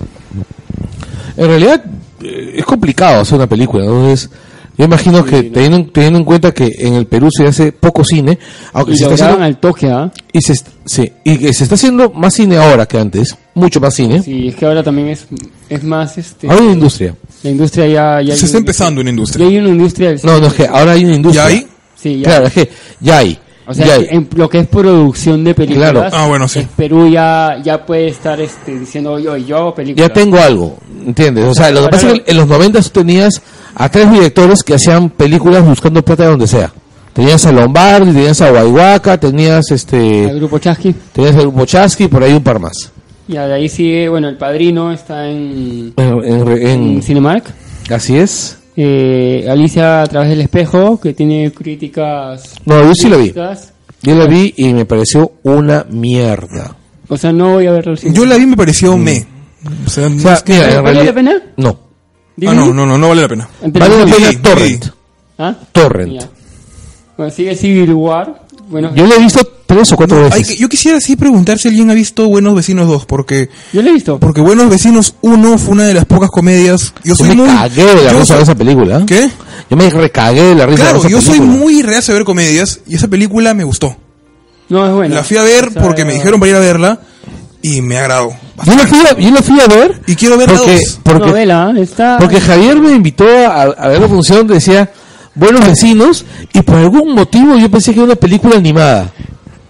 En realidad eh, es complicado hacer una película, entonces yo imagino que teniendo, teniendo en cuenta que en el Perú se hace poco cine, aunque Y se está haciendo, al toque, ¿ah? y se, sí, y que se está haciendo más cine ahora que antes, mucho más cine. Sí, es que ahora también es, es más, este, Ahora hay industria. La industria ya... ya Se está empezando una industria. Ya hay una industria del No, no, es que ahora hay una industria. ¿Ya hay? Sí, ya. Claro, es que ya hay. O sea, hay. en lo que es producción de películas, Claro. Ah, bueno, sí. Perú ya, ya puede estar este, diciendo, yo hago películas. Ya tengo algo, ¿entiendes? O sea, lo que pasa es que en los 90 tú tenías a tres directores que hacían películas buscando plata de donde sea. Tenías a Lombardi, tenías a Guayhuaca, tenías El este, grupo Chasqui. tenías el grupo Chasqui, por ahí un par más. Y de ahí sigue, bueno, El Padrino está en, En- en- en- Cinemark. así es. Eh, Alicia a través del espejo, que tiene críticas... No, yo sí la vi. Yo la vi y me pareció una mierda. O sea, no voy a cine. Yo la vi y me pareció me. O sea, O sea, mira, en ¿Vale realidad- la pena? No. ah, no, no, no, no vale la pena. ¿En Vale la pena Torrent. ¿Ah? Torrent. Ya. Bueno, sigue Civil War. Bueno, Yo la he visto tres o cuatro Hay veces. que- yo quisiera sí preguntar si alguien ha visto Buenos Vecinos 2, porque yo lo he visto. porque Buenos Vecinos 1 fue una de las pocas comedias. Yo Yo soy me muy cagué de la yo risa de esa película. ¿Qué? Yo me recagué de la risa Claro, de esa yo soy película. muy reacio a ver comedias y esa película me gustó. No, es bueno. La fui a ver O sea, porque me dijeron para ir a verla y me agradó. Yo la fui a, yo la fui a ver Y quiero ver la porque, dos. porque, novela, ¿eh? está... porque Javier me invitó a, a ver la función donde decía Buenos Vecinos y por algún motivo yo pensé que era una película animada.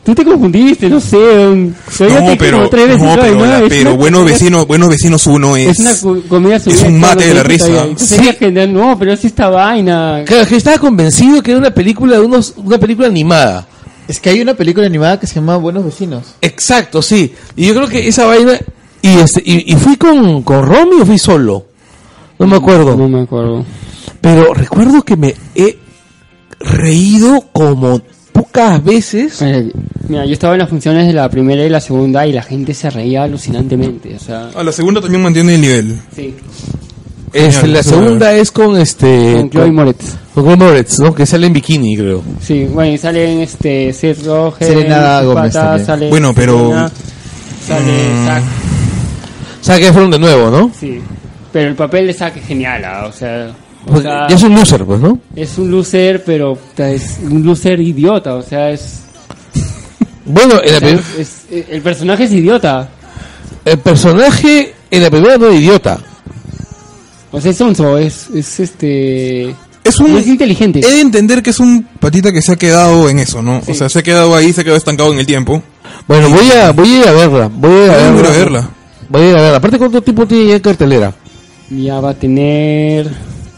Tú te confundiste, no sé. todavía No, te pero, tres veces, no, pero, la- pero Buenos Vecinos, Buenos Vecinos 1 es... Es una co- comedia es un mate de la risa. Sí. no, pero es esta vaina. Claro, que estaba convencido que era una película de unos, una película animada. Es que hay una película animada que se llama Buenos Vecinos. Exacto, sí. Y yo creo que esa vaina y este y, y fui con, con Romy o fui solo. No me acuerdo. No me acuerdo. Pero recuerdo que me he reído como pocas veces. Eh, Mira, yo estaba en las funciones de la primera y la segunda y la gente se reía alucinantemente. O sea, A la segunda también mantiene el nivel. sí. Este, Genial, la segunda es con este Con Chloe Moretz. con Chloe Moretz, ¿no? Que sale en bikini, creo. Sí, bueno, y salen este Seth Rogen, Selena Chris Gómez Pata, también. sale Bueno, pero- Selena, sale Mm. Zac, que fueron de nuevo, ¿no? sí. Pero el papel de Zac es genial, ah, o sea, Pues, sea, ya es un loser, pues, ¿no? es un loser, pero puta, es un loser idiota, o sea, es, [LAUGHS] Bueno, en la o sea, es- es- el personaje es idiota. el personaje en la primera no era idiota. O sea, es sonso, es, es este... Es un... es inteligente. He de entender que es un patita que se ha quedado en eso, ¿no? O sea, se ha quedado ahí, se ha quedado estancado en el tiempo. Bueno, voy a voy a ir a verla, voy a ir a Voy a verla. ir a verla. Voy a ir a verla. Aparte, ¿cuánto tiempo tiene ya en cartelera? Ya va a tener...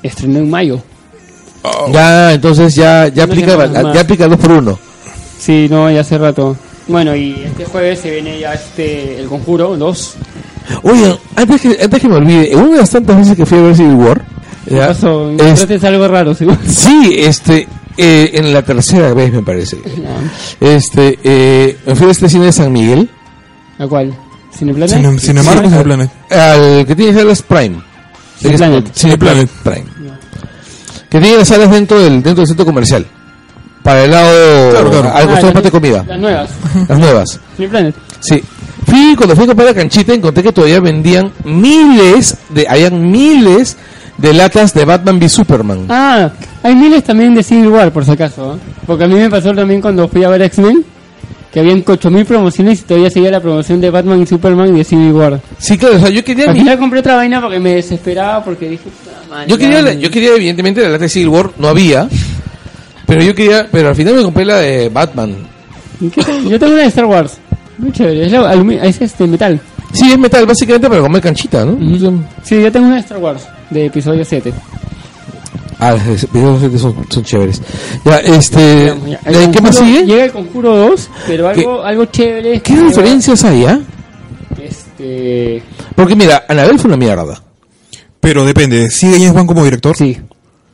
Estreno en mayo. Oh. Ya, entonces ya ya aplica ya aplica dos por uno. Sí, no, ya hace rato. Bueno, y este jueves se viene ya este El Conjuro 2. Oye, antes que antes que me olvide, una de las tantas veces que fui a ver Civil War, ¿Qué ya, pasó? es- algo raro, seguro. [LAUGHS] sí, este eh, en la tercera vez me parece. Este eh, me fui a este cine de San Miguel, ¿A cuál? ¿Cineplanet? Cine- Cinemark o Cineplanet. al que tiene Salas Prime. Cineplanet. Cineplanet Prime. Que tiene las salas dentro del, dentro del centro comercial. Para el lado, Claro, claro. al Ah, costado las- parte de comida. Las nuevas. Las nuevas. Sí. Fui, cuando fui a comprar la canchita, encontré que todavía vendían miles de, habían miles de latas de Batman v Superman. Ah, hay miles también de Civil War, por si acaso. ¿eh? Porque a mí me pasó también cuando fui a ver X-Men, que habían 8000 promociones y todavía seguía la promoción de Batman y Superman y de Civil War. Sí, claro, o sea, yo quería, Al mi- final compré otra vaina porque me desesperaba porque dije, "Puta madre, yo quería, ya". la- yo quería evidentemente la lata de Civil War, no había, pero yo quería, pero al final me compré la de Batman. Yo tengo una de Star Wars. Muy chévere. Es, la es este metal. Sí, es metal, básicamente para comer canchita, ¿no? Sí, yo tengo una de Star Wars. De episodio 7. Ah, los episodios son, son chéveres. Ya, este, Digamos, ya. El ¿eh, ¿qué más sigue? Llega el Conjuro 2, pero algo, algo chévere. ¿Qué diferencias hay, ah? Este. Porque mira, Anabel fue una mierda. Pero depende, ¿sigue James Wan como director? Sí.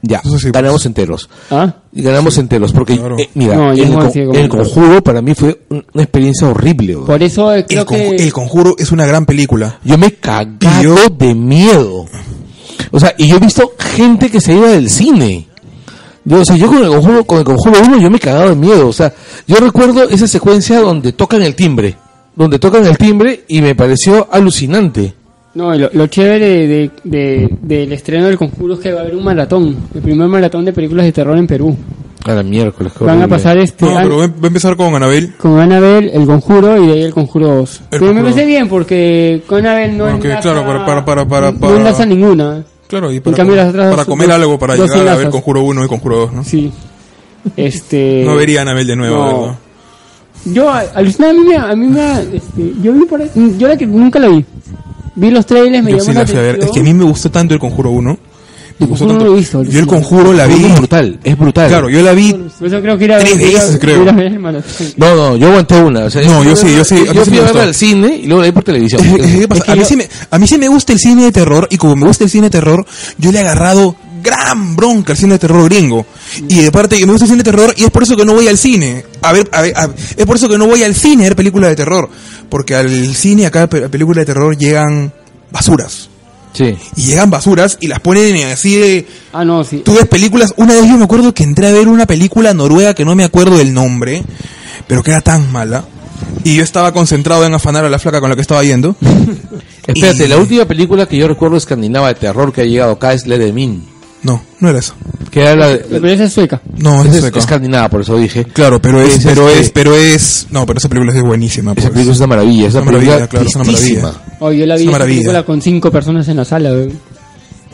Ya, sí, pues. ganamos enteros. ¿Ah? Ganamos enteros, porque, Claro. eh, mira, No, el, con- conjuro para mí fue un- una experiencia horrible. Por eso eh, creo El, Conju- que. El Conjuro es una gran película. Yo me cagado yo- de miedo. O sea, y yo he visto gente que se iba del cine. Yo, o sea, yo con el conjuro, con el conjuro 1 yo me he cagado de miedo. O sea, yo recuerdo esa secuencia donde tocan el timbre. Donde tocan el timbre y me pareció alucinante. No, lo, lo chévere de, de- del estreno del Conjuro es que va a haber un maratón. El primer maratón de películas de terror en Perú. A la miércoles. Van a pasar este. No, pero va va a empezar con Anabel. Con Annabelle, el Conjuro y de ahí el Conjuro 2. El Pero me Conjuro parece 2. bien porque con Annabelle no Porque, enlaza... claro, para- para- para- para- No enlaza ninguna. Claro, y para, cambio, com- las otras para comer dos- algo, para llegar a ver enlazas. Conjuro 1 y Conjuro 2, ¿no? Sí. [LAUGHS] Este... No vería a Anabel de nuevo, no. ¿verdad? Yo, a- aluciné, a mí me... A mí me este, yo vi por ahí... Yo la que nunca la vi. Vi los trailers, me Yo llamó sí la la fui a ver. Es que a mí me gustó tanto el Conjuro 1. Me gustó tanto. no lo he visto, yo el. Conjuro la vi. Es brutal, es brutal. Claro, yo la vi. Eso creo que ir a Tres veces, creo. No, no, yo aguanté una. o sea, No, yo sí, yo sí, Yo fui a verla al cine y luego la vi por televisión. A, mí yo- sí me, a mí sí me gusta el cine de terror y como me gusta el cine de terror, yo le he agarrado gran bronca al cine de terror gringo. Y de parte que me gusta el cine de terror y es por eso que no voy al cine. A ver, a ver, a- es por eso que no voy al cine a ver películas de terror. Porque al cine acá, pe- películas de terror llegan basuras. Sí. Y llegan basuras y las ponen así de... Ah, no, sí. Tú ves películas, una vez yo me acuerdo que entré a ver una película noruega que no me acuerdo del nombre, pero que era tan mala. Y yo estaba concentrado en afanar a la flaca con la que estaba yendo. [LAUGHS] Espérate, Y- la última película que yo recuerdo escandinava de terror que ha llegado acá es Ledemin. No, no era eso. Que era la de... Pero esa es sueca. No, es, es, sueco. escandinava, por eso dije. Claro, pero es, Es pero este- es, pero es, no, pero esa película es buenísima. Esa pues. película es una maravilla, es una, Una maravilla, claro, es una maravilla. Oh, yo la Es vi una esa maravilla. película con cinco personas en la sala.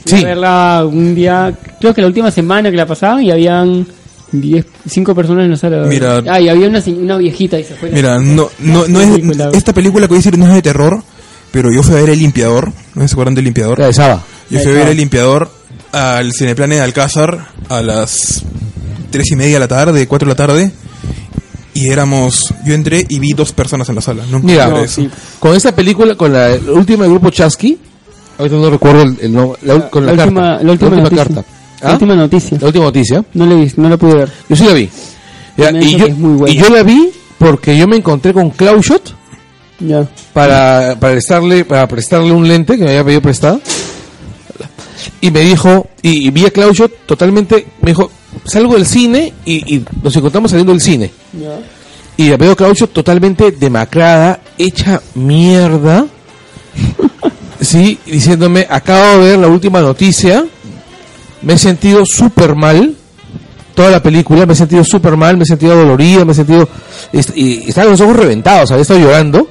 Fui Sí. a verla un día, creo que la última semana que la pasaban y habían diez, cinco personas en la sala. Mira. Ah, y había una, una viejita y se fue. Mira, no, no, no es, Película, esta película que voy a decir no es de terror, pero yo fui a ver El Limpiador, ¿no se acuerdan del Limpiador? La de Saba. Yo fui a ver El Limpiador al Cineplanet de Alcázar a las tres y media de la tarde, cuatro de la tarde, y éramos, yo entré y vi dos personas en la sala. Mira, no, eso. sí. con esta película, con la, última del grupo Chasky, ahorita no recuerdo el, el nombre, la, con la, la, carta. última, la última noticia. carta. La ¿Ah? última noticia. La última noticia. No la vi, no la pude ver. Yo sí la vi. Ya, yo, y yo la vi porque yo me encontré con Claushot Ya. para, para prestarle para prestarle un lente que me había pedido prestado y me dijo y, y vi a Claushot totalmente me dijo salgo del cine y, y nos encontramos saliendo del cine y la veo a Claushot totalmente demacrada hecha mierda [LAUGHS] sí diciéndome acabo de ver la última noticia me he sentido súper mal toda la película, me he sentido súper mal, me he sentido dolorido, me he sentido... y estaba con los ojos reventados, había estado llorando.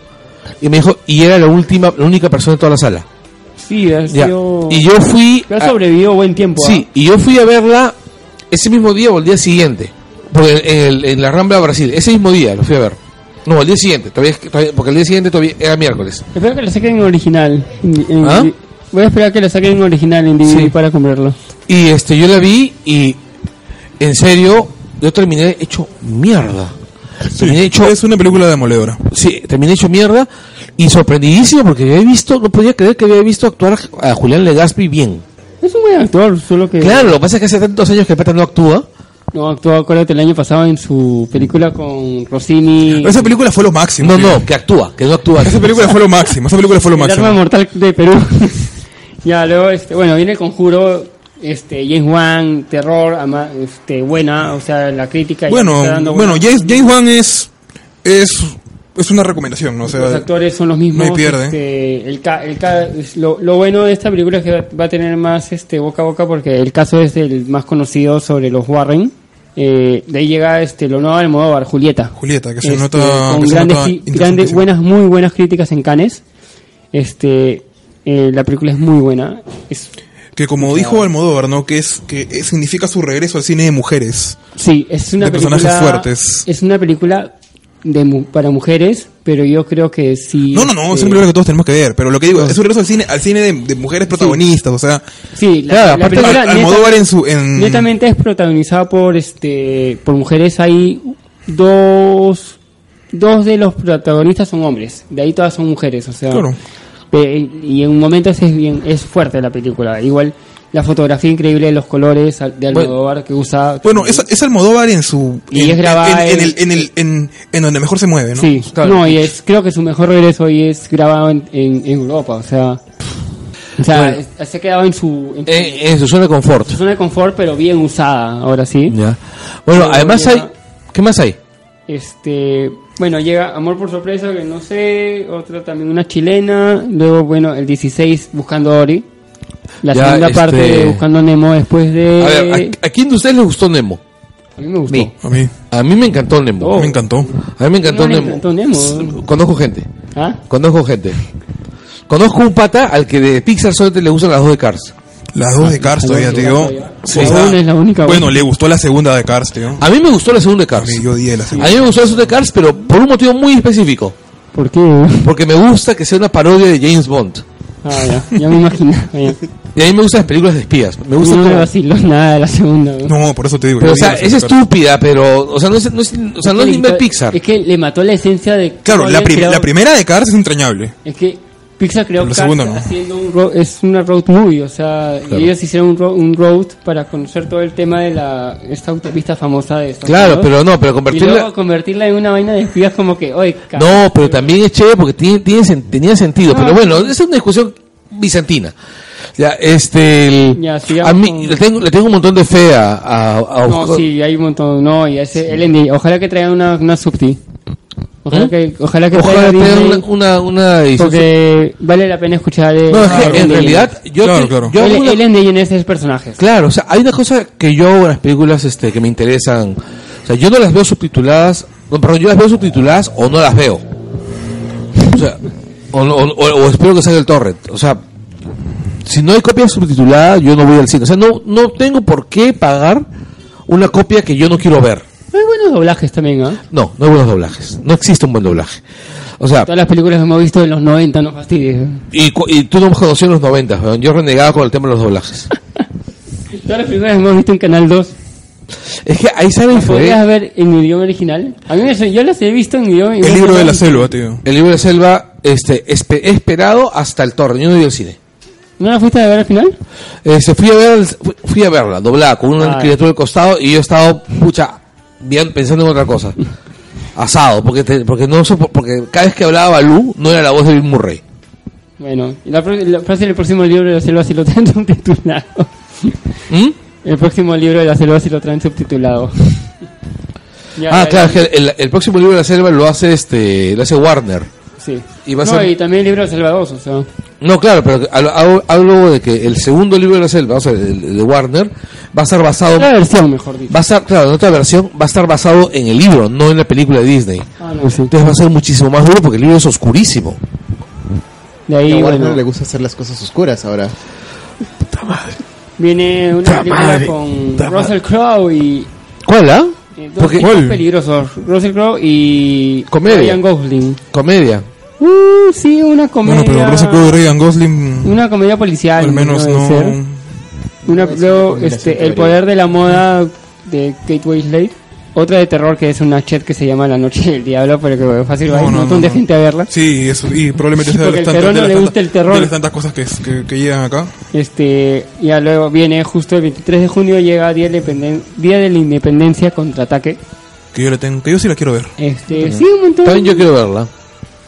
Y me dijo, y era la última, la única persona de toda la sala. Sí, Ya. sido... Y yo fui... Pero a- ha sobrevivido buen tiempo. sí, y yo fui a verla ese mismo día o el día siguiente. Porque en, el- en la Rambla Brasil, ese mismo día lo fui a ver. No, el día siguiente, todavía, todavía- porque el día siguiente todavía era miércoles. ¿ah? Espero que la saquen en original. en- ¿Ah? Voy a esperar que la saquen en original en DVD Sí. para comprarlo. Y este, yo la vi y en serio, yo terminé hecho mierda. Terminé hecho es una película demoledora. Sí, terminé hecho mierda y sorprendidísimo porque había visto, no podía creer que había visto actuar a Julián Legaspi bien. Es un buen actor, solo que... Claro, lo que pasa es que hace tantos años que el pata no actúa. No, actuó, acuérdate, el año pasado en su película con Rossini. Esa película fue lo máximo. No, tío. no, que actúa, que no actúa. Esa película fue lo máximo. Esa película fue lo el arma máximo. mortal de Perú. [LAUGHS] Ya, luego, este, bueno, viene el conjuro, este, James Wan, terror, ama- este, buena, o sea, la crítica. Bueno, está dando bueno, James, James Wan es, es, es una recomendación, ¿no? O los actores son los mismos. no pierde. este, el ca- el ca- lo, lo bueno de esta película es que va, va a tener más este boca a boca porque el caso es el más conocido sobre los Warren. Eh, de ahí llega este lo nuevo Almodóvar, Julieta. Julieta, que se Este, nota, con que se grandes, nota grandes, buenas, muy buenas críticas en Cannes. Este, eh, la película es muy buena. Es, que como dijo Almodóvar, ¿no? Que es, que eh, significa su regreso al cine de mujeres. sí, es una De película personajes fuertes. Es una película de mu- para mujeres, pero yo creo que sí. No, no, no, es este, una película que todos tenemos que ver, pero lo que digo, es un regreso al cine, al cine de, de mujeres protagonistas, o sea, Sí, la, Claro, la aparte, película Al- neta- Almodóvar en su, en, netamente es protagonizada por este por mujeres. Hay dos dos de los protagonistas son hombres, de ahí todas son mujeres, o sea. Claro. Eh, y en momentos es bien es fuerte la película. Igual la fotografía increíble, los colores de Almodóvar que usa. Bueno, es, es Almodóvar en su... Y en, es grabada en, en en- el, en, el, en, en donde mejor se mueve, ¿no? Sí, Claro. no, y es, creo que su mejor regreso y es grabado en, en, en Europa, o sea, o sea, Bueno. es- se ha quedado en su, en su- En, en su zona de confort. su zona de confort, pero bien usada, ahora sí. Ya. Bueno, además hay... ¿Qué más hay? Este, bueno, llega Amor por sorpresa, que no sé, otra también una chilena, luego, bueno, el 16 Buscando a Ori, la Ya, segunda este- parte de Buscando a Nemo después de... A ver, ¿a, a quién de ustedes les gustó Nemo? A mí me gustó. mí. A mí, A mí me encantó Nemo. Oh. me encantó. A mí me encantó No Nemo. encantó Nemo. Conozco gente. ¿Ah? Conozco gente. Conozco un pata al que de Pixar solamente le gustan las dos de Cars. Las dos de Cars todavía, tío. Sí, es la única Bueno, buena. le gustó la segunda de Cars, tío. A mí me gustó la segunda de A Cars. mí, yo di la A segunda. mí me gustó la segunda de Cars, pero por un motivo muy específico. ¿Por qué? Porque me gusta que sea una parodia de James Bond. Ah, ya, ya me imagino. [LAUGHS] ya. Y a mí me gustan las películas de espías. Me gusta no me vaciló nada de la segunda. ¿no? No, por eso te digo. Pero, o sea, es estúpida, pero... O sea, no es, no es, o sea, no es que Pixar. Es que le mató la esencia de... Claro, la, creado- la primera de Cars es entrañable. Es que Pixar creó Cars segunda no. haciendo un ro- es una road movie, o sea, y ellos hicieron un, ro- un road para conocer todo el tema de la esta autopista famosa de Estados Claro, Unidos. pero no, pero y convertirla... luego convertirla en una vaina de espías como que, oye, No, pero también es chévere porque tiene, tiene tenía sentido. No. Pero bueno, esa es una discusión bizantina. Ya, este, el- Ya, a mí con- le tengo, le tengo un montón de fe a, a, a No, sí, hay un montón, no, y ese LND, ojalá que traigan una, una subti. Ojalá que, ojalá que Ojalá tengan Disney, una, una, una porque vale la pena escuchar eh, No, es que en realidad yo, Claro, te- claro. yo hago Ellen- una- Ellen DeGeneres es personajes. Claro, o sea, hay una cosa que yo en las películas este, que me interesan, o sea, yo no las veo subtituladas, no, perdón, yo las veo subtituladas o no las veo. O sea, o, no- o- o- o espero que salga el torrent. O sea, si no hay copia subtitulada, yo no voy al cine. O sea, no, no tengo por qué pagar una copia que yo no quiero ver. Hay buenos doblajes también, ¿ah? No, no hay buenos doblajes. No existe un buen doblaje. O sea, Todas las películas que hemos visto en los 90, no fastidies. y, cu- y tú no me conocí en los 90, weón. yo renegaba con el tema de los doblajes. [LAUGHS] Todas las películas que hemos visto en Canal 2, Es que ahí saben ¿podrías ver en idioma original? A mí me suena- yo las he visto en idioma El libro de la selva, tío. el libro de selva este, espe- he esperado hasta el torrent. Yo no vi al cine. ¿No la fuiste a ver al final? Eh, se fui a ver, fui- fui a verla, doblada, con una Ah. criatura al costado y yo he estado, pucha, bien pensando en otra cosa. Asado, porque te- porque no porque cada vez que hablaba Balú no era la voz de Bill Murray. Bueno, y la, la frase del próximo libro de la selva si lo traen [LAUGHS] subtitulado. ¿Mm? El próximo libro de la selva si lo traen subtitulado. Ya, [LAUGHS] Ah, ya, claro, ya. el, el próximo libro de la selva lo hace este, lo hace Warner. Sí. Y va a no, ser- y también el libro de Selva 2, o sea. No, claro, pero hablo, de que el segundo libro de la selva, o sea, el de Warner, va a estar basado, La versión, mejor dicho. va a estar, claro, en otra versión, va a estar basado en el libro, no en la película de Disney. Ah, no, sí. Entonces va a ser muchísimo más duro porque el libro es oscurísimo. De ahí, a Warner bueno, le gusta hacer las cosas oscuras ahora. viene una Puta película madre, con puta Russell Crowe y... ¿Cuál, ah? eh, dos Porque- ¿Cuál? peligrosos. Russell Crowe y... Comedia. Ryan Gosling. Comedia. Uh, sí, una comedia... Bueno, pero Crowe y Ryan Gosling, Una comedia policial. al menos no... ser. Una, luego, este, El poder de la moda de Kate Winslet. Otra de terror que es una chat que se llama La Noche del Diablo, pero que fácil va No, un no, montón no, de no. gente a verla. Sí, eso, y probablemente Sí, sea de porque las al tantas, peruano de las le gusta el terror. de las tantas cosas que, que, que llegan acá. Este, ya luego viene justo el 23 de junio llega Día de, Día de la Independencia contraataque. Que yo le tengo, que yo sí la quiero ver. Este, sí, un montón. También yo quiero verla.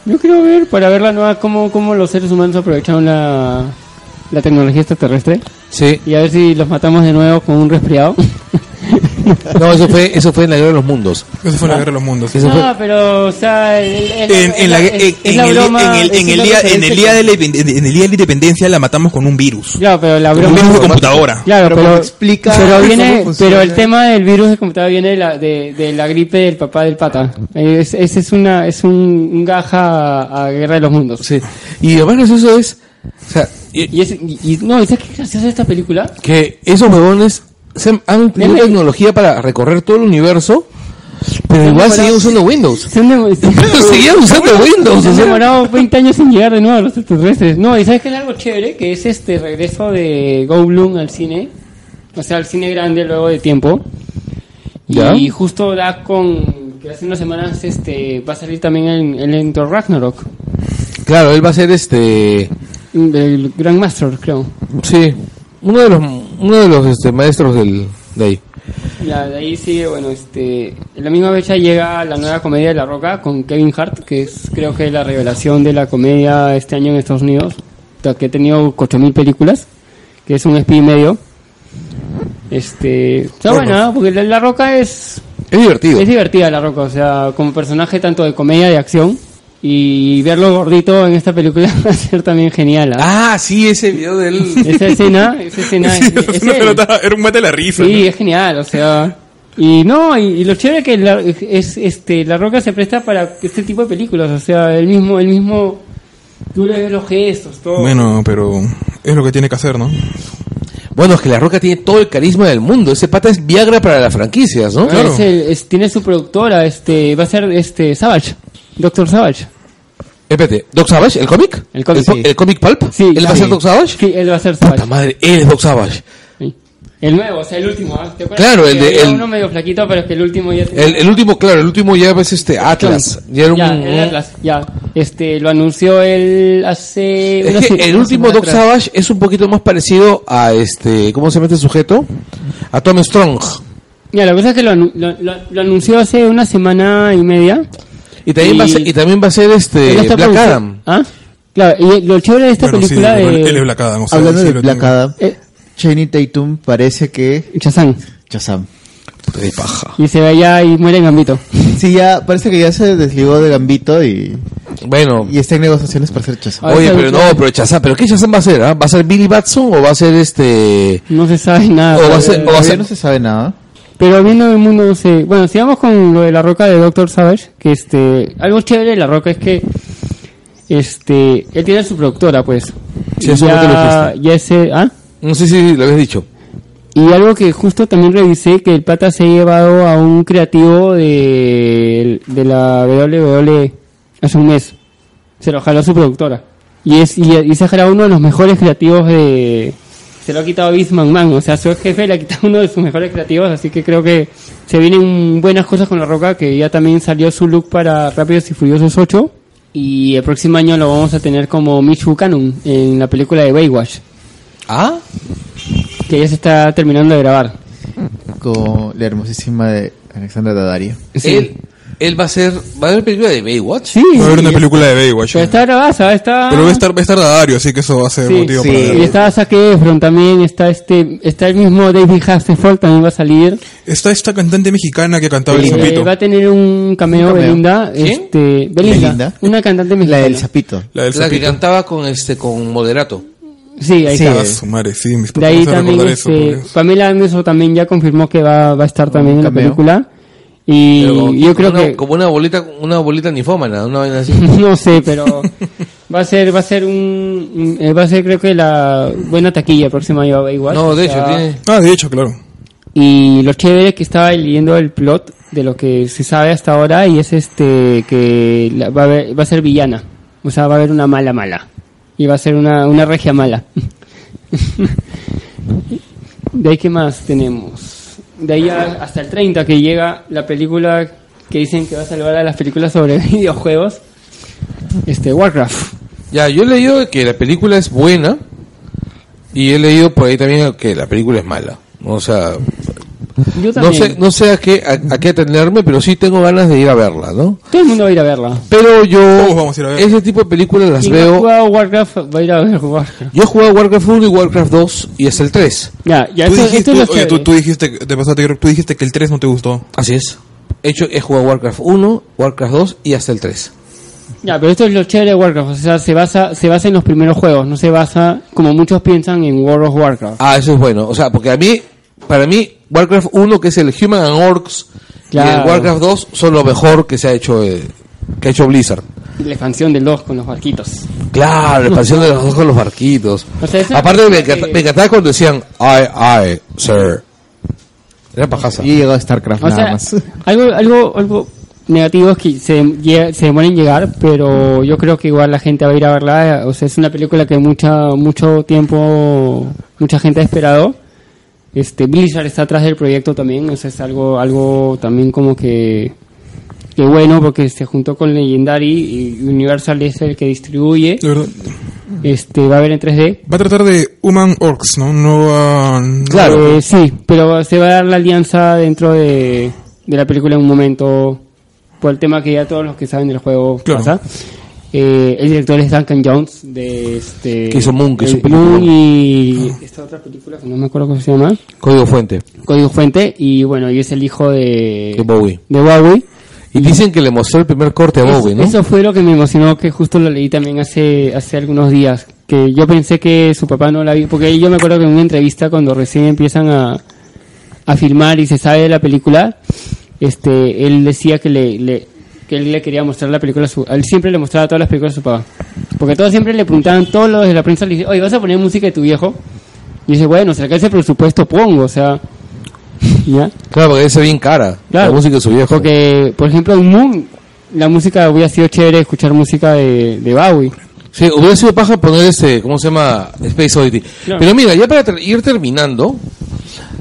Yo quiero ver para ver la nueva cómo, cómo los seres humanos aprovecharon la la tecnología extraterrestre. Sí. Y a ver si los matamos de nuevo con un resfriado. [LAUGHS] No, eso fue, eso fue en la guerra de los mundos. Eso fue la guerra de los mundos. Eso fue- No, pero, o sea, En, en en- en el, broma, en en día, en de la, independencia- en el día de la independencia la matamos con un virus. Claro, pero la Con un broma... virus de computadora. Claro, Pero pero, explica pero viene, funciona. pero el tema del virus de computadora viene de la, de, de la gripe del papá del pata. Es, ese es una, es un, un gaja a, a Guerra de los Mundos. Sí. Y lo más gracioso es, o sea, y- Y, es, y, y- no, ¿y ¿sabes qué graciosa esta película? que esos huevones se han, Deme- tecnología para recorrer todo el universo, pero Se igual siguen usando Windows. Se han [LAUGHS] [LAUGHS] Seguían usando Windows. Se han demorado 20 años sin llegar de nuevo a los extraterrestres. No, y sabes que es algo chévere, que es este regreso de Go Bloom al cine, o sea, al cine grande luego de tiempo. ¿Ya? Y justo da con que hace unas semanas este va a salir también en el Enter Ragnarok, Claro, él va a ser este, del Grandmaster, creo. sí, uno de los, uno de los este, maestros del, de ahí. Ya, de ahí sigue, bueno, este, en la misma fecha llega la nueva comedia de La Roca con Kevin Hart, que es creo que la revelación de la comedia este año en Estados Unidos, que ha tenido 8000 películas, que es un espía y medio. Este, está Bueno. buena, porque la, La Roca es, Es divertido. es divertida La Roca, o sea, como personaje tanto de comedia de acción. Y verlo gordito en esta película [LAUGHS] va a ser también genial. ¿ah? Ah, sí, ese video de él. Esa [LAUGHS] escena, esa escena es, es él. era un mate la risa. Sí, ¿no? es genial, o sea. Y no, y, y lo chévere que la, es este la roca se presta para este tipo de películas, o sea, el mismo el mismo tú le ves los gestos, todo. Bueno, pero es lo que tiene que hacer, ¿no? Bueno, es que La Roca tiene todo el carisma del mundo. Ese pata es Viagra para las franquicias, ¿no? Claro. es el- es- tiene su productora, este va a ser este Savage, Doctor Savage. Espérate, ¿Doc Savage? ¿El cómic? El cómic, sí. ¿El cómic Pulp? Sí, ¿Él va a ser Doc Savage? Sí, él va a ser Puta Savage. madre, él es Doc Savage. El nuevo, o sea, el último, ¿ah? ¿Te acuerdas? Claro, el de- el- uno medio flaquito, pero es que el último ya tenía- El, el último, claro, el último ya es este Atlas. Ya era un, Ya, el Atlas, ya. Este, lo anunció él hace... Es que el último Doc atrás. Savage es un poquito más parecido a este, ¿cómo se llama este sujeto? A Tom Strong. Ya, la cosa es que lo, lo, lo- lo anunció hace una semana y media. Y también Y- va a ser, y también va a ser este Black Adam. ¿Ah? Claro, y lo chévere de esta Bueno, sí, película él, es de Black Adam, o sea, Hablando de Black tengo. Adam, eh, Channing Tatum parece que. Shazam. Puta de paja. Y se ve allá y muere en Gambito. Sí, ya parece que ya se desligó de Gambito y, Bueno, y está en negociaciones para ser Shazam. Ah, oye, pero no, pero Chazam, pero ¿qué Chazam va a ser? ah? ¿Va a ser Billy Batson o va a ser este No se sabe nada. O va a pero- ser- o va a ser- no se sabe nada. Pero viendo el mundo, no sé. Bueno, sigamos con lo de la roca de Doctor Savage. Que este. Algo chévere de la roca es que. Este. Él tiene su productora, pues. Sí, eso ya, dijiste. ya ese. ¿Ah? No sé si lo habías dicho. Y algo que justo también revisé, que el pata se ha llevado a un creativo de, de la WWE hace un mes. Se lo jaló su productora. Y es y, y se ha uno de los mejores creativos de... Se lo ha quitado Vince McMahon. O sea, su jefe le ha quitado uno de sus mejores creativos. Así que creo que se vienen buenas cosas con La Roca, que ya también salió su look para Rápidos y Furiosos 8. Y el próximo año lo vamos a tener como Mitch Buchanan en la película de Baywatch. ¿Ah? Que ya se está terminando de grabar. Con la hermosísima de Alexandra Daddario. Sí. Él, él va a ser, va a haber película de Baywatch. Sí, Va a haber una película de Baywatch. Pero está grabada, está... Pero va a estar, va a estar Dario, así que eso va a ser Sí, motivo sí. para Y está Zac Efron también, está este, está el mismo David Hasselhoff también va a salir. Está esta cantante mexicana que cantaba el Eh, zapito. va a tener un cameo, Un cameo. Belinda, ¿Quién? este, Belinda, Belinda. una cantante La mexicana. del Zapito. La del La que zapito. cantaba con este, con Moderato. Sí, ahí Sí, está. Su madre, sí, mis De ahí también eso. este, Pamela Anderson también ya confirmó que va, va a estar también en la película. Y como- yo creo una- que como una bolita, una bolita nifómana, una vaina así. [LAUGHS] no sé, pero [LAUGHS] va a ser va a ser un, eh, va a ser creo que la buena taquilla año igual. No, de O hecho, tiene. Ah, de hecho, claro. Y lo chévere es que estaba leyendo el plot de lo que se sabe hasta ahora y es este que la- va a, haber- va a ser villana. O sea, va a haber una mala mala. Y va a ser una, una regia mala. de ahí, ¿qué más tenemos? De ahí a- hasta el 30 que llega la película que dicen que va a salvar a las películas sobre [LAUGHS] videojuegos. Este, Warcraft. Ya, yo he leído que la película es buena y he leído por ahí también que la película es mala. O sea, Yo No sé, no sé a qué, a, a qué atenderme, pero sí tengo ganas de ir a verla, ¿no? Todo el mundo va a ir a verla. Pero yo, Todos vamos a ir a ver. ese tipo de películas las Quien ha veo. jugado Warcraft va a ir a ver Warcraft. Yo he jugado Warcraft 1 y Warcraft 2 y hasta el 3. Ya, ya, Tú esto, dijiste, esto es oye, tú, tú dijiste, te pasaste, tú dijiste que el 3 no te gustó. Así es. He, hecho, he jugado Warcraft 1, Warcraft 2 y hasta el 3. Ya, pero esto es lo chévere de Warcraft. O sea, se basa, se basa en los primeros juegos. No se basa, como muchos piensan, en World of Warcraft. Ah, eso es bueno. O sea, porque a mí, para mí, Warcraft 1, que es el Human and Orcs, y el Warcraft 2 son lo mejor que se ha hecho, eh, que ha hecho Blizzard. La expansión del 2 con los barquitos. Claro, la expansión de los dos con los barquitos. O sea, esa- Aparte, me, que- me encantaba cuando decían, ay, ay, sir. Era pajaza. Y llegó a StarCraft O nada sea, más. [LAUGHS] algo, algo, algo negativo es que se, se demora en llegar, pero yo creo que igual la gente va a ir a verla. O sea, es una película que mucha, mucho tiempo, mucha gente ha esperado. Este, Blizzard está atrás del proyecto también, o sea, es algo, algo también como que, que bueno, porque se juntó con Legendary y Universal es el que distribuye. De verdad. Este, va a haber en 3D. Va a tratar de Human Orcs, ¿no? No- Claro. Eh, sí, pero se va a dar la alianza dentro de, de la película en un momento por el tema que ya todos los que saben del juego Claro. pasa. Eh, el director es Duncan Jones de este Que hizo Moon, que película. Moon y esta otra película que no me acuerdo cómo se llama Código fuente Código Fuente y bueno y es el hijo de de Bowie. de Bowie Y dicen que le mostró el primer corte a Bowie, ¿no? eso fue lo que me emocionó que justo lo leí también hace hace algunos días que yo pensé que su papá no la vi porque yo me acuerdo que en una entrevista cuando recién empiezan a a filmar y se sabe de la película este él decía que le, le- que él le quería mostrar la película a su él siempre le mostraba todas las películas a su papá porque todos siempre le preguntaban todos los de la prensa le dicen oye vas a poner música de tu viejo y dice bueno si alcanza el presupuesto pongo o sea [LAUGHS] ya Claro, porque esa bien cara. Claro. La música de su viejo. porque, por ejemplo, en Moon, la música hubiera sido chévere escuchar música de, de Bowie. Sí, hubiera sido paja poner este, ¿cómo se llama? Space Oddity. Claro. Pero mira, ya para ter- ir terminando,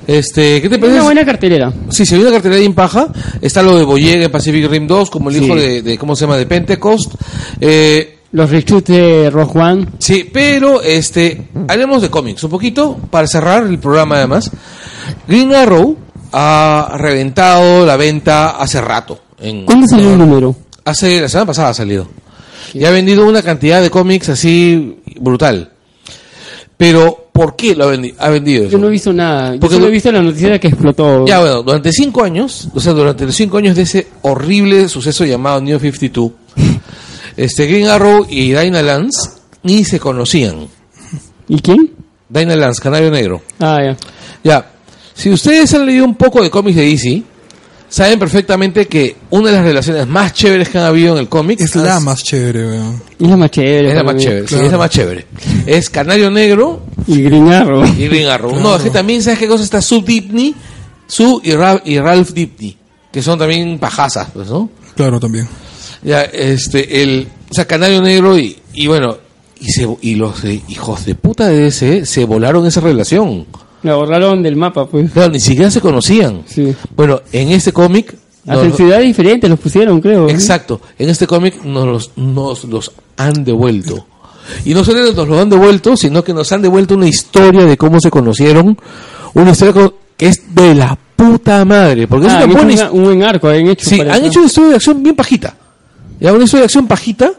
este, ¿qué te parece? una buena cartelera. Sí, se ve una cartelera bien paja. Está lo de Boyega Pacific Rim 2, como el Sí. hijo de, de, ¿cómo se llama? De Pentecost. Eh, Los reshoots de Rogue One. sí, pero, este, haremos de cómics un poquito, para cerrar el programa además. Green Arrow ha reventado la venta hace rato. En, ¿Cuándo salió el número? Hace, la semana pasada ha salido. Y ha vendido una cantidad de cómics así brutal. Pero, ¿por qué lo ha, vendi- ha vendido eso? Yo no he visto nada. Yo Porque solo no- he visto la noticia que explotó. Ya, bueno, durante cinco años, o sea, durante los cinco años de ese horrible suceso llamado New 52, [LAUGHS] este Green Arrow y Dinah Lance ni se conocían. ¿Y quién? Dinah Lance, Canario Negro. Ah, ya. Ya, si ustedes han leído un poco de cómics de DC, saben perfectamente que una de las relaciones más chéveres que han habido en el cómic Es la más chévere, weón. Es la más chévere. es la más mí. chévere, sí, es la más chévere. Es Canario Negro Y Green Arrow. y Green Arrow. No, es que también sabes qué cosa está Sue Dipney, Sue y, Ra- y Ralph Dipney, que son también pajazas, pues, ¿no? Claro, también. Ya, este, el, o sea, Canario Negro y, y bueno, y, se, y los eh, hijos de puta de ese se volaron esa relación. La borraron del mapa, pues. Claro, ni siquiera se conocían. Sí. Bueno, en este cómic, nos- ciudades diferentes los pusieron, creo. exacto, en este cómic nos los, nos los han devuelto. Y no solo nos los han devuelto, sino que nos han devuelto una historia de cómo se conocieron, una historia que es de la puta madre, porque es Ah, una buena una- historia. un buen arco, han hecho. Sí, han eso. hecho una historia de acción bien pajita. Ya, una historia de acción pajita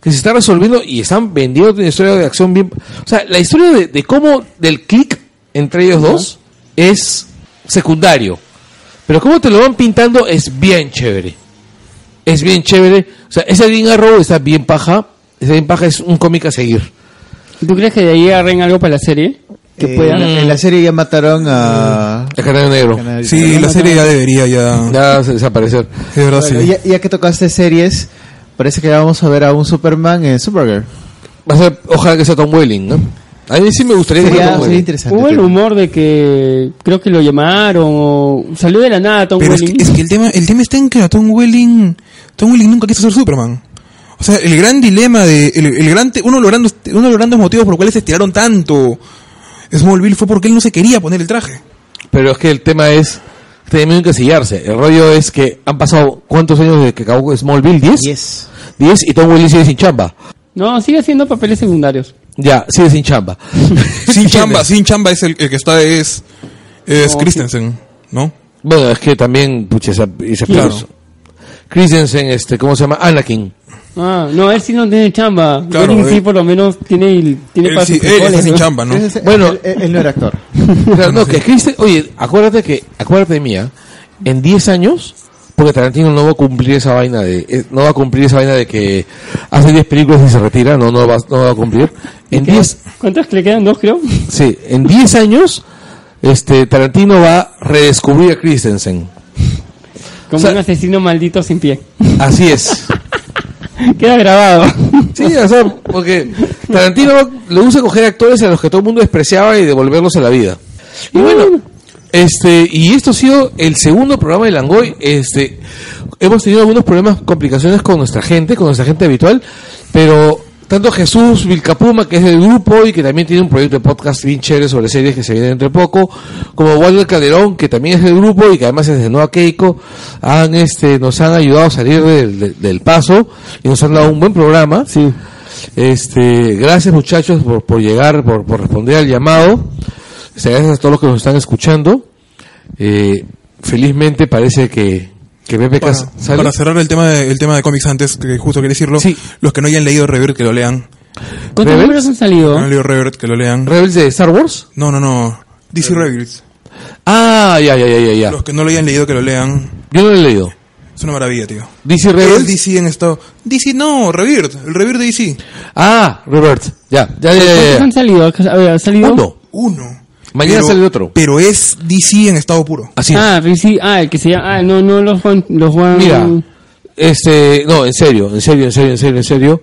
que se está resolviendo y están vendiendo una historia de acción bien... O sea, la historia de, de cómo del click entre ellos dos es secundario. Pero cómo te lo van pintando es bien chévere. Es bien chévere. O sea, ese Green Arrow está bien paja. Bien paja es un cómic a seguir. ¿Tú crees que de ahí agarren algo para la serie? Que Eh, pueda. en, la, en la serie ya mataron a... El Canario Negro. Canario Sí, la serie ya debería ya... Ya desaparecer. De verdad, Bueno, sí. ya, ya que tocaste series, parece que vamos a ver a un Superman en Supergirl. Va a ser, ojalá que sea Tom Welling, ¿no? A mí sí me gustaría Sería, sería interesante. Hubo el rumor de que creo que lo llamaron o salió de la nada Tom Pero es Welling. que, es que el tema el tema está en que a Tom Welling Tom Welling nunca quiso ser Superman. O sea, el gran dilema de el, el gran te- uno de los grandes uno de los grandes motivos por los cuales se estiraron tanto Smallville fue porque él no se quería poner el traje. Pero es que el tema es tienen que encasillarse. El rollo es que han pasado cuántos años desde que acabó Smallville, 10? Yes. 10 y Tom Welling sigue sin chamba. No, sigue haciendo papeles secundarios. Ya, sigue sin chamba. [LAUGHS] Sin chamba, [LAUGHS] sin chamba es el, el que está es es No, Christensen. ¿no? Bueno, es que también, pucha, esa, esa Claro. Christensen, este, ¿cómo se llama? Anakin. Ah, no, él sí no tiene chamba. Claro, sí por lo menos tiene, tiene Él, para sí- él está sin ¿no? chamba, ¿no? Bueno. él, él- él no era actor. [LAUGHS] Claro, no, que Kristen, oye, acuérdate que, acuérdate de mí, ¿ah? en 10 años, porque Tarantino no va a cumplir esa vaina de, eh, no va a cumplir esa vaina de que hace 10 películas y se retira, no, no va, no va a cumplir. En 10, ¿Cuántas que le quedan? ¿Dos, creo? sí, en 10 años, este, Tarantino va a redescubrir a Christensen. Como O sea- un asesino maldito sin pie. Así es. [LAUGHS] Queda grabado. Sí, o sea, porque Tarantino le gusta coger actores a los que todo el mundo despreciaba y devolverlos a la vida. Y bueno, este, y esto ha sido el segundo programa de Langoy. Este, hemos tenido algunos problemas, complicaciones con nuestra gente, con nuestra gente habitual, pero tanto Jesús Vilcapuma, que es del grupo y que también tiene un proyecto de podcast bien chévere sobre series que se viene dentro de poco, como Walter Calderón, que también es del grupo y que además es de Nueva Keiko, han, este, nos han ayudado a salir del, del- del paso y nos han dado un buen programa. Sí. Este, gracias muchachos por, por llegar, por, por responder al llamado. Gracias a todos los que nos están escuchando. Eh, felizmente parece que, que Para, sale. para cerrar el tema de, el tema de cómics antes, que justo quería decirlo, Sí. los que no hayan leído Revert que lo lean. ¿Cuántos ¿Rebels? números han salido? No han leído Revert que lo lean. Rebels de Star Wars. No, no, no. DC Rebels. Ah, ya, ya, ya, ya, ya. Los que no lo hayan leído que lo lean. Yo no lo he leído. Es una maravilla, tío. DC Rebels. DC en estado. DC no, Revert. El Revert de DC. Ah, Revert. Ya, ya, ya, ya, ¿Cuántos han salido? A ver, ¿ha salido? Uno. Uno. Mañana Pero- sale otro. Pero es DC en estado puro. Así. Ah, sí, ah, el que se llama, ah, no, no, los Juan, los Juan. Mira, este, no, en serio, en serio, en serio, en serio, en serio.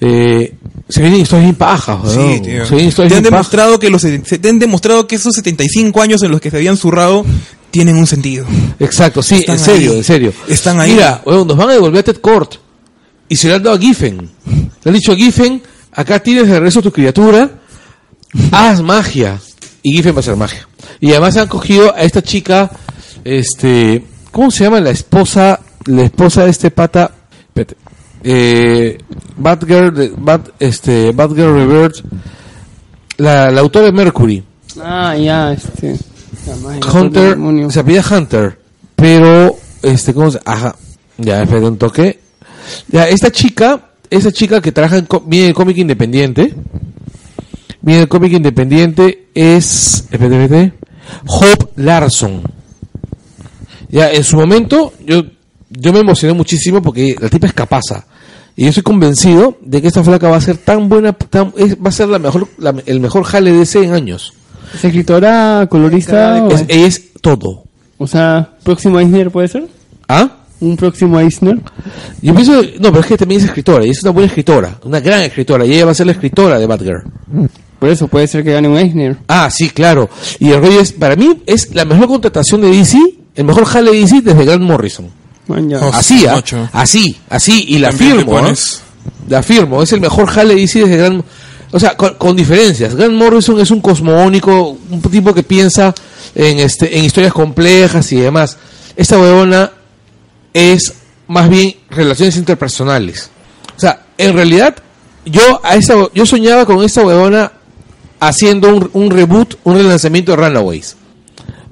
Eh, se vienen historias bien pajas, Sí, tío. Se vienen historias Te han bien demostrado que los se te han demostrado que esos 75 años en los que se habían zurrado tienen un sentido. Exacto, sí, Están en serio, ahí. en serio. Están ahí. Mira, weón, nos van a devolver a Ted Court. Y se le han dado a Giffen. Le han dicho a Giffen, acá tienes de regreso tu criatura, haz magia. Y Giffen va a hacer magia. Y además han cogido a esta chica, este, ¿cómo se llama la esposa, la esposa de este pata? Espérate. Eh, Batgirl, Bat, este, Batgirl Revert, la, la autora de Mercury. Ah, ya, este. Hunter, se apellida Hunter, pero, este, ¿cómo se Ajá, ya, espera un toque. Ya, esta chica, esta chica que trabaja en, del cómic independiente, viene del cómic independiente, es, espérate, espérate, Hope Larson. Ya, en su momento, yo, yo me emocioné muchísimo porque la tipa es capaza. Y yo estoy convencido de que esta flaca va a ser tan buena, tan, es- va a ser la mejor, la- el mejor jale de ese en años. ¿Es escritora, colorista? Es- ella es todo. o sea, próximo Eisner puede ser? ¿Ah? ¿Un próximo Eisner? Yo pienso, no, pero es que también es escritora, y es una buena escritora, una gran escritora, y ella va a ser la escritora de Batgirl. Por eso puede ser que gane un Eisner. Ah, sí, claro. Y el rollo es, para mí, es la mejor contratación de DC, el mejor jale de DC desde Grant Morrison. Man. Oh, Así, ¿ah? Así, así, y la También firmo, ¿ah? La firmo, es el mejor jale de DC desde Grant O sea, con, con diferencias. Grant Morrison es un cosmogónico, un tipo que piensa en, este, en historias complejas y demás. Esta huevona es más bien relaciones interpersonales. O sea, en realidad, yo a esa, yo soñaba con esta huevona haciendo un, un reboot, un relanzamiento de Runaways.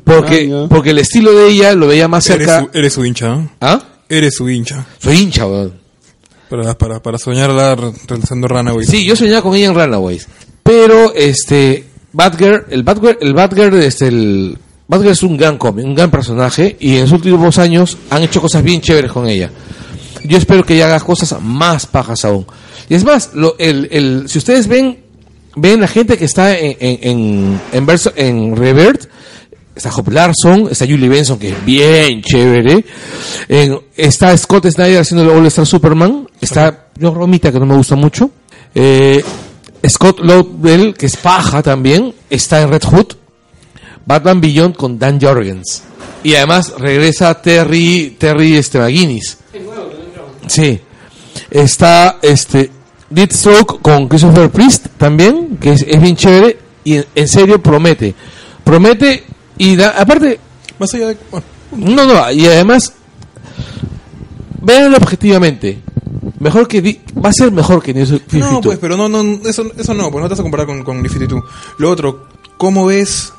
Porque, Ah, porque el estilo de ella lo veía más Eres cerca. su, eres su hincha. ¿Ah? Eres su hincha. Soy hincha, weón. Para, para, para soñarla re- realizando Runaway. Sí, yo soñaba con ella en Runaways. Pero, este, Batgirl, el Batgirl, el Batgirl, este, el, Batgirl es un gran cómic, un gran personaje, y en los últimos años han hecho cosas bien chéveres con ella. Yo espero que ella haga cosas más pajas aún. Y es más, lo, el, el, si ustedes ven, ven la gente que está en, en, en, verso- en Revert, está Hope Larson, está Julie Benson, que es bien chévere, en- está Scott Snyder haciendo el All Star Superman, está John Romita, que no me gusta mucho, eh, Scott Lobdell, que es paja también, está en Red Hood, Batman Beyond con Dan Jorgens, y además regresa Terry, Terry este, McGuinness. Sí. Está este Deathstroke con Christopher Priest también, que es, es bien chévere y en, en serio promete. Promete y da- aparte, Más allá de. bueno, no, no, y además, véanlo objetivamente. Mejor que Di- va a ser mejor que New 52. no, pues, pero no, no, eso, eso no, pues no te vas a comparar con, con New 52. Lo otro, ¿cómo ves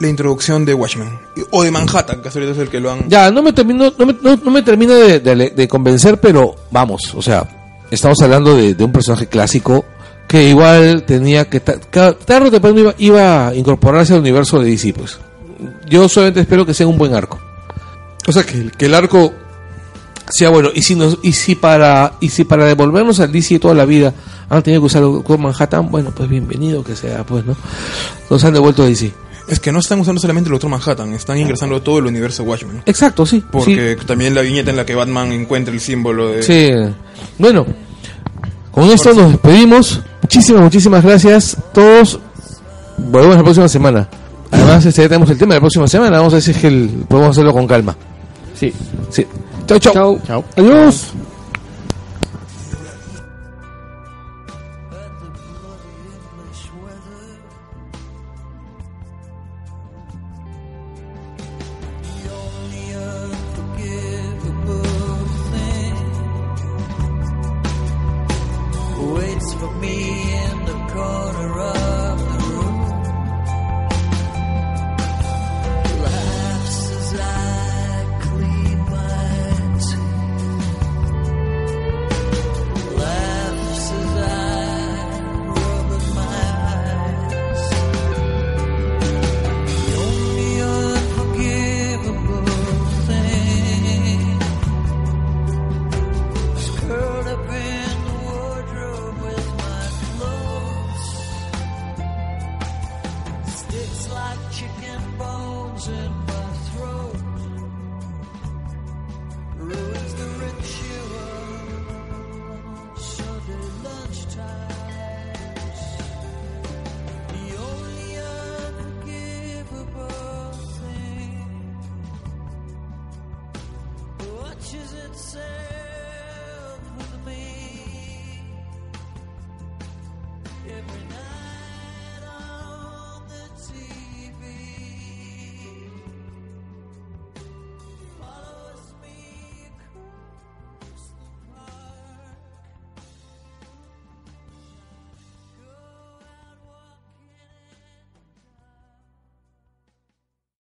la introducción de Watchmen. O de Manhattan, que ahorita es el que lo han... Ya, no me termino, no me, no, no me termina de, de- de convencer, pero vamos, o sea, estamos hablando de, un personaje clásico que igual tenía que tarde o temprano iba, iba a incorporarse al universo de DC, pues. Yo solamente espero que sea un buen arco. O sea, que, que el arco sea bueno. Y si nos, y si para, y si para devolvernos al DC toda la vida han tenido que usar Doctor Manhattan, bueno, pues bienvenido que sea, pues, ¿no? Nos han devuelto a DC. Es que no están usando solamente el Doctor Manhattan, están ingresando todo el universo Watchmen. Exacto, sí. sí. Porque también la viñeta en la que Batman encuentra el símbolo de... Sí. Bueno, con esto nos despedimos. Muchísimas, muchísimas gracias. Todos. Volvemos la próxima semana. Además, este, ya tenemos el tema de la próxima semana. Vamos a ver si es que el- podemos hacerlo con calma. Sí. Sí. Chau, chau. Chao. Chao. Adiós.